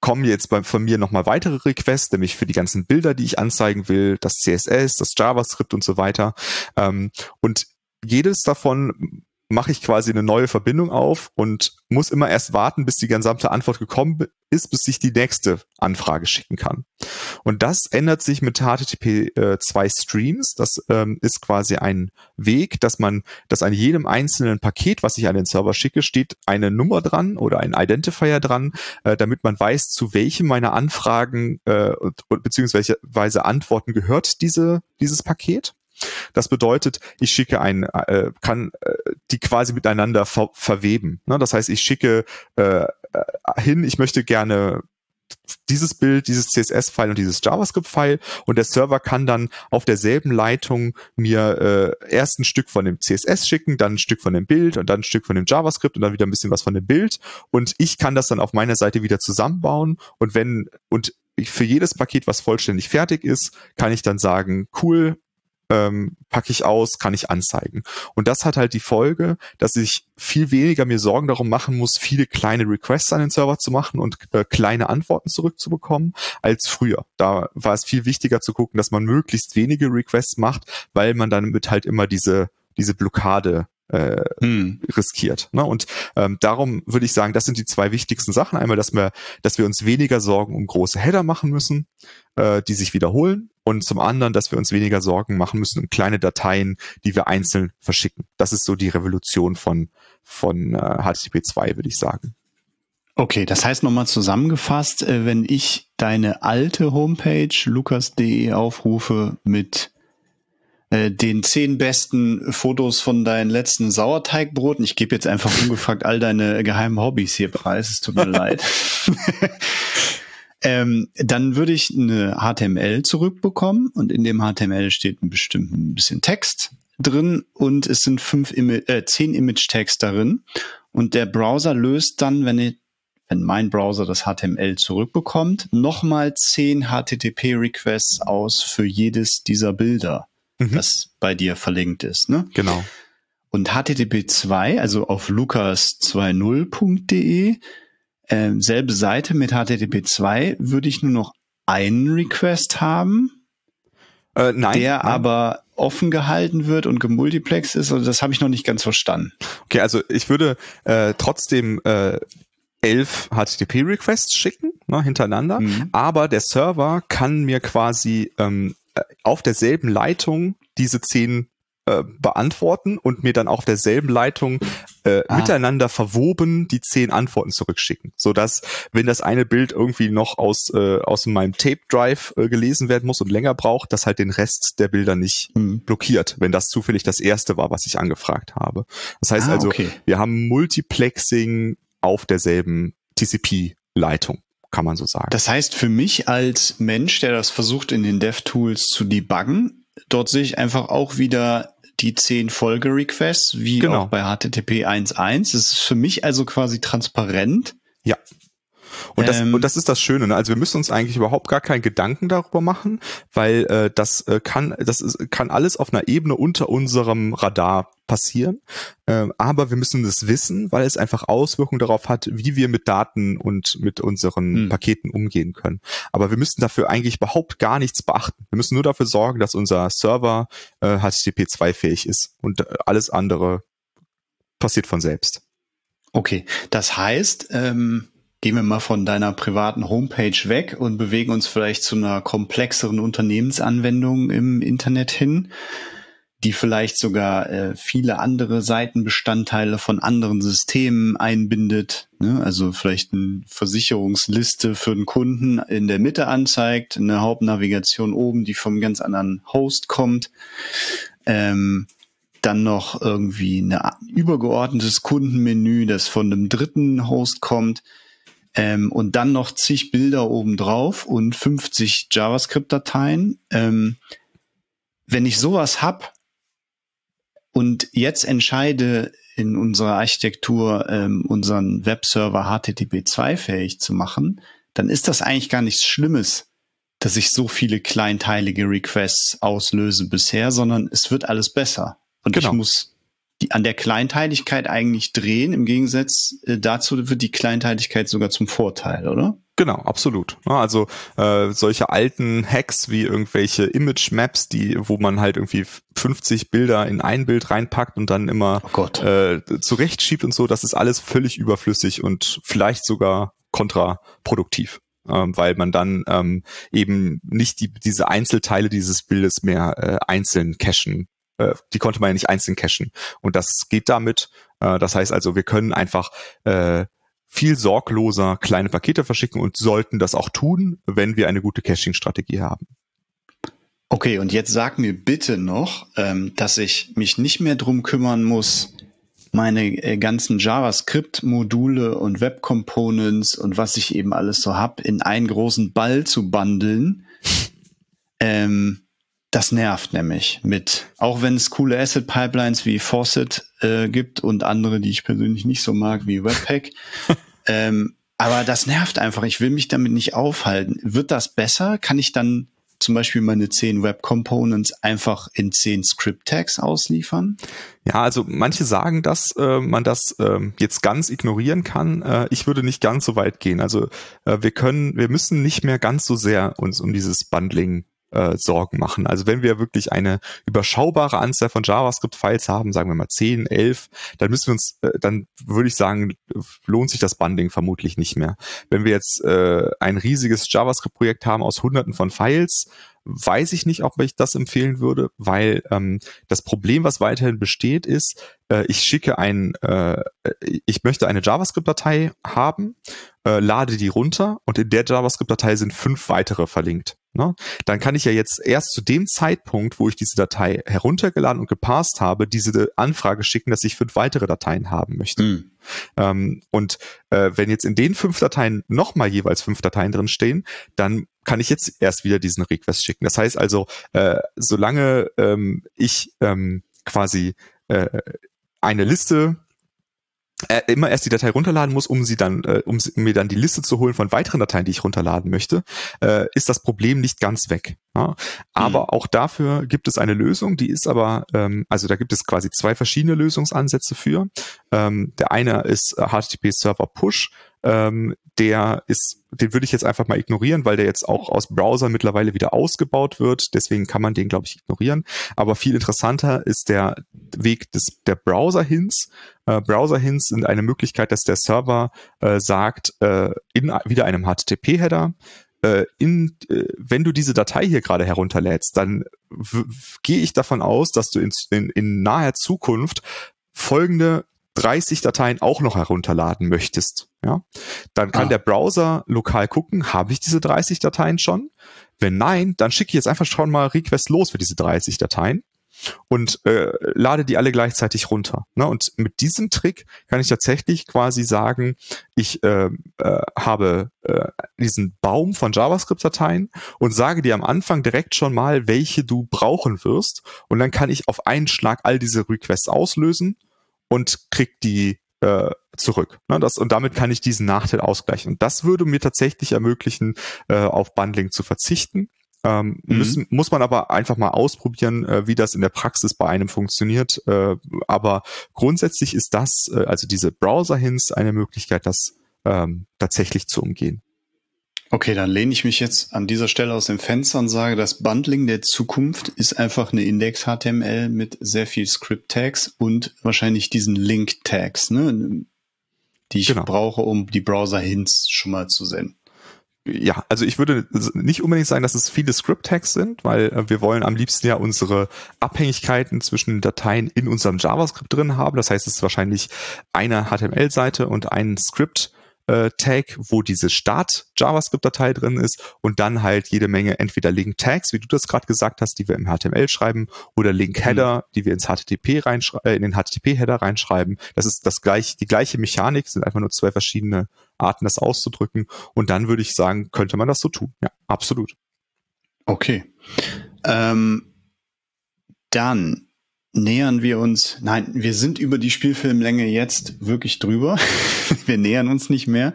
kommen jetzt bei, von mir nochmal weitere Requests, nämlich für die ganzen Bilder, die ich anzeigen will, das CSS, das JavaScript und so weiter. Ähm, und jedes davon mache ich quasi eine neue Verbindung auf und muss immer erst warten, bis die gesamte Antwort gekommen ist, bis ich die nächste Anfrage schicken kann. Und das ändert sich mit HTTP äh, 2 Streams. Das ähm, ist quasi ein Weg, dass man, dass an jedem einzelnen Paket, was ich an den Server schicke, steht eine Nummer dran oder ein Identifier dran, äh, damit man weiß, zu welchem meiner Anfragen äh, beziehungsweise Antworten gehört diese, dieses Paket. Das bedeutet, ich schicke ein, äh, kann äh, die quasi miteinander ver verweben. Ne? Das heißt, ich schicke äh, äh hin, ich möchte gerne dieses Bild, dieses CSS-File und dieses JavaScript-File und der Server kann dann auf derselben Leitung mir äh, erst ein Stück von dem CSS schicken, dann ein Stück von dem Bild und dann ein Stück von dem JavaScript und dann wieder ein bisschen was von dem Bild und ich kann das dann auf meiner Seite wieder zusammenbauen und wenn und für jedes Paket, was vollständig fertig ist, kann ich dann sagen, cool, ähm, packe ich aus, kann ich anzeigen. Und das hat halt die Folge, dass ich viel weniger mir Sorgen darum machen muss, viele kleine Requests an den Server zu machen und äh, kleine Antworten zurückzubekommen, als früher. Da war es viel wichtiger zu gucken, dass man möglichst wenige Requests macht, weil man dann mit halt immer diese diese Blockade äh, hm. riskiert. Ne? Und ähm, darum würde ich sagen, das sind die zwei wichtigsten Sachen. Einmal, dass wir, dass wir uns weniger Sorgen um große Header machen müssen, äh, die sich wiederholen. Und zum anderen, dass wir uns weniger Sorgen machen müssen um kleine Dateien, die wir einzeln verschicken. Das ist so die Revolution von, von äh, HTTP 2, würde ich sagen. Okay, das heißt nochmal zusammengefasst, äh, wenn ich deine alte Homepage lukas.de aufrufe mit äh, den zehn besten Fotos von deinen letzten Sauerteigbroten. Ich gebe jetzt einfach ungefragt all deine geheimen Hobbys hier preis. Es tut mir *laughs* leid. *laughs* ähm, dann würde ich eine HTML zurückbekommen und in dem HTML steht ein bestimmten bisschen Text drin und es sind fünf Ima äh, zehn Image-Tags darin und der Browser löst dann, wenn ich wenn mein Browser das HTML zurückbekommt, nochmal zehn HTTP-Requests aus für jedes dieser Bilder mhm. das bei dir verlinkt ist. Ne? Genau. Und HTTP 2, also auf lukas20.de, äh, selbe Seite mit HTTP 2, würde ich nur noch einen Request haben, äh, nein, der nein. aber offen gehalten wird und gemultiplext ist. Also das habe ich noch nicht ganz verstanden. Okay, also ich würde äh, trotzdem äh, elf HTTP-Requests schicken, ne, hintereinander, mhm. aber der Server kann mir quasi ähm, auf derselben Leitung diese zehn äh, beantworten und mir dann auch auf derselben Leitung äh, ah. miteinander verwoben die zehn Antworten zurückschicken, so dass wenn das eine Bild irgendwie noch aus äh, aus meinem Tape Drive äh, gelesen werden muss und länger braucht, das halt den Rest der Bilder nicht mhm. blockiert, wenn das zufällig das erste war, was ich angefragt habe. Das heißt ah, also, okay. wir haben Multiplexing auf derselben TCP-Leitung kann man so sagen. Das heißt, für mich als Mensch, der das versucht in den DevTools zu debuggen, dort sehe ich einfach auch wieder die zehn Folgerequests, wie genau. auch bei HTTP 1.1. Es ist für mich also quasi transparent. Ja. Und das, ähm, und das ist das Schöne. Ne? Also wir müssen uns eigentlich überhaupt gar keinen Gedanken darüber machen, weil äh, das äh, kann, das ist, kann alles auf einer Ebene unter unserem Radar passieren. Ähm, aber wir müssen das wissen, weil es einfach Auswirkungen darauf hat, wie wir mit Daten und mit unseren hm. Paketen umgehen können. Aber wir müssen dafür eigentlich überhaupt gar nichts beachten. Wir müssen nur dafür sorgen, dass unser Server äh, HTTP 2 fähig ist und äh, alles andere passiert von selbst. Okay, das heißt, ähm, gehen wir mal von deiner privaten Homepage weg und bewegen uns vielleicht zu einer komplexeren Unternehmensanwendung im Internet hin, die vielleicht sogar äh, viele andere Seitenbestandteile von anderen Systemen einbindet. Ne? Also vielleicht eine Versicherungsliste für einen Kunden in der Mitte anzeigt, eine Hauptnavigation oben, die vom ganz anderen Host kommt. Ähm, dann noch irgendwie ein übergeordnetes Kundenmenü, das von einem dritten Host kommt ähm, und dann noch zig Bilder obendrauf und 50 JavaScript-Dateien. Ähm, wenn ich sowas hab und jetzt entscheide, in unserer Architektur ähm, unseren Webserver HTTP2 fähig zu machen, dann ist das eigentlich gar nichts Schlimmes, dass ich so viele kleinteilige Requests auslöse bisher, sondern es wird alles besser. Und genau. ich muss die, an der Kleinteiligkeit eigentlich drehen. Im Gegensatz äh, dazu wird die Kleinteiligkeit sogar zum Vorteil, oder? Genau, absolut. Also äh, solche alten Hacks wie irgendwelche Image Maps, die, wo man halt irgendwie 50 Bilder in ein Bild reinpackt und dann immer oh äh, zurechtschiebt und so, das ist alles völlig überflüssig und vielleicht sogar kontraproduktiv. Ähm, weil man dann ähm, eben nicht die, diese Einzelteile dieses Bildes mehr äh, einzeln cachen äh, die konnte man ja nicht einzeln cachen. Und das geht damit. Äh, das heißt also, wir können einfach äh, viel sorgloser kleine Pakete verschicken und sollten das auch tun, wenn wir eine gute Caching-Strategie haben. Okay, und jetzt sag mir bitte noch, ähm, dass ich mich nicht mehr drum kümmern muss, meine äh, ganzen JavaScript-Module und Web-Components und was ich eben alles so hab, in einen großen Ball zu bundeln. *laughs* Ähm, das nervt nämlich mit, auch wenn es coole Asset Pipelines wie Faucet äh, gibt und andere, die ich persönlich nicht so mag, wie Webpack. *laughs* ähm, aber das nervt einfach. Ich will mich damit nicht aufhalten. Wird das besser? Kann ich dann zum Beispiel meine zehn Web Components einfach in zehn Script Tags ausliefern? Ja, also manche sagen, dass äh, man das äh, jetzt ganz ignorieren kann. Äh, ich würde nicht ganz so weit gehen. Also äh, wir können, wir müssen nicht mehr ganz so sehr uns um dieses Bundling äh, Sorgen machen. Also wenn wir wirklich eine überschaubare Anzahl von JavaScript-Files haben, sagen wir mal 10, 11, dann müssen wir uns, äh, dann würde ich sagen, lohnt sich das Bundling vermutlich nicht mehr. Wenn wir jetzt äh, ein riesiges JavaScript-Projekt haben aus hunderten von Files, weiß ich nicht, ob ich das empfehlen würde, weil ähm, das Problem, was weiterhin besteht, ist, äh, ich schicke ein, äh, ich möchte eine JavaScript-Datei haben, äh, lade die runter und in der JavaScript-Datei sind fünf weitere verlinkt. Ne? Dann kann ich ja jetzt erst zu dem Zeitpunkt, wo ich diese Datei heruntergeladen und gepasst habe, diese Anfrage schicken, dass ich fünf weitere Dateien haben möchte. Mhm. Ähm, und äh, wenn jetzt in den fünf Dateien nochmal jeweils fünf Dateien drin stehen, dann kann ich jetzt erst wieder diesen Request schicken. Das heißt also, äh, solange ähm, ich ähm, quasi äh, eine Liste immer erst die Datei runterladen muss, um sie dann, äh, um, mir dann die Liste zu holen von weiteren Dateien, die ich runterladen möchte, äh, ist das Problem nicht ganz weg. Ja? Aber mhm. auch dafür gibt es eine Lösung, die ist aber, ähm, also da gibt es quasi zwei verschiedene Lösungsansätze für. Ähm, der eine ist HTTP Server Push, ähm, der ist, den würde ich jetzt einfach mal ignorieren, weil der jetzt auch aus Browser mittlerweile wieder ausgebaut wird. Deswegen kann man den, glaube ich, ignorieren. Aber viel interessanter ist der Weg des der Browser-Hints. Äh, Browser-Hints sind eine Möglichkeit, dass der Server äh, sagt, äh, in wieder einem HTTP-Header, äh, in, äh, wenn du diese Datei hier gerade herunterlädst, dann gehe ich davon aus, dass du in, in, in naher Zukunft folgende 30 Dateien auch noch herunterladen möchtest, ja, dann kann ah. der Browser lokal gucken, habe ich diese 30 Dateien schon? Wenn nein, dann schicke ich jetzt einfach schon mal Request los für diese 30 Dateien und äh, lade die alle gleichzeitig runter. Ne? Und mit diesem Trick kann ich tatsächlich quasi sagen, ich äh, äh, habe äh, diesen Baum von JavaScript-Dateien und sage dir am Anfang direkt schon mal, welche du brauchen wirst. Und dann kann ich auf einen Schlag all diese Requests auslösen und krieg die äh, zurück. Ne, das, und damit kann ich diesen Nachteil ausgleichen. Und das würde mir tatsächlich ermöglichen, äh, auf Bundling zu verzichten. Ähm, mhm. müssen, muss man aber einfach mal ausprobieren, äh, wie das in der Praxis bei einem funktioniert. Äh, aber grundsätzlich ist das, äh, also diese Browser-Hints, eine Möglichkeit, das ähm, tatsächlich zu umgehen. Okay, dann lehne ich mich jetzt an dieser Stelle aus dem Fenster und sage, das Bundling der Zukunft ist einfach eine Index-HTML mit sehr viel Script-Tags und wahrscheinlich diesen Link-Tags, ne, die ich genau. brauche, um die Browser-Hints schon mal zu senden ja, also ich würde nicht unbedingt sagen, dass es viele Script-Tags sind, weil äh, wir wollen am liebsten ja unsere Abhängigkeiten zwischen Dateien in unserem JavaScript drin haben. Das heißt, es ist wahrscheinlich eine HTML-Seite und ein Script äh, Tag, wo diese Start JavaScript-Datei drin ist und dann halt jede Menge entweder Link-Tags, wie du das gerade gesagt hast, die wir im HTML schreiben, oder Link-Header, mhm. die wir ins HTTP äh, in den HTTP-Header reinschreiben. Das ist das gleich, die gleiche Mechanik, sind einfach nur zwei verschiedene Arten, das auszudrücken. Und dann würde ich sagen, könnte man das so tun. Ja, absolut. Okay. Ähm, dann nähern wir uns, nein, wir sind über die Spielfilmlänge jetzt wirklich drüber. *laughs* wir nähern uns nicht mehr.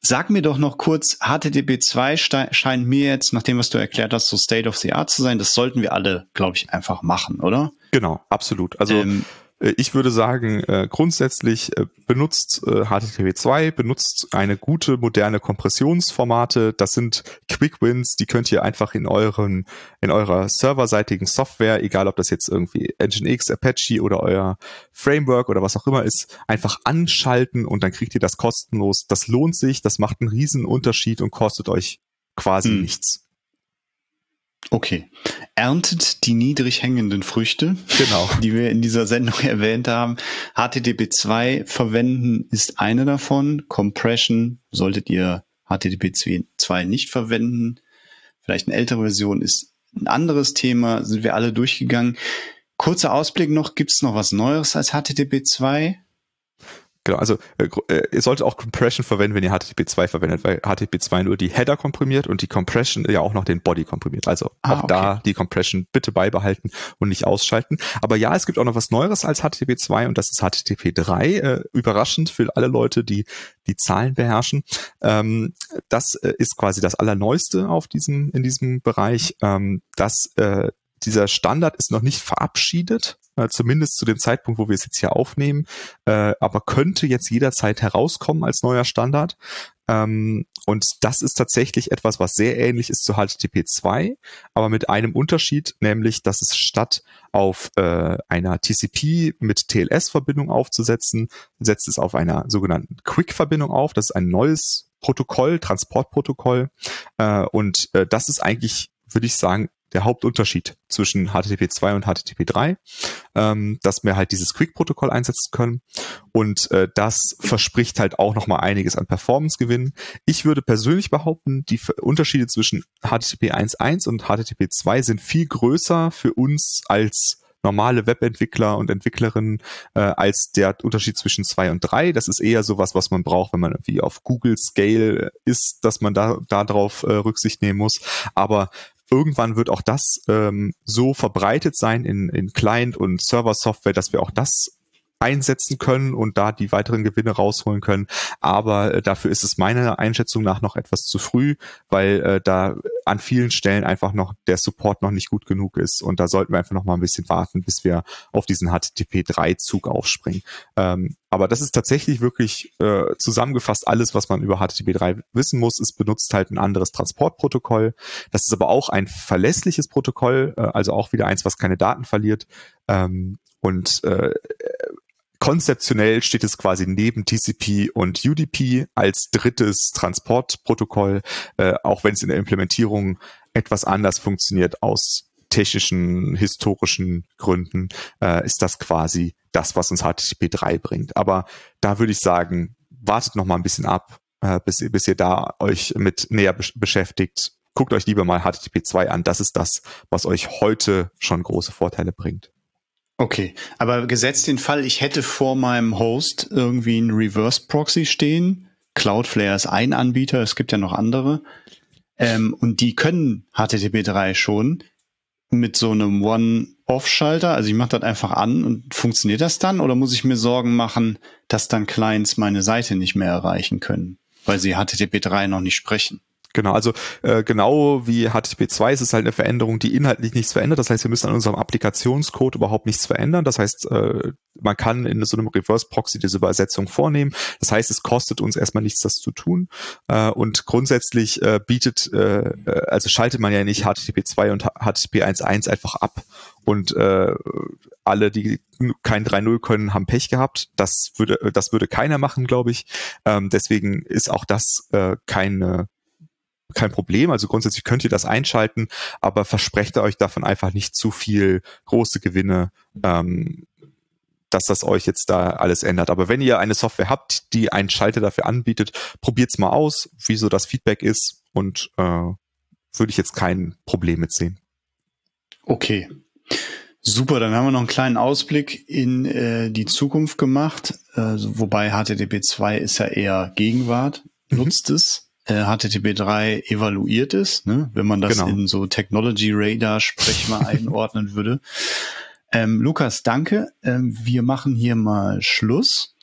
Sag mir doch noch kurz, HTTP 2 scheint mir jetzt, nach dem, was du erklärt hast, so State of the Art zu sein. Das sollten wir alle, glaube ich, einfach machen, oder? Genau, absolut. Also ähm, äh, ich würde sagen, äh, grundsätzlich äh, benutzt HTTP2, benutzt eine gute moderne Kompressionsformate. Das sind Quick Wins, die könnt ihr einfach in euren, in eurer serverseitigen Software, egal ob das jetzt irgendwie Nginx, Apache oder euer Framework oder was auch immer ist, einfach anschalten und dann kriegt ihr das kostenlos. Das lohnt sich, das macht einen riesen Unterschied und kostet euch quasi hm. nichts. Okay. Erntet die niedrig hängenden Früchte, genau. *laughs* die wir in dieser Sendung erwähnt haben. HTTP 2 verwenden ist eine davon. Compression solltet ihr HTTP 2 nicht verwenden. Vielleicht eine ältere Version ist ein anderes Thema, sind wir alle durchgegangen. Kurzer Ausblick noch, gibt es noch was Neues als HTTP 2? Genau, also äh, äh, ihr solltet auch Compression verwenden, wenn ihr HTTP2 verwendet, weil HTTP2 nur die Header komprimiert und die Compression ja auch noch den Body komprimiert. Also ah, auch okay. da die Compression bitte beibehalten und nicht ausschalten. Aber ja, es gibt auch noch was Neueres als HTTP2 und das ist HTTP3. Äh, überraschend für alle Leute, die die Zahlen beherrschen. Ähm, das äh, ist quasi das Allerneueste auf diesem in diesem Bereich. Ähm, das äh, dieser Standard ist noch nicht verabschiedet, äh, zumindest zu dem Zeitpunkt, wo wir es jetzt hier aufnehmen, äh, aber könnte jetzt jederzeit herauskommen als neuer Standard. Ähm, und das ist tatsächlich etwas, was sehr ähnlich ist zu HTTP 2, aber mit einem Unterschied, nämlich, dass es statt auf äh, einer TCP mit TLS-Verbindung aufzusetzen, setzt es auf einer sogenannten Quick-Verbindung auf. Das ist ein neues Protokoll, Transportprotokoll. Äh, und äh, das ist eigentlich, würde ich sagen, der Hauptunterschied zwischen HTTP 2 und HTTP 3, ähm, dass wir halt dieses Quick-Protokoll einsetzen können. Und äh, das verspricht halt auch nochmal einiges an Performance-Gewinn. Ich würde persönlich behaupten, die Unterschiede zwischen HTTP 1.1 und HTTP 2 sind viel größer für uns als normale Webentwickler und Entwicklerinnen äh, als der Unterschied zwischen zwei und drei. Das ist eher sowas, was man braucht, wenn man irgendwie auf Google Scale ist, dass man da darauf äh, Rücksicht nehmen muss. Aber irgendwann wird auch das ähm, so verbreitet sein in, in Client- und Server-Software, dass wir auch das einsetzen können und da die weiteren Gewinne rausholen können. Aber äh, dafür ist es meiner Einschätzung nach noch etwas zu früh, weil äh, da an vielen Stellen einfach noch der Support noch nicht gut genug ist und da sollten wir einfach noch mal ein bisschen warten, bis wir auf diesen HTTP 3 Zug aufspringen. Ähm, aber das ist tatsächlich wirklich äh, zusammengefasst alles, was man über HTTP 3 wissen muss. Es benutzt halt ein anderes Transportprotokoll. Das ist aber auch ein verlässliches Protokoll, äh, also auch wieder eins, was keine Daten verliert. Ähm, und äh, konzeptionell steht es quasi neben TCP und UDP als drittes Transportprotokoll, äh, auch wenn es in der Implementierung etwas anders funktioniert aus technischen, historischen Gründen, äh, ist das quasi das, was uns HTTP 3 bringt. Aber da würde ich sagen, wartet noch mal ein bisschen ab, äh, bis, bis ihr da euch mit näher beschäftigt. Guckt euch lieber mal HTTP 2 an. Das ist das, was euch heute schon große Vorteile bringt. Okay, aber gesetzt den Fall, ich hätte vor meinem Host irgendwie einen Reverse Proxy stehen. Cloudflare ist ein Anbieter, es gibt ja noch andere. Ähm, und die können HTTP 3 schon mit so einem One-Off-Schalter. Also ich mache das einfach an und funktioniert das dann? Oder muss ich mir Sorgen machen, dass dann Clients meine Seite nicht mehr erreichen können, weil sie HTTP 3 noch nicht sprechen? Genau, also äh, genau wie HTTP2 ist es halt eine Veränderung, die inhaltlich nichts verändert. Das heißt, wir müssen an unserem Applikationscode überhaupt nichts verändern. Das heißt, äh, man kann in so einem Reverse Proxy diese Übersetzung vornehmen. Das heißt, es kostet uns erstmal nichts, das zu tun. Äh, und grundsätzlich äh, bietet, äh, äh also schaltet man ja nicht HTTP2 und HTTP 1.1 einfach ab und äh, alle, die kein 3.0 können, haben Pech gehabt. Das würde, das würde keiner machen, glaube ich. Ähm, deswegen ist auch das äh, keine kein Problem. Also grundsätzlich könnt ihr das einschalten, aber versprecht euch davon einfach nicht zu viel große Gewinne, ähm, dass das euch jetzt da alles ändert. Aber wenn ihr eine Software habt, die einen Schalter dafür anbietet, probiert's mal aus, wieso das Feedback ist und äh, würde ich jetzt kein Problem mit sehen. Okay. Super, dann haben wir noch einen kleinen Ausblick in äh, die Zukunft gemacht, äh, wobei HTTP 2 ist ja eher Gegenwart, mhm. nutzt mhm. es äh, HTTP 3 evaluiert ist, ne? wenn man das genau. in so Technology Radar Sprech mal *laughs* einordnen würde. Ähm, Lukas, danke. Ähm, wir machen hier mal Schluss.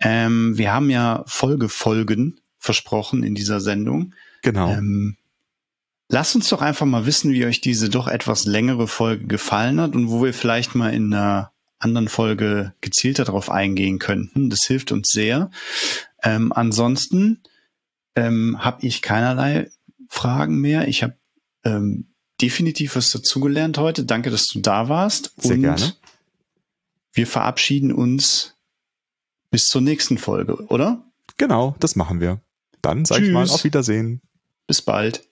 Ähm, wir haben ja Folgefolgen versprochen in dieser Sendung. Genau. Ähm, lasst uns doch einfach mal wissen, wie euch diese doch etwas längere Folge gefallen hat und wo wir vielleicht mal in einer anderen Folge gezielter darauf eingehen könnten. Das hilft uns sehr. Ähm, ansonsten ähm, habe ich keinerlei Fragen mehr. Ich habe ähm, definitiv was dazugelernt heute. Danke, dass du da warst. Sehr Und gerne. Wir verabschieden uns bis zur nächsten Folge, oder? Genau, das machen wir. Dann sage ich mal auf Wiedersehen. Bis bald.